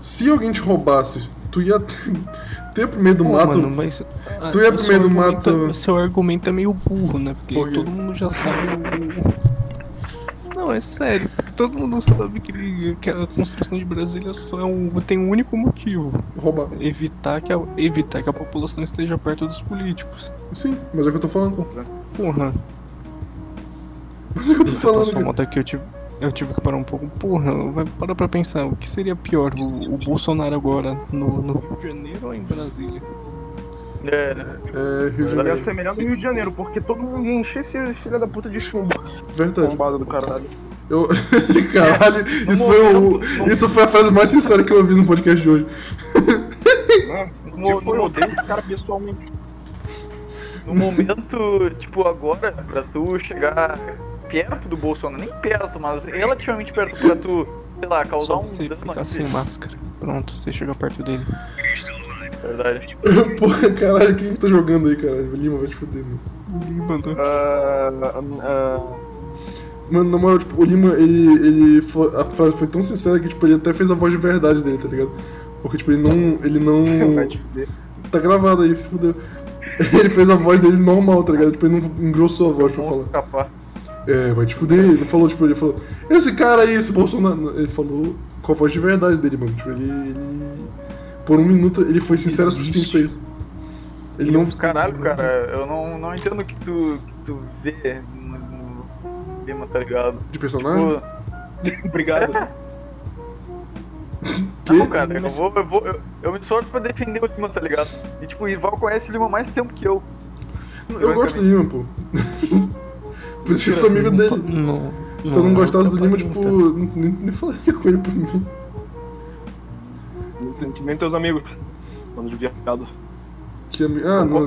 Se alguém te roubasse, tu ia ter pro meio do Pô, mato. mano, mas. ah, tu ia pro seu meio do mato- Seu argumento é meio burro, né? Porque Por todo mundo já sabe o. Não, é sério, todo mundo sabe que, que a construção de Brasília só é um, tem um único motivo: roubar. evitar que, a, evitar que a população esteja perto dos políticos. Sim, mas é o que eu tô falando. Porra, Mas é o que eu tô eu falando. cara. moto aqui, eu tive, eu tive que parar um pouco. Porra, vai parar pra pensar, o que seria pior, o, o Bolsonaro agora no, no Rio de Janeiro ou em Brasília? É, né? É, Rio de Janeiro. ser melhor no Rio de Janeiro, porque todo mundo ia encher esse filho da puta de chumbo. Verdade. Bombado do caralho. Eu... Caralho, no isso foi, o... isso foi a frase mais sincera que eu ouvi no podcast de hoje. Né? No, Eu, eu no, odeio esse cara pessoalmente. No momento, tipo, agora, pra tu chegar perto do Bolsonaro, nem perto, mas relativamente perto pra tu, sei lá, causar Só um você dano ficar sem máscara. Pronto, você chega perto dele. Verdade. Porra, caralho, quem que tá jogando aí, caralho? Lima vai te fuder, mano. Mano, Ah, ah, Mano, na moral, tipo, o Lima, ele, ele foi, a frase foi tão sincera que, tipo, ele até fez a voz de verdade dele, tá ligado? Porque, tipo, ele não, ele não... vai te fuder. Tá gravado aí, se fudeu. Ele fez a voz dele normal, tá ligado? Tipo, ele não engrossou a voz pra falar. escapar. É, vai te fuder. Ele não falou, tipo, ele falou, esse cara aí, esse Bolsonaro... Ele falou com a voz de verdade dele, mano. Tipo, ele... ele... Por um minuto, ele foi sincero o suficiente pra isso. Ele não... Caralho, cara, eu não, não entendo o que tu, que tu vê no, no Lima, tá ligado? De personagem? Tipo, Obrigado. não, cara, eu vou, eu vou, eu, eu me esforço pra defender o Lima, tá ligado? E tipo, o Ival conhece o Lima mais tempo que eu. Eu gosto do Lima, pô. Por isso que eu sou amigo dele. Não, Se eu não gostasse do Lima, tipo, nem, nem falaria com ele por mim. Que nem teus amigos. Mano de viado. Que ami- Ah, não,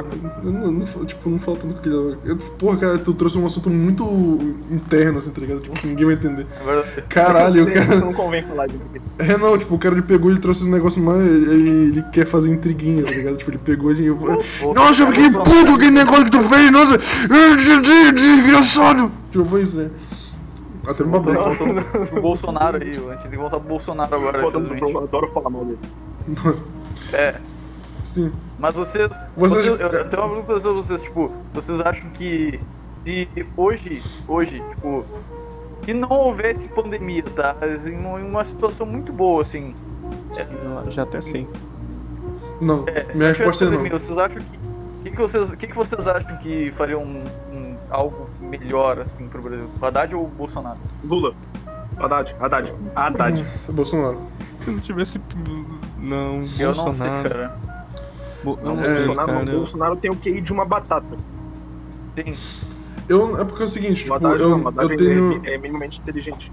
não, não, não, Tipo, não fala tanto com aquele. eu- Porra, cara, tu trouxe um assunto muito interno, assim, tá ligado? Tipo, que ninguém vai entender. Verdade. Caralho, o cara. não convém falar aqui. É, não, tipo, o cara ele pegou e trouxe um negócio mais. Ele, ele quer fazer intriguinha, tá ligado? Tipo, ele pegou e. Eu... Nossa, eu fiquei puto com aquele negócio que tu fez, nossa! Desgraçado! Tipo, foi isso, né? Até no babé. Voltando pro Bolsonaro aí, a gente tem que voltar pro Bolsonaro agora. Eu adoro falar mal dele. É, Sim. mas vocês. Vocês- vocês- eu, eu tenho uma pergunta sobre vocês, tipo, vocês acham que se hoje, hoje, tipo, se não houvesse pandemia, tá? Em uma, situação muito boa, assim. Eu já até sei. Não, É, minha resposta é não. vocês acham que. O que, que, vocês, que, que vocês acham que faria um, um- algo melhor, assim, pro Brasil? Haddad ou Bolsonaro? Lula. Haddad, Haddad, Haddad. Bolsonaro. Se não tivesse. Não, Eu não sei, Bolsonaro. cara. Bo- Não, sei, Bolsonaro, cara. não, Bolsonaro tem o QI de uma batata. Sim. Eu, é porque é o seguinte, tipo, Haddad eu, não, eu tenho. é, é minimamente inteligente.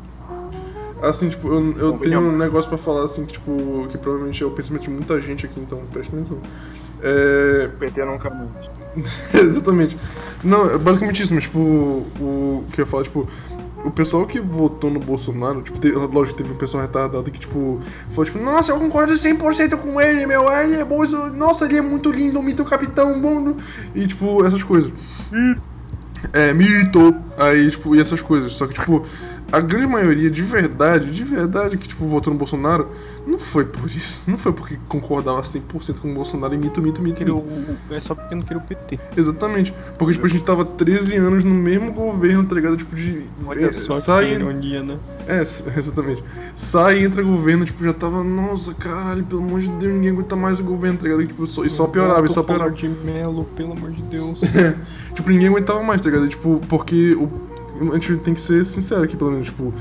Assim, tipo, eu, eu tenho um negócio pra falar, assim, que, tipo, que provavelmente é o pensamento de muita gente aqui, então presta atenção. É. O PT nunca muito. Exatamente. Não, é basicamente isso, mas, tipo, o que eu ia falar, tipo, o pessoal que votou no Bolsonaro, tipo, te- lógico, teve um pessoal retardado que, tipo, falou, tipo, nossa, eu concordo 100% com ele, meu, ele é bom, nossa, ele é muito lindo, mito capitão, bom, e, tipo, essas coisas. É, mito, aí, tipo, e essas coisas. Só que, tipo, a grande maioria de verdade, de verdade, que, tipo, votou no Bolsonaro, não foi por isso. Não foi porque concordava 100% com o Bolsonaro e mito, mito, mito, Queria É só porque não queria o PT. Exatamente. Porque, tipo, a gente tava 13 anos no mesmo governo, tá ligado? Tipo, de. Olha é, Só sai. ironia, né? É, exatamente. Sai e entra governo, tipo, já tava. Nossa, caralho, pelo amor de Deus, ninguém aguenta mais o governo, tá ligado? E, tipo, só, e só piorava, e só piorava. De Melo, pelo amor de Deus. Tipo, ninguém aguentava mais, tá ligado? E, Tipo, porque o. A gente tem que ser sincero aqui, pelo menos, tipo.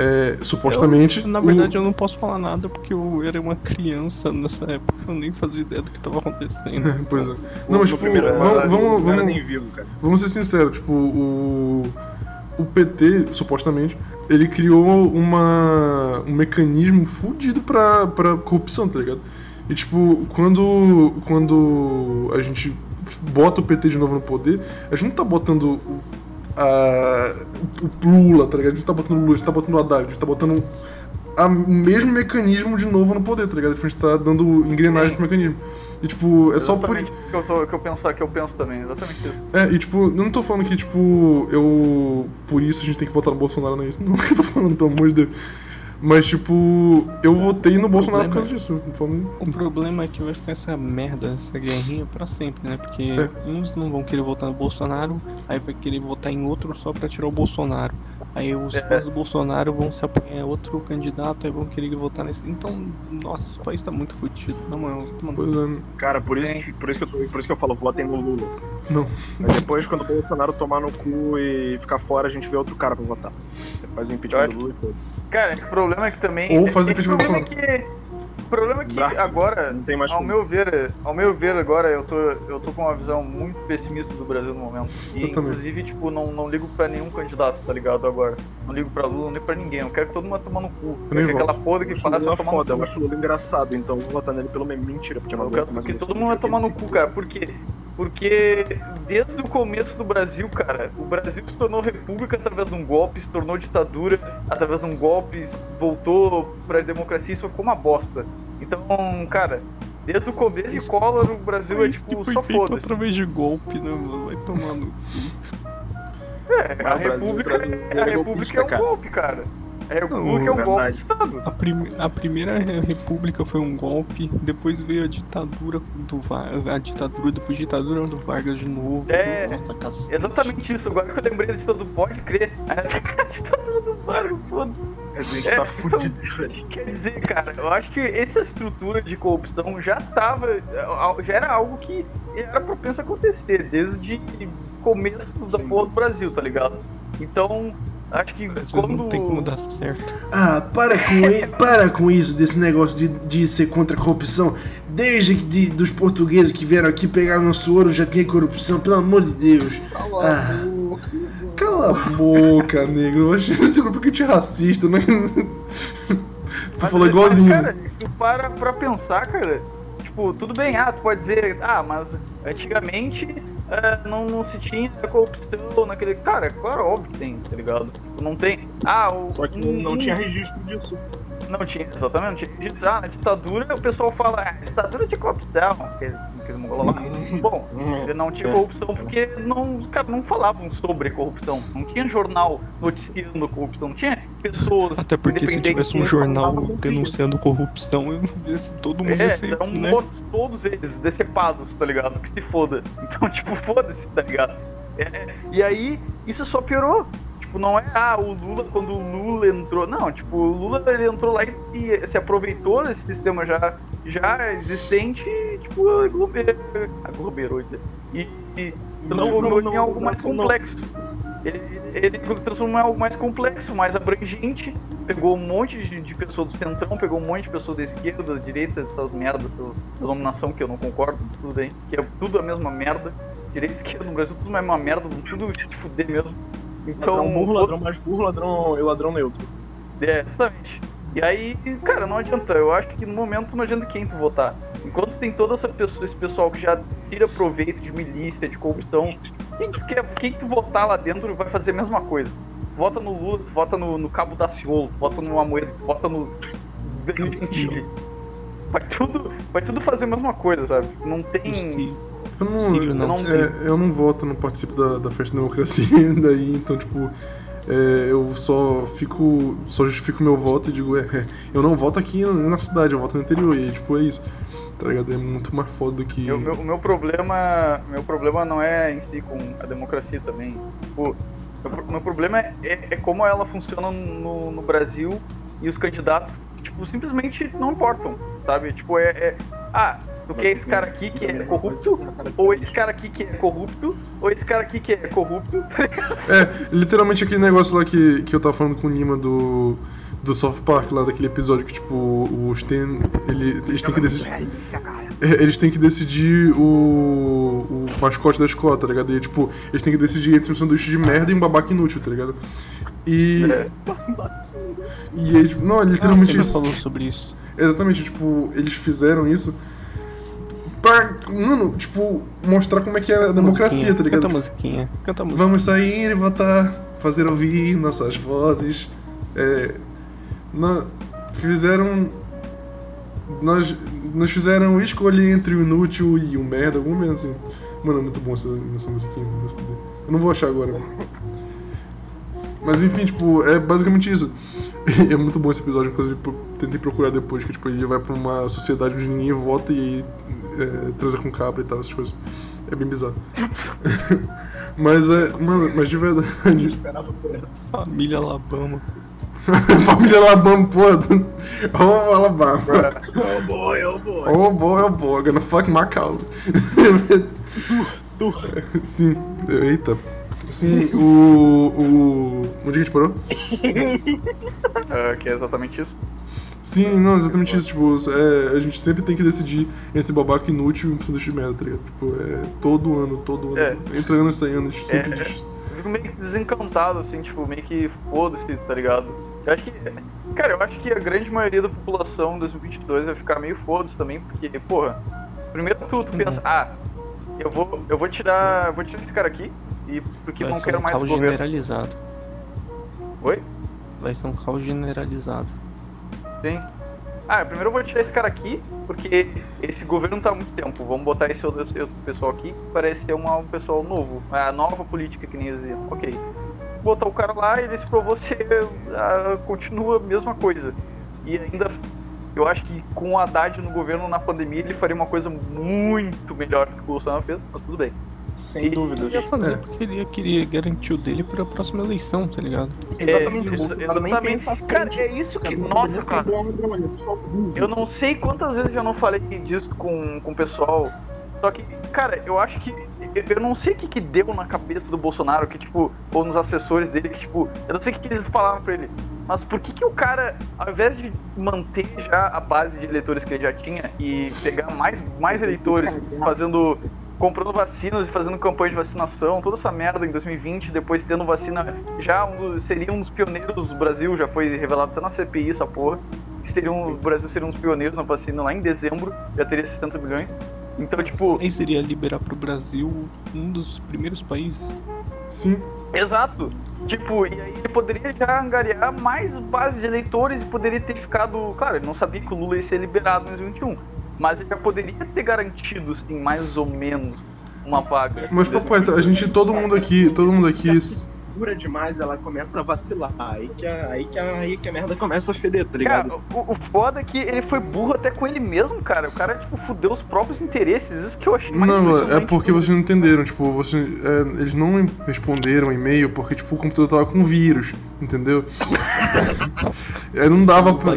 É, supostamente. Na o- verdade, eu não posso falar nada porque eu era uma criança nessa época. Eu nem fazia ideia do que tava acontecendo. Pois é. Não, mas, tipo, primeiro vamos, vamos, não era vamos, nem vivo, cara. Vamos ser sinceros, tipo, o. O PT, supostamente, ele criou uma, um mecanismo fudido pra, pra corrupção, tá ligado? E, tipo, quando, quando a gente bota o PT de novo no poder, a gente não tá botando o, Lula, tá ligado? A gente tá botando o Lula, a gente tá botando o Haddad, a gente tá botando a- o mesmo mecanismo de novo no poder, tá ligado? Tipo, a gente tá dando engrenagem pro mecanismo. E, tipo, é só por Exatamente que eu, tô, que eu penso, que eu penso também, exatamente isso. é, e tipo, eu não tô falando que, tipo, eu. Por isso a gente tem que votar no Bolsonaro, não é isso. Não eu tô falando, pelo amor de Deus. Mas, tipo, eu votei no Bolsonaro por causa disso. falando- O problema é que vai ficar essa merda, essa guerrinha pra sempre, né? Porque É. uns não vão querer votar no Bolsonaro, aí vai querer votar em outro só pra tirar o Bolsonaro. Aí os É. fãs do Bolsonaro vão se apoiar em outro candidato, aí vão querer votar nesse. Então, nossa, esse país tá muito fudido. Na moral, toma no Pois é. Cara, por isso, que- por isso, que, eu, tô- por isso que eu falo, votem no Lula. Não. Mas depois, quando o Bolsonaro tomar no cu e ficar fora, a gente vê outro cara pra votar. Você faz o impeachment do Lula e foda-se. Cara, o problema é que também. Ou faz é, impeachment o do problema é que O problema é que Bra- agora, Não tem mais ao como. meu ver, ao meu ver agora, eu tô, eu tô com uma visão muito pessimista do Brasil no momento. E Eu também. inclusive, tipo, não, não ligo pra nenhum candidato, tá ligado? Agora. Não ligo pra Lula, nem pra ninguém. Eu quero que todo mundo tomar no cu. Eu nem quero que aquela porra Eu que acho faz vai tomar foda, eu no cu. acho o Lula engraçado, então eu vou votar nele pelo menos. Mentira, porque eu não Eu quero que todo mundo vai tomar no cu, cara. Por quê? Porque desde o começo do Brasil, cara, o Brasil se tornou república através de um golpe, se tornou ditadura através de um golpe, voltou pra democracia e isso ficou uma bosta. Então, cara, desde o começo de Collor, o Brasil é que tipo, foi só foda-se. através de golpe, né, mano? Vai tomando. É, Ah, a Brasil- república, Brasil a é república é um cara. golpe, cara. República Não, é um golpe verdade. de Estado. A, prim- a primeira república foi um golpe, depois veio a ditadura do Vargas, a ditadura, depois a ditadura do Vargas de novo. É, Nossa, cacete. Exatamente isso, agora que eu lembrei da ditadura, pode crer. A ditadura do Vargas, foda A gente É, tá então- fudido, velho. Quer dizer, cara, eu acho que essa estrutura de corrupção já tava. Já era algo que era propenso a acontecer desde o começo da porra do Brasil, tá ligado? Então, acho que quando. não tem como dar certo. Ah, para com, para com isso, desse negócio de, de ser contra a corrupção. Desde que de- dos portugueses que vieram aqui pegar nosso ouro já tinha corrupção, pelo amor de Deus. Ah, Cala a boca, negro. Eu achei esse grupo que tinha racista, né? tu Mas, falou mas, igualzinho. Cara, tu para pra pensar, cara. Tipo, tudo bem, ah, tu pode dizer, ah, mas antigamente é, não, não se tinha corrupção naquele. Cara, claro, óbvio que tem, tá ligado? Tipo, Não tem. Ah, o. Só que não um- tinha registro disso. Não tinha, exatamente. Não tinha. Diz, ah, na ditadura o pessoal fala, ah, ditadura de corrupção. Aquele, mongol lá. Bom, ele não tinha corrupção porque não, os caras não falavam sobre corrupção. Não tinha jornal noticiando corrupção. Não tinha pessoas. Até porque se tivesse um jornal denunciando corrupção, todo mundo ia É, ser, eram né? mortos, todos eles, decepados, tá ligado? Que se foda. Então, tipo, foda-se, tá ligado? É, e aí, isso só piorou. Tipo, não é, ah, o Lula, quando o Lula entrou. Não, tipo, o Lula ele entrou lá e, e se aproveitou desse sistema já, já existente e, aglomerou. E, e transformou em algo mais não. complexo. Ele, ele transformou em algo mais complexo, mais abrangente, pegou um monte de, de pessoas do centrão, pegou um monte de pessoas da esquerda, da direita, essas merdas, essas denominação que eu não concordo, tudo bem, que é tudo a mesma merda. Direita e esquerda no Brasil, tudo é uma merda, tudo de fuder mesmo. Então, Ladrão burro, ladrão mais burro, ladrão e ladrão neutro. é, exatamente. E aí, cara, não adianta. Eu acho que no momento não adianta quem tu votar. Enquanto tem toda essa pessoa, esse pessoal que já tira proveito de milícia, de corrupção, quem tu, quer, quem tu votar lá dentro vai fazer a mesma coisa. Tu vota no Lula, tu vota no, no Cabo Daciolo, tu vota no Amoedo, tu vota no Danilo Gentili. Vai tudo, vai tudo fazer a mesma coisa, sabe? Não tem. Sim. Eu não, Sírio não. não sei. é, eu não voto, não participo da, da festa da democracia, daí, então, tipo, é, eu só fico, só justifico meu voto e digo, é, eu não voto aqui na, cidade, eu voto no interior, e tipo, é isso, tá ligado? É muito mais foda do que... Meu, meu, o meu problema, meu problema não é em si com a democracia também. Tipo, meu, meu problema é, é, é como ela funciona no, no Brasil e os candidatos, tipo, simplesmente não importam, sabe? Tipo, é, é ah, tu quer esse cara aqui que é corrupto, ou esse cara aqui que é corrupto, ou esse cara aqui que é corrupto, tá ligado? É, literalmente aquele negócio lá que, que eu tava falando com o Lima do, do South Park, lá daquele episódio que, tipo, os tem, ele, eles têm que decidir... É, Eles têm que decidir o, o mascote da escola, tá ligado? E, tipo, eles têm que decidir entre um sanduíche de merda e um babaca inútil, tá ligado? E. E aí, tipo, não, é Você literalmente já isso. falou sobre isso. Exatamente, tipo, eles fizeram isso pra, mano, tipo, mostrar como é que é a democracia, tá ligado? Canta a musiquinha. Canta a música. Vamos sair e votar, fazer ouvir nossas vozes. É, nó- fizeram. Nós, nos fizeram escolher entre o inútil e o merda, alguma coisa assim. Mano, é muito bom essa, essa musiquinha. Eu não vou achar agora. Mas enfim, tipo, é basicamente isso. é muito bom esse episódio, inclusive tentei procurar depois, que tipo, ele vai pra uma sociedade onde ninguém vota e aí é, transa com cabra e tal, essas coisas. É bem bizarro. mas é, mano, mas de verdade. Família Alabama. Família Alabama, pô. Oh, Alabama. Oh boy, oh boy. Oh boy, oh boy, gonna fuck my cow. Sim, eita. Sim, o. o. Onde a gente parou? Ah, que é exatamente isso. Sim, não, exatamente isso. Tipo, é, a gente sempre tem que decidir entre babaca inútil e um sanduíche de merda, tá ligado? Tipo, é todo ano, todo ano. É. Entre anos e 100 anos, a gente sempre É. diz. Eu fico meio que desencantado, assim, tipo, meio que foda-se, tá ligado? Eu acho que. Cara, eu acho que a grande maioria da população em 2022 vai ficar meio foda-se também, porque, porra, primeiro tu, tu pensa, ah, eu vou, eu vou tirar. eu Vou tirar esse cara aqui, e porque Vai não ser quero um mais caos governo. generalizado. Oi? Vai ser um caos generalizado. Sim. Ah, primeiro eu vou tirar esse cara aqui, porque esse governo tá há muito tempo. Vamos botar esse outro, esse outro pessoal aqui, que parece ser um pessoal novo. A nova política que nem iam. Ok. Botar o cara lá e ele se provou ser. ah, continua a mesma coisa. E ainda. Eu acho que com o Haddad no governo na pandemia ele faria uma coisa muito melhor do que o Bolsonaro fez, mas tudo bem. Sem dúvidas. Ele ia fazer É. porque ele ia querer garantir o dele pra próxima eleição, tá ligado? Exatamente, É, exatamente. frente. Cara, é isso que. Nossa, cara. Eu não sei quantas vezes eu não falei disso com, com o pessoal. Só que, cara, eu acho que. Eu, eu não sei o que, que deu na cabeça do Bolsonaro, que, tipo, ou nos assessores dele, que, tipo, eu não sei o que, que eles falaram pra ele. Mas por que, que o cara, ao invés de manter já a base de eleitores que ele já tinha e pegar mais, mais eleitores fazendo. Comprando vacinas e fazendo campanha de vacinação, toda essa merda em 2020, depois tendo vacina, já um dos- seria um dos pioneiros do Brasil, já foi revelado até na CPI essa porra que seria um, o Brasil seria um dos pioneiros na vacina lá em dezembro, já teria 60 milhões. Então, tipo, Aí seria liberar pro Brasil um dos primeiros países. Sim, Exato. Tipo, e aí ele poderia já angariar mais base de eleitores e poderia ter ficado. Claro, ele não sabia que o Lula ia ser liberado em 2021. Mas ele já poderia ter garantido, assim, mais ou menos uma vaga. Mas, papo reto, a gente, todo mundo aqui, todo mundo aqui. Dura demais, ela começa a vacilar. Aí que a, aí que a, aí que a merda começa a feder, tá ligado? Cara, o, o foda é que ele foi burro até com ele mesmo, cara. O cara, tipo, fudeu os próprios interesses. Isso que eu achei mais Não, é porque vocês não entenderam, tipo, você, é, eles não responderam e-mail porque, tipo, o computador tava com vírus, entendeu? Aí não dava pra.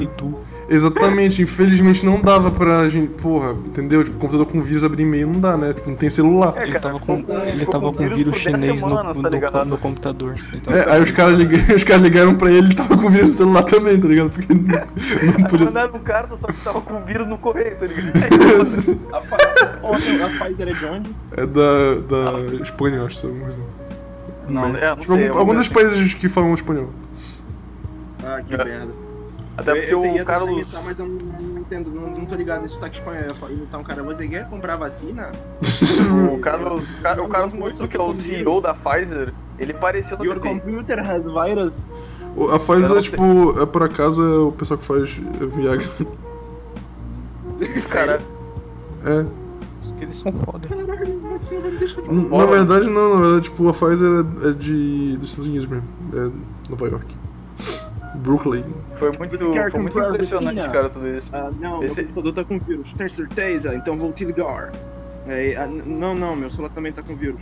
Exatamente, infelizmente não dava pra gente, porra, entendeu? Tipo, computador com vírus abrir e-mail não dá, né? Tipo, não tem celular. É, Ele cara, tava com, ele ficou tava com com vírus vírus por 10 chinês no, semanas, tá no, ligado? no computador. Tava- É, aí os caras ligaram, os caras ligaram pra ele e ele tava com vírus no celular também, tá ligado? Porque não, não podia. Mandaram um carta, só que tava com vírus no correio, tá ligado? A, Pfi- a Pfizer é de onde? É da, da Espanha, acho, sabe? Mas, Não, é, não tipo, sei. algum, algum dos países que falam espanhol. Ah, que É. merda. Até porque eu, eu o Carlos. imitar, mas eu não, não entendo, não, não tô ligado nesse sotaque espanhol. Então, cara, você quer comprar vacina? O Carlos, o Car- o Carlos Moito, que é o CEO da Pfizer, ele pareceu no Your CPI. computer has virus. A Pfizer é tipo, é por acaso é o pessoal que faz Viagra. Cara, É. Os que eles são foda. N- Na verdade não, na verdade, tipo, a Pfizer é, é de. dos Estados Unidos mesmo. É Nova York. Brooklyn. foi muito, foi muito impressionante, cara, tudo isso. Ah, não, Esse- meu computador tá com vírus. Tem certeza? Então vou te ligar. É, n- não, não, meu celular também tá com vírus.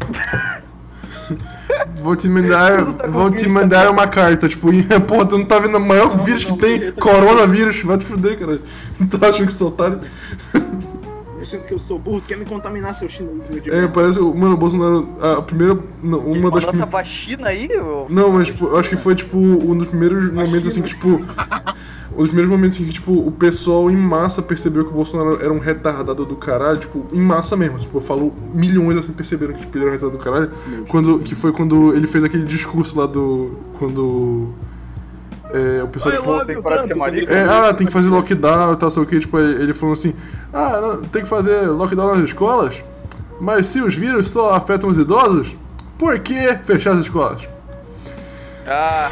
Vou te mandar. Tá Vou te vírus mandar uma carta, tipo, porra, tu não tá vendo o maior vírus que não, tem? não, não. Coronavírus, vai te fuder, cara. Não tá achando que sou otário? Achando que eu sou burro, quer me contaminar, seu chinês de É, merda. parece. o- Mano, o Bolsonaro. A primeira. não, Ele uma das essa primeiras. vacina aí, ô? Não, mas tipo, eu acho que foi tipo um dos primeiros momentos assim que, tipo. Um dos primeiros momentos em que, tipo, o pessoal em massa percebeu que o Bolsonaro era um retardado do caralho, tipo, em massa mesmo. Tipo, eu falo milhões assim perceberam que tipo, ele era um retardado do caralho. Quando, que foi quando ele fez aquele discurso lá do. Quando. É, o pessoal, tipo. tem que parar de ser marica. É, ah, tem que fazer lockdown e tal, sei o que, tipo, ele falou assim, ah, não, tem que fazer lockdown nas escolas, mas se os vírus só afetam os idosos, por que fechar as escolas? Ah,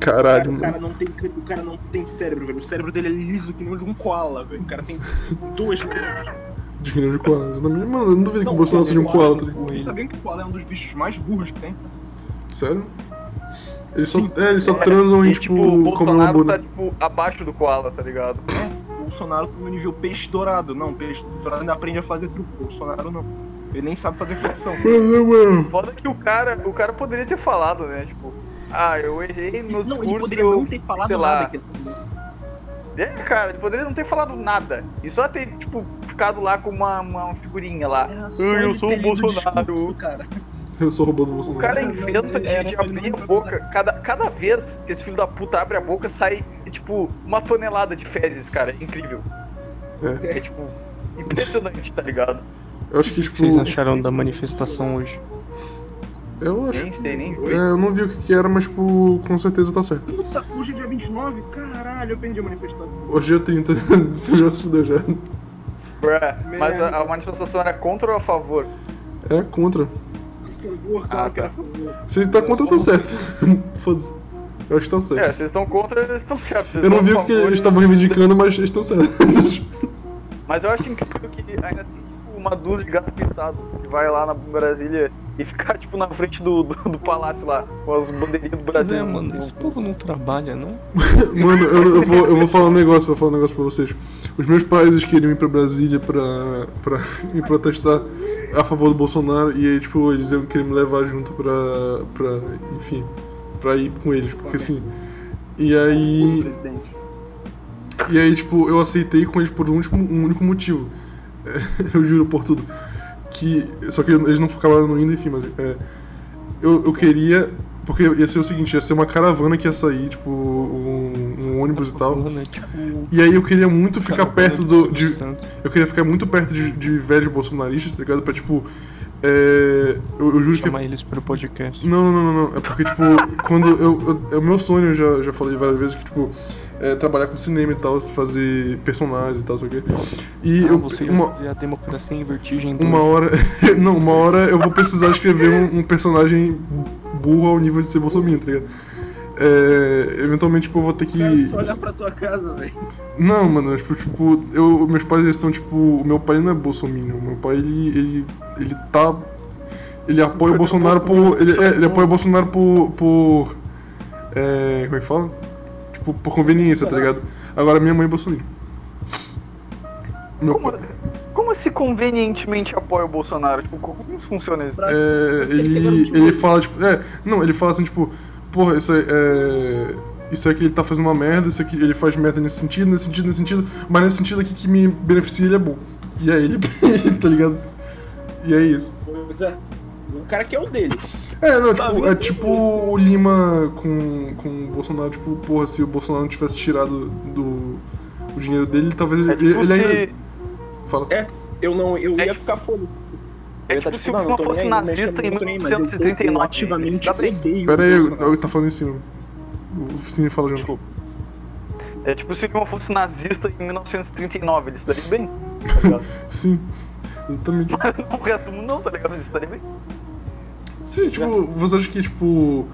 Caralho, O cara, mano. não tem, o cara não tem cérebro, velho. O cérebro dele é liso que nem o de um koala, velho. O cara tem duas De que nem de koala. Mano, eu não duvido que o Bolsonaro seja um koala, tá ligado? Vocês sabiam que o koala é um dos bichos mais burros que tem? Sério? Eles só, é, eles só transam e, e, tipo, tipo, o comem Bolsonaro bunda. tá, tipo, abaixo do Koala, tá ligado? O Bolsonaro tá no nível peixe dourado. Não, peixe dourado ainda aprende a fazer truque. Bolsonaro não. Ele nem sabe fazer flexão. Mano, mano. Foda que o cara, o cara poderia ter falado, né? Tipo, ah, eu errei no não, ele discurso. poderia não ter falado sei lá. nada que É, cara, ele poderia não ter falado nada. E só ter, tipo, ficado lá com uma, uma figurinha lá. Eu ele sou o Bolsonaro. discurso, cara. Eu sou o robô do O Bolsonaro. cara Não, inventa de, era de abrir a boca. Cada, cada vez que esse filho da puta abre a boca, sai, tipo, uma tonelada de fezes, cara. É incrível. É. É, tipo, impressionante, tá ligado? Eu acho que, O tipo. que vocês acharam da manifestação hoje? Eu acho. Nem sei, nem É, vi. eu não vi o que que era, mas, tipo, com certeza tá certo. Puta, hoje é dia 29? Caralho, eu perdi a manifestação. Hoje é 30, você já se fudeu já. Bruh. Mas a, a manifestação era contra ou a favor? É contra. Por Ah, tá. favor. Se tá contra, tá certo. Foda-se. Eu acho que tá É, certo. vocês estão contra, eles estão certos. Vocês Eu não estão vi o que eles estavam reivindicando, mas eles estão certos. Mas eu acho incrível que ainda tem uma dúzia de gato pintado que vai lá na Brasília e ficar tipo na frente do, do, do palácio lá, com as bandeirinhas do Brasil. É, mano, esse povo não trabalha, não? Mano, eu, eu vou, eu vou falar um negócio, vou falar um negócio pra vocês. Os meus pais eles queriam ir pra Brasília pra, pra ir protestar a favor do Bolsonaro e aí, tipo, eles iam querer me levar junto pra, pra enfim, pra ir com eles, porque assim. E aí, e aí, tipo, eu aceitei com eles por um, único- um único motivo. eu juro por tudo. Que, só que eles não acabaram não indo, enfim, mas é, eu, eu queria. Porque ia ser o seguinte, ia ser uma caravana que ia sair, tipo, um, um ônibus e tal. Tipo, E aí eu queria muito ficar perto do. De, eu queria ficar muito perto de, de velhos bolsonaristas, tá ligado? Pra tipo. É, eu, eu juro que. Chamar eles pro podcast. Não, não, não, não. É porque, tipo, quando eu. eu- É o meu sonho, eu já, já falei várias vezes que, tipo. É, trabalhar com cinema e tal, fazer personagens e tal, sei o quê. E Ah, eu, você uma, fazer a democracia em vertigem uma 2. hora. não, uma hora eu vou precisar escrever um, um personagem burro ao nível de ser Bolsonaro, tá ligado? É, eventualmente, tipo, eu vou ter que. Olhar pra tua casa, velho. Não, mano, tipo, tipo, eu, meus pais eles são tipo. O meu pai não é bolsominion. O meu pai, ele. ele, ele tá. Ele apoia o Bolsonaro por. Ele, é, ele apoia o Bolsonaro por. por é, como é que fala? Tipo, por conveniência, tá ligado? Agora minha mãe é. Meu Como, pai. como se convenientemente apoia o Bolsonaro? Tipo, como funciona isso? É, ele, ele fala, tipo, é, não, ele fala assim, tipo, porra, isso aí, é, isso aqui ele tá fazendo uma merda, isso aqui ele faz merda nesse sentido, nesse sentido, nesse sentido, mas nesse sentido aqui que me beneficia ele é bom. E aí ele, tá ligado? E é isso. Pois é. O cara que é o dele. É, não, Tá tipo, é tipo o Lima com, com o Bolsonaro, tipo, porra, se o Bolsonaro não tivesse tirado do, o dinheiro dele, talvez ele, É tipo ele se, ainda... Fala. É, eu não, eu É ia tipo- ficar foda-se. é Eu ia tá tipo se o tô fosse nazista em tô nem aí, mas eu tô- 1939. Eu ativamente Tá odeio Pera aí, eu, tá falando em cima. O Cine fala junto. Desculpa. É tipo se o Lima fosse nazista em 1939, ele estaria bem. Sim, exatamente. Mas o resto do mundo não, tá ligado? Ele estaria bem. Sim, tipo, você acha que, tipo.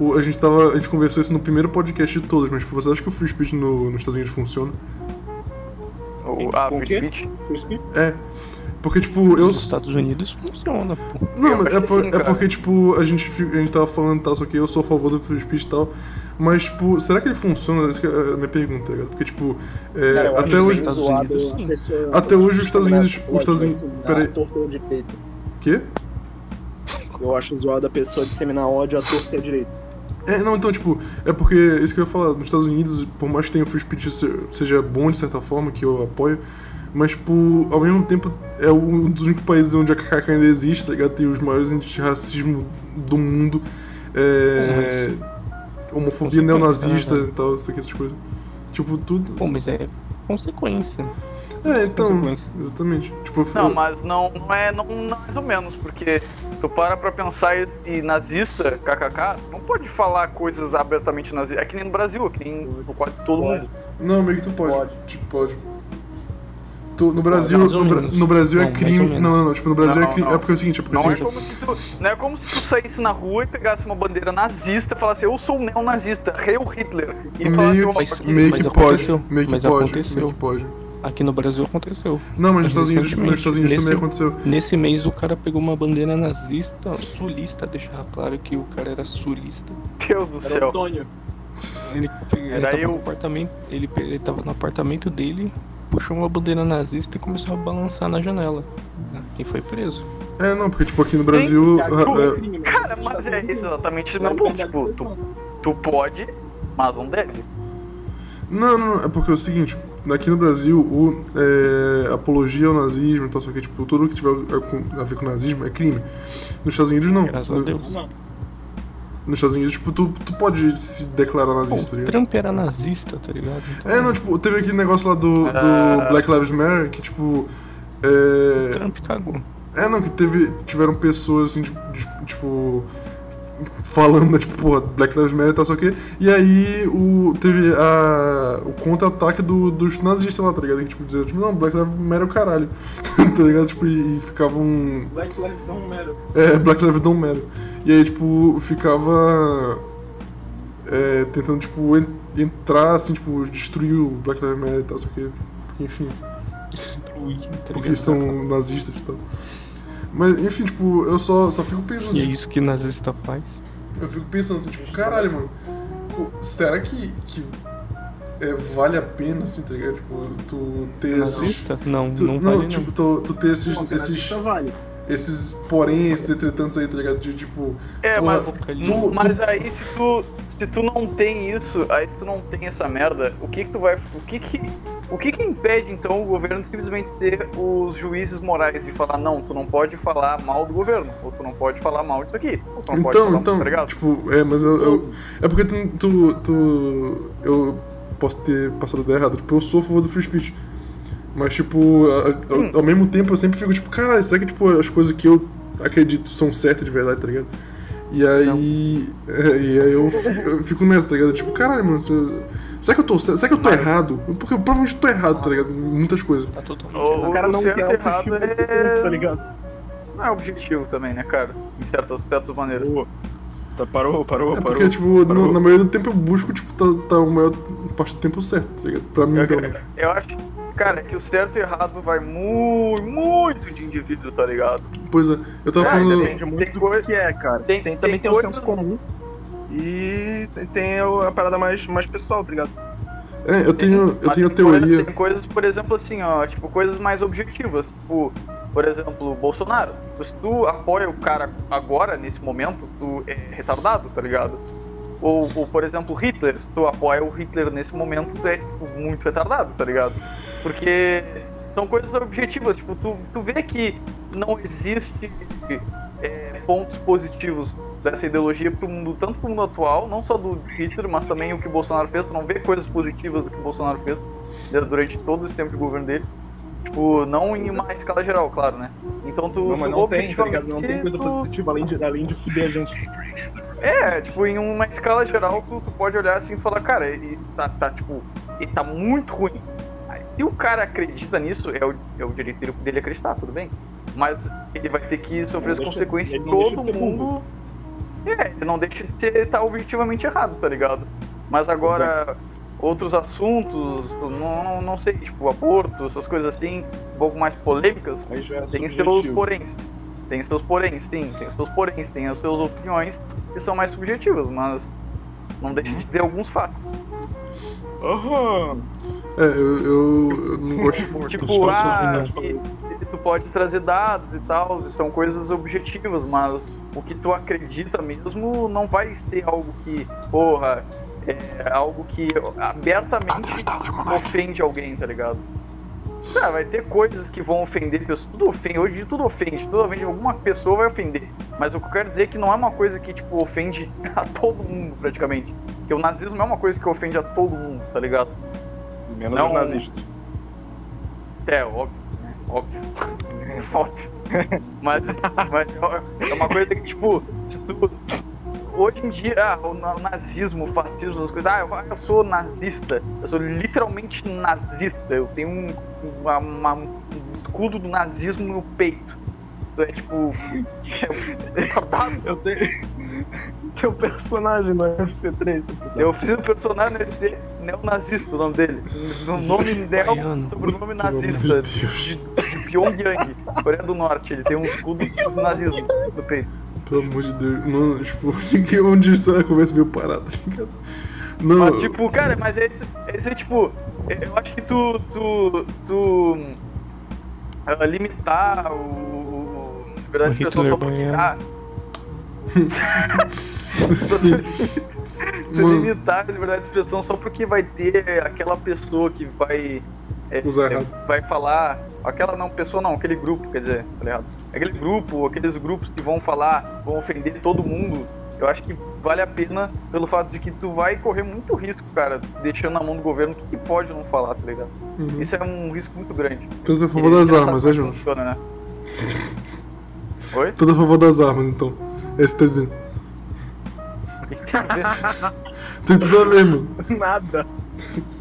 o- a gente tava. A gente conversou isso no primeiro podcast de todos, mas tipo, você acha que o free speech no, nos Estados Unidos funciona? O, ah, free speech. Free speech? É. Porque, tipo, eu. Nos Estados Unidos funciona, pô. Não, mas é, por- sim, é porque, tipo, a gente, a gente tava falando e tal, só que eu sou a favor do free speech e tal. Mas, tipo, será que ele funciona? Essa que é a minha pergunta, tá ligado? Porque, tipo, é, Cara, até hoje. Estados Unidos, Até hoje os Estados Unidos- os Estados Unidos- peraí. Quê? Eu acho zoado a pessoa disseminar ódio à torta e à direita. É, não, então, tipo, é porque, isso que eu ia falar, nos Estados Unidos, por mais que tenha o free speech se- seja bom de certa forma, que eu apoio, mas, tipo, ao mesmo tempo, é um dos únicos países onde a KKK ainda existe, tá ligado? Tem os maiores índices de racismo do mundo, é, homofobia neonazista e tal, isso aqui, essas coisas. Tipo, tudo... Pô, mas é consequência. É, então, exatamente. Tipo, Não, eu- mas não, não é não, não é mais ou menos, porque tu para pra pensar e, e nazista, kkk, tu não pode falar coisas abertamente nazistas. É que nem no Brasil, é que nem no quase todo Pode. mundo. Não, meio que tu pode. Pode. Tipo, pode. Tu- no Brasil, ou no, no Brasil é Não, ou crime. Não, não, não. Tipo, no Brasil Não, é crime. não. É porque é o seguinte, é porque é o Não é, como se tu, não é como se tu saísse na rua e pegasse uma bandeira nazista e falasse, eu sou um neonazista, Hail Hitler. E falasse, Meio, "Ó, Mas- porque- meio mas que pode. aconteceu. Meio que Mas pode. aconteceu. Meio que pode. Aqui no Brasil aconteceu. Não, mas nos Estados Unidos, nos Estados Unidos também nesse- aconteceu. Nesse mês o cara pegou uma bandeira nazista, sulista, deixar claro que o cara era sulista. Deus do Era o céu. Antônio. Ele, ele Era tava eu. no apartamento, ele, ele tava no apartamento dele, puxou uma bandeira nazista e começou a balançar na janela. E foi preso. É, não, porque, tipo, aqui no Brasil. Aqui ah, é ah, Cara, mas é exatamente o não. meu ponto. Tipo, tu, tu pode, mas não deve. Não, não, não, é porque é o seguinte, aqui no Brasil, o, é, apologia ao nazismo e tal, só que, tipo, tudo que tiver a, a ver com nazismo é crime. Nos Estados Unidos, não. Graças a No- Deus. Não, Nos Estados Unidos, tipo, tu, tu pode se declarar Pô, nazista, tá o ligado? Trump era nazista, tá ligado? Então, É, não, tipo, teve aquele negócio lá do, do Ah. Black Lives Matter, que, tipo, o é... Trump cagou. É, não, que teve, tiveram pessoas, assim, tipo, tipo falando, tipo, porra, Black Lives Matter e tal, só que. E aí o, teve a, o contra-ataque do, dos nazistas lá, tá ligado? Que, tipo, dizer, tipo, não, Black Lives Matter é o caralho. tá ligado? Tipo, e, e ficavam. Black Lives Don't Matter. É, Black Lives Don't Matter. E aí, tipo, ficava. É, tentando, tipo, en- entrar, assim, tipo, destruir o Black Lives Matter e tal, só que. Porque, enfim, Destruir, tá porque são nazistas e tal. Mas, enfim, tipo, eu só, só fico pensando E é assim, isso que nazista faz. eu fico pensando assim, tipo, caralho, mano, será que, que é, vale a pena, assim, tá ligado? Tipo, tu ter esses... Nazista? Não, Tu, não vale não. tipo, tu, tu ter esses, Não, cara, esses, vale. Esses porém, esses entretantos aí, tá ligado? De, tipo, É, Pô, mas, tu- mas aí se tu, se tu não tem isso, aí se tu não tem essa merda, o que que tu vai, o que que, o que que impede então o governo de simplesmente ser os juízes morais de falar não, tu não pode falar mal do governo, ou tu não pode falar mal disso aqui, ou tu não pode então, falar, então, tá ligado? tipo, é, mas eu, eu- é porque tu, tu, tu- eu posso ter passado a ideia errada, tipo, eu sou a favor do free speech, mas, tipo, a- a- Hum. ao, mesmo tempo eu sempre fico, tipo, caralho, será que, tipo, as coisas que eu acredito são certas de verdade, tá ligado? E aí, é, e aí eu, fico- eu fico nessa, tá ligado? Tipo, caralho, mano, se, Será que eu tô, será que eu tô errado? Porque eu provavelmente tô errado, tá ligado? Muitas coisas. Tá totalmente O- errado. O cara não quer e errado é- tá ligado? Não é objetivo também, né, cara? Em certas, certas maneiras. Pô, tá, parou, parou, É parou. porque, tipo, parou. no- na maioria do tempo eu busco, tipo, tá, tá a maior parte do tempo certo, tá ligado? Pra mim, Eu, pelo menos. eu acho, cara, que o certo e errado vai muito, muito de indivíduo, tá ligado? Pois é, eu tava É, falando. Depende muito Tem do coi- que é, cara. tem- Tem, também tem tem, o coisas- senso comum. E tem- a parada mais, mais pessoal, tá ligado? É, eu tenho, eu Mas tenho a tem coisas- teoria. Tem coisas, por exemplo, assim, ó, tipo, coisas mais objetivas. Tipo, por exemplo, o Bolsonaro. Se tu apoia o cara agora, nesse momento, tu é retardado, tá ligado? Ou, ou, por exemplo, Hitler. Se tu apoia o Hitler nesse momento, tu é, tipo, muito retardado, tá ligado? Porque são coisas objetivas. Tipo, tu, tu vê que não existe é, pontos positivos dessa ideologia pro mundo, tanto pro mundo atual, não só do Hitler, mas também o que o Bolsonaro fez. Tu não vê coisas positivas do que o Bolsonaro fez durante todo esse tempo de governo dele. Tipo, não em uma escala geral, claro, né? Então tu, Não, mas não tem, tá ligado? Não tem coisa tu- positiva além de, além de fuder a gente. é, tipo, em uma escala geral, tu, tu pode olhar assim e falar, cara, ele tá, tá, tipo, ele tá muito ruim. Se o cara acredita nisso, é o, é o direito dele- acreditar, tudo bem. Mas ele vai ter que sofrer as consequências de todo de mundo. É, ele não deixa de ser, tá objetivamente errado, tá ligado? Mas agora, outros assuntos, não, não sei, tipo, aborto, essas coisas assim, um pouco mais polêmicas, é tem seus poréns. Tem seus poréns, sim, tem seus poréns, tem as suas opiniões que são mais subjetivas, mas não deixa de ter alguns fatos. Aham. É, eu, eu, eu não gosto. Tipo, sua ah, que tu pode trazer dados e tal, são coisas objetivas, mas o que tu acredita mesmo não vai ser algo que, porra, é algo que abertamente ofende alguém, tá ligado? Ah, vai ter coisas que vão ofender pessoas. Tudo ofende, hoje tudo ofende, tudo ofende. Alguma pessoa vai ofender. Mas o que eu quero dizer é que não é uma coisa que, tipo, ofende a todo mundo, praticamente. Que o nazismo é uma coisa que ofende a todo mundo, tá ligado? Menos Não. os nazistas. É, óbvio? Óbvio. óbvio. Mas, mas é uma coisa que, tipo, se tu. Hoje em dia, ah, o na- nazismo, o fascismo, essas coisas. Ah, eu, eu sou nazista. Eu sou literalmente nazista. Eu tenho um, uma- uma- um escudo do nazismo no peito. É tipo. É, retardado. Eu tenho. Teu personagem no FC3. Eu fiz o personagem no UFC neonazista, o nome dele. No nome neo, Baiano. sobrenome nazista. De, de Pyongyang, Coreia do Norte. Ele tem um escudo do nazismo no peito. Pelo amor de Deus. Não, tipo, que onde isso é a conversa meio parada, tá ligado? Não. Mas tipo, cara, mas esse, esse é tipo. Eu acho que tu. tu. tu. ah, limitar o. o O de expressão Hitler só porque. baiano. Ah, Sim. Tu limitar a liberdade de expressão só porque vai ter aquela pessoa que vai. é, Usar é, vai falar. Aquela não, pessoa não, aquele grupo, quer dizer, tá ligado? Aquele grupo, aqueles grupos que vão falar, vão ofender todo mundo. Eu acho que vale a pena pelo fato de que tu vai correr muito risco, cara, deixando na mão do governo o que, que pode não falar, tá ligado? Uhum. Isso é um risco muito grande. Tudo a favor Ele das armas, é, funciona, né? Oi? Tudo a favor das armas, então. É isso que tá dizendo. Tem? Tem tudo a ver, mano. Nada.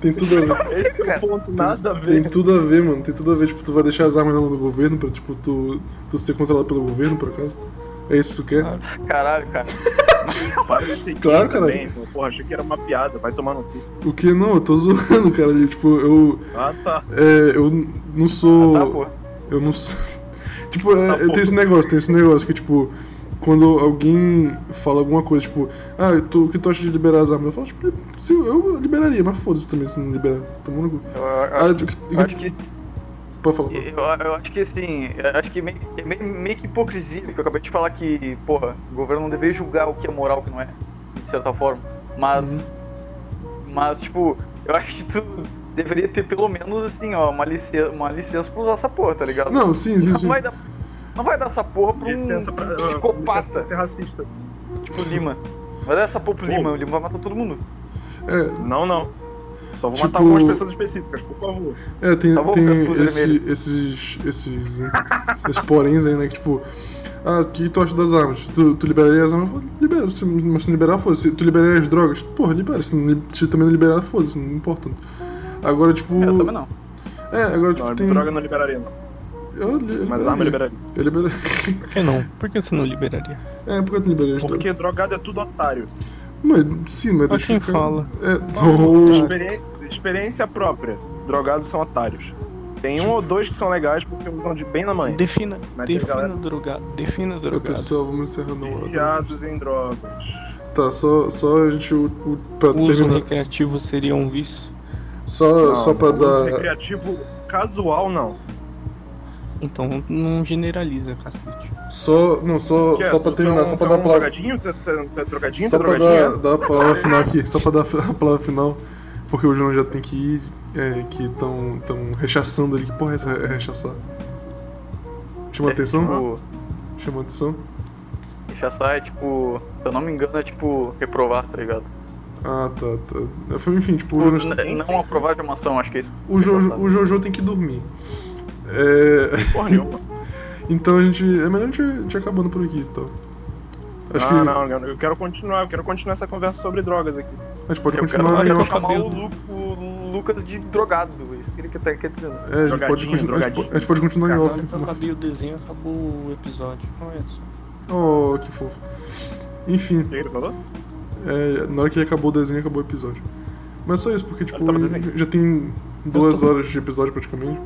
Tem tudo a ver. Esse é o ponto, nada a Tem ver. tudo a ver, mano. Tem tudo a ver. Tipo, tu vai deixar as armas na mão do governo pra, tipo, tu, tu ser controlado pelo governo, por acaso? É isso que tu quer? Claro. Caralho, cara. Claro, cara. também. Porra, achei que era uma piada. Vai tomar no cu. O que? Não, eu tô zoando, cara. Tipo, eu. Ah, tá. É, eu não sou. Tá, pô. Eu não sou. Tipo, é, Tá, tem esse negócio, tem esse negócio que, tipo, quando alguém fala alguma coisa, tipo, ah, tu, o que tu acha de liberar as armas? Eu falo, tipo, se eu, liberaria, mas foda-se também se não liberar. Tamo no cu. Eu, eu- Ah, eu acho que Pode falar. Eu, eu acho que assim, eu acho que meio, é meio, meio que hipocrisia, porque eu acabei de falar que, porra, o governo não deveria julgar o que é moral o que não é, de certa forma. Mas, mas tipo, eu acho que tu deveria ter pelo menos assim, ó, uma licença, uma licença pra usar essa porra, tá ligado? Não, sim, sim, não sim. vai dar, não vai dar essa porra pra um Licença pra. psicopata, ser racista. tipo Lima. Vai dar essa porra pro. Lima, o Lima vai matar todo mundo. É, Não, não. Só vou Tipo- matar algumas pessoas específicas, por favor. É, tem, Tá tem esse- esses, esses, esses poréns aí, né? Que tipo, ah, o que tu acha das armas? Tu, tu liberaria as armas? Eu falo, Libera, se, mas se não liberar, foda-se. Tu liberaria as drogas? Porra, libera. Se, não, se também não liberar, foda-se, não importa. Agora, tipo. Eu também não. É, agora, tipo, Não, tem. droga não liberaria, não. Eu, li- eu Mas liberaria. arma liberaria. Eu liberaria. Por que não? Por que você não liberaria? É, por que tu não liberaria? Porque drogado é tudo otário. Mas, sim, mas deixa eu ficar- fala. É, oh, Experi- experiência própria. Drogados são otários. Tem um ou dois que são legais porque usam de bem na mãe. Defina, Mas defina galera- drogado. Defina é, drogado. pessoal, vamos encerrar na hora. Viciados em drogas. Tá, só, só a gente. O, o, pra O uso terminar. recreativo seria um vício? Só, Não, só pra dar. Recreativo casual, não. Então não generaliza, cacete. Só, não, só, é, só pra terminar, é só pra dar é a um palavra. drogadinho? É- é- é drogadinho? Só é pra dar, dar a palavra final aqui, só pra dar a palavra final, porque o João já tem que ir, é, que estão tão rechaçando ali. Que porra é essa é rechaçar? Chama atenção? Tipo, Chama atenção? rechaçar é tipo. Se eu não me engano, é tipo reprovar, tá ligado? Ah, tá, tá. Foi, enfim, tipo, o Tipo, não aprovar de uma ação, acho que é isso. o, Jojo, o Jojo tem que dormir. É, Porra nenhuma. então a gente. É melhor a gente, a gente ir acabando por aqui, então. Acho ah, que não, não, eu quero continuar, eu quero continuar essa conversa sobre drogas aqui. a gente pode Eu continuar quero, em eu quero chamar o. Lu- o Lucas de drogado. Isso que ele quer, quer dizer. É, a gente, pode continuar, a, gente a gente pode continuar em off. Eu acabei o desenho, acabou o episódio. Olha só. Oh, que fofo. Enfim. O que ele falou? É, na hora que acabou o desenho, acabou o episódio. Mas só isso, porque tipo, já tem duas horas de episódio praticamente.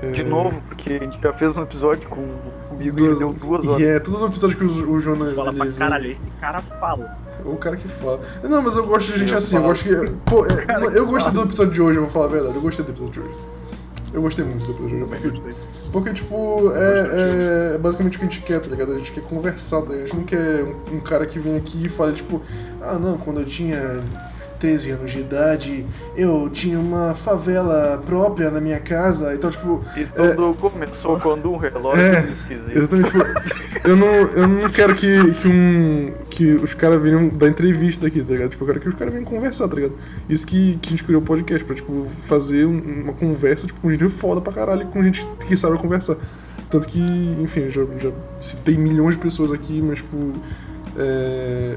É, De novo, porque a gente já fez um episódio com, comigo Duas, e deu duas horas. E é, todos os episódios que o, o Jonas Fala ele pra caralho, esse cara fala. O cara que fala. Não, mas eu gosto de gente Eu assim, eu falo. gosto que. Pô, é, eu gostei do episódio de hoje, eu vou falar a verdade, eu gostei do episódio de hoje. Eu gostei muito do episódio de hoje. Também Porque, gostei. porque, tipo, é, é basicamente o que a gente quer, tá ligado? A gente quer conversar, tá ligado? A gente não quer um, um cara que vem aqui e fale, tipo, ah, não, quando eu tinha 13 anos de idade, eu tinha uma favela própria na minha casa, então, tipo. E tudo começou quando um relógio É, esquisito. Exatamente, tipo, eu não, eu não quero que, que, um, que os caras venham dar entrevista aqui, tá ligado? Tipo, eu quero que os caras venham conversar, tá ligado? Isso que, que a gente criou o podcast, pra, tipo, fazer um- uma conversa, tipo, com gente foda pra caralho, com gente que sabe conversar. Tanto que, enfim, eu já, já citei milhões de pessoas aqui, mas, tipo, é,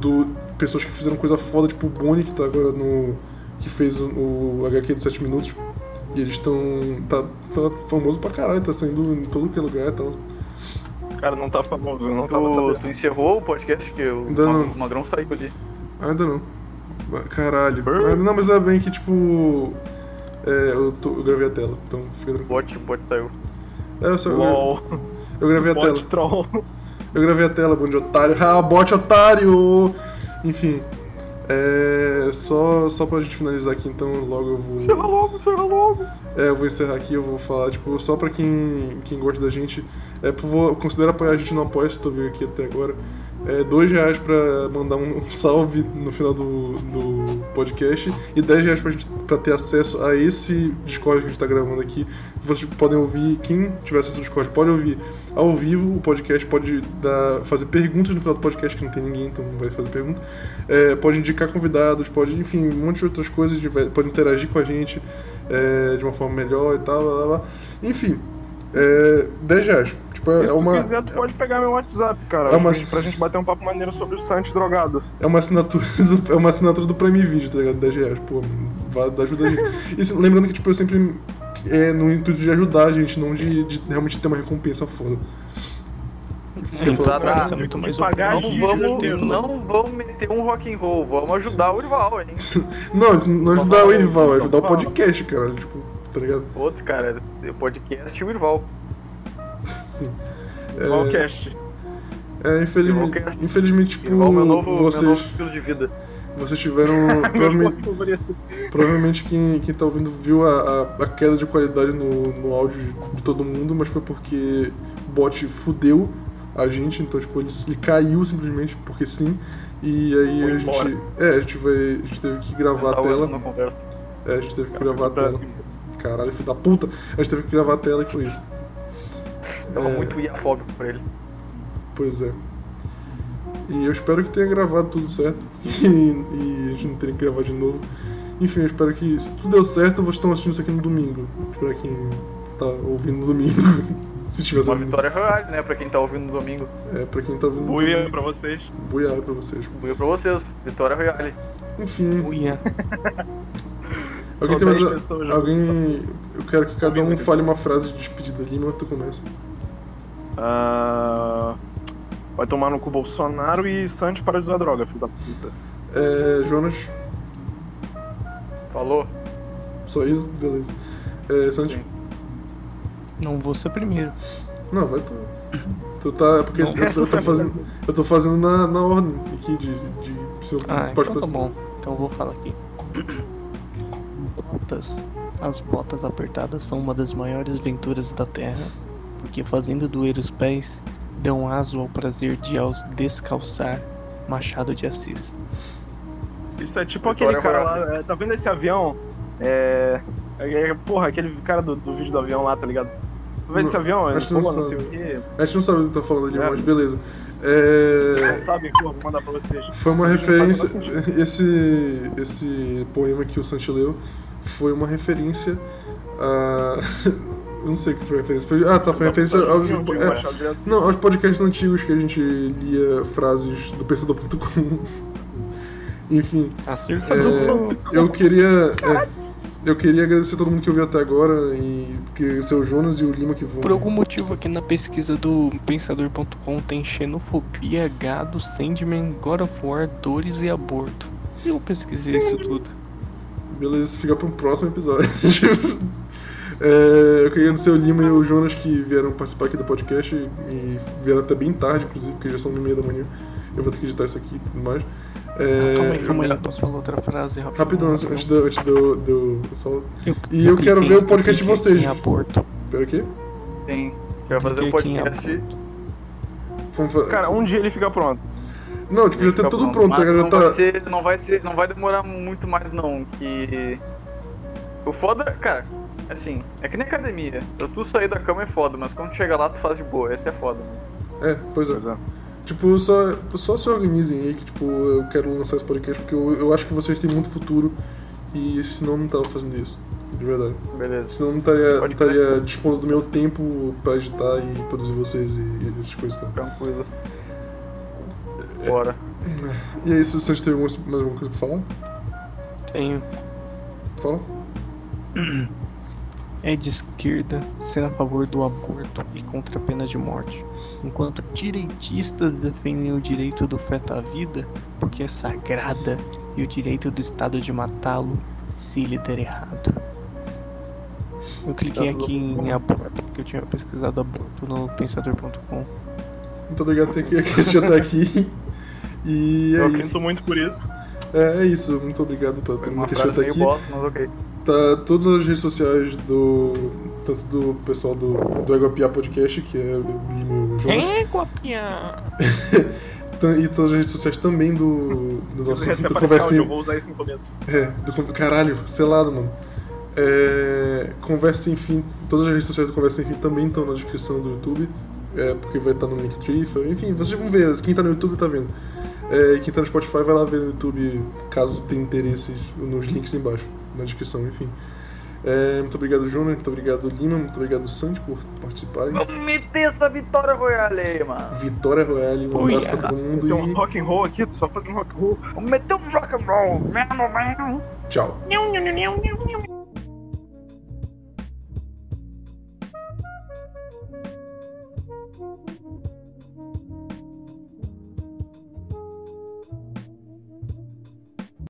do, pessoas que fizeram coisa foda, tipo o Bonnie, que tá agora no... que fez o, o HQ de 7 minutos. E eles estão. Tá, tá famoso pra caralho, tá saindo em todo que é lugar e tal. Cara, não tá famoso, não tava Tu, tu encerrou o podcast que o Ainda não. o Magrão saiu ali. Ainda não. Caralho. Ainda não, mas ainda bem que, tipo. É, eu, tô- eu gravei a tela, então fica O tranquilo. bot, o bot saiu. É, eu só. Eu, eu gravei a tela. bot troll. Eu gravei a tela, bom de otário. Ah, bot otário! Enfim. É. Só, só pra gente finalizar aqui, então logo eu vou. Encerra logo, encerra logo. É, eu vou encerrar aqui, eu vou falar, tipo, só pra quem, quem gosta da gente, é, favor, considera apoiar a gente no Apoia, se tu veio aqui até agora. É, dois reais pra mandar um salve no final do, do podcast e 10 reais pra, gente, pra ter acesso a esse Discord que a gente tá gravando aqui. Vocês podem ouvir, quem tiver acesso ao Discord pode ouvir ao vivo o podcast, pode dar, fazer perguntas no final do podcast, que não tem ninguém, então não vai fazer pergunta. É, pode indicar convidados, pode, enfim, um monte de outras coisas, pode interagir com a gente é, de uma forma melhor e tal, blá, blá, blá. Enfim, é, 10 reais. Tipo, é, Se é uma, quiser, tu pode pegar meu WhatsApp, cara. É uma- Pra gente bater um papo maneiro sobre o Santos drogado. é uma assinatura do, é uma assinatura do Prime Video, tá ligado? 10 reais, pô, vai dar ajuda a gente. E se- lembrando que, tipo, eu sempre é no intuito de ajudar a gente, não de, de realmente ter uma recompensa foda. Tá, tá. Isso é muito mais Pagar Não vamos, inteiro, não vamos meter um rock and roll, vamos ajudar o rival, hein? Não, não ajudar o Irval, é ajudar o podcast, cara, tipo, tá ligado? Outros, cara, o podcast e o rival. Sim. Lolcast. É, infelizmente, Irvalcast. infelizmente tipo, Rival, meu novo, meu vocês, novo estilo de vida. vocês tiveram. provavelmente, provavelmente quem, quem tá ouvindo viu a, a, a queda de qualidade no, no áudio de todo mundo, mas foi porque o bot fudeu a gente, então tipo, ele, ele caiu simplesmente porque sim. E aí a gente. embora. É, a gente vai. A gente teve que gravar a tela. É, a gente teve que gravar a tela. Caralho, filho da puta. A gente teve que gravar a tela e foi isso. Tava É. muito iafóbico pra ele. Pois é. E eu espero que tenha gravado tudo certo. E, e a gente não tenha que gravar de novo. Enfim, eu espero que, se tudo deu certo, vocês estão assistindo isso aqui no domingo. Pra quem tá ouvindo no domingo. se estiver Uma vitória royale, né? Pra quem tá ouvindo no domingo. É, pra quem tá ouvindo no Buia domingo. pra vocês. Buiá pra vocês. Buia pra vocês. Vitória royale. Enfim, Uia. alguém tem mais. 10 a- pessoas, né? Alguém. Eu quero que cada um fale uma frase de despedida. Lima, tu começa. Ah, vai tomar no cu Bolsonaro e Santos para de usar droga, filho da puta. É, Jonas, Falou? só isso? Beleza. É, Santi? Sim. Não vou ser primeiro. Não, vai tu. Tu tá. é Porque eu, tô- eu tô fazendo. Eu tô fazendo na, na ordem aqui de. de seu, Ah, pode então tá passar. bom. Então eu vou falar aqui. Botas. As botas apertadas são uma das maiores venturas da Terra, porque fazendo doer os pés, dão aso ao prazer de aos descalçar Machado de Assis. Isso é tipo aquele cara lá, é, tá vendo esse avião? É. é- é- porra, aquele cara do, do vídeo do avião lá, tá ligado? Tá vendo esse avião? acho que não Pô, não sabe. sei o quê. Gente não sabe do que tá falando ali, É. mas beleza. É, Não sabe, pô, vou mandar pra vocês. foi uma referência. Esse, esse poema que o Santi leu foi uma referência a. Eu não sei o que foi a referência. Foi- ah, tá, foi referência aos. Não, é. Não, aos podcasts antigos que a gente lia frases do pensador.com. Enfim, é, eu queria. é, eu queria agradecer a todo mundo que ouviu até agora, e que ser o Jonas e o Lima que vão. Por algum motivo aqui na pesquisa do Pensador.com tem xenofobia, gado, Sandman, God of War, dores e aborto. Eu pesquisei isso tudo. Beleza, isso fica para um próximo episódio. É, eu queria agradecer o Lima e o Jonas que vieram participar aqui do podcast e vieram até bem tarde, inclusive, porque já são no meia da manhã. Eu vou ter que editar isso aqui e tudo mais. É, calma aí, calma eu- aí, posso falar outra frase rapidão? Rapidão, antes antes do. Antes do, do só, Eu- E eu quero cliquei- ver o podcast de eu vocês. Em aborto. Pera aqui. Sim. Vai fazer um aqui em podcast. Cara, um dia ele fica pronto. Não, tipo, já tá tudo pronto, Mas tá? Já não, tá. vai ser, não vai ser, não vai demorar muito mais não, que o foda, cara, assim, é que nem academia. Pra tu sair da cama é foda, mas quando tu chega lá tu faz de boa, essa é foda. Né? É, pois é. Pois é. Tipo, só, só se organizem aí que, tipo, eu quero lançar esse podcast porque eu, eu acho que vocês têm muito futuro e senão não tava fazendo isso. De verdade. Beleza. Senão não estaria, não estaria dispondo do meu tempo pra editar e produzir vocês e, e essas coisas. Tá? Tranquilo. Bora. E é isso, vocês têm mais alguma coisa pra falar? Tenho. Fala. É de esquerda ser a favor do aborto e contra a pena de morte, enquanto direitistas defendem o direito do feto à vida porque é sagrada e o direito do Estado de matá-lo se ele der errado. Eu cliquei aqui em aborto porque eu tinha pesquisado aborto no pensador.com. Muito obrigado por ter que até aqui. E é eu isso. sinto muito por isso. É, é isso. Muito obrigado pra todo Foi mundo uma que até aqui. bosta, mas ok. Tá todas as redes sociais do. Tanto do pessoal do, do Egopiá Podcast, que é o o Jonas. É! Tam- E todas as redes sociais também do, do nosso é do Conversa eu vou usar isso no começo. É, do, caralho, selado, mano. É, Conversa Sem Fim, todas as redes sociais do Conversa Sem Fim também estão na descrição do YouTube, é, porque vai estar no Linktree, enfim, vocês vão ver, quem tá no YouTube tá vendo. É, quem tá no Spotify vai lá ver no YouTube, caso tenha interesses, nos links embaixo, na descrição, enfim. É, muito obrigado, Jonas, muito obrigado, Lima, muito obrigado, Santi, por participarem. Vamos meter essa vitória royale aí, mano. Vitória Royale, um abraço pra todo mundo Tem um e rock and roll aqui, só fazendo rock and roll. Vamos meter um rock and roll. Meow. tchau.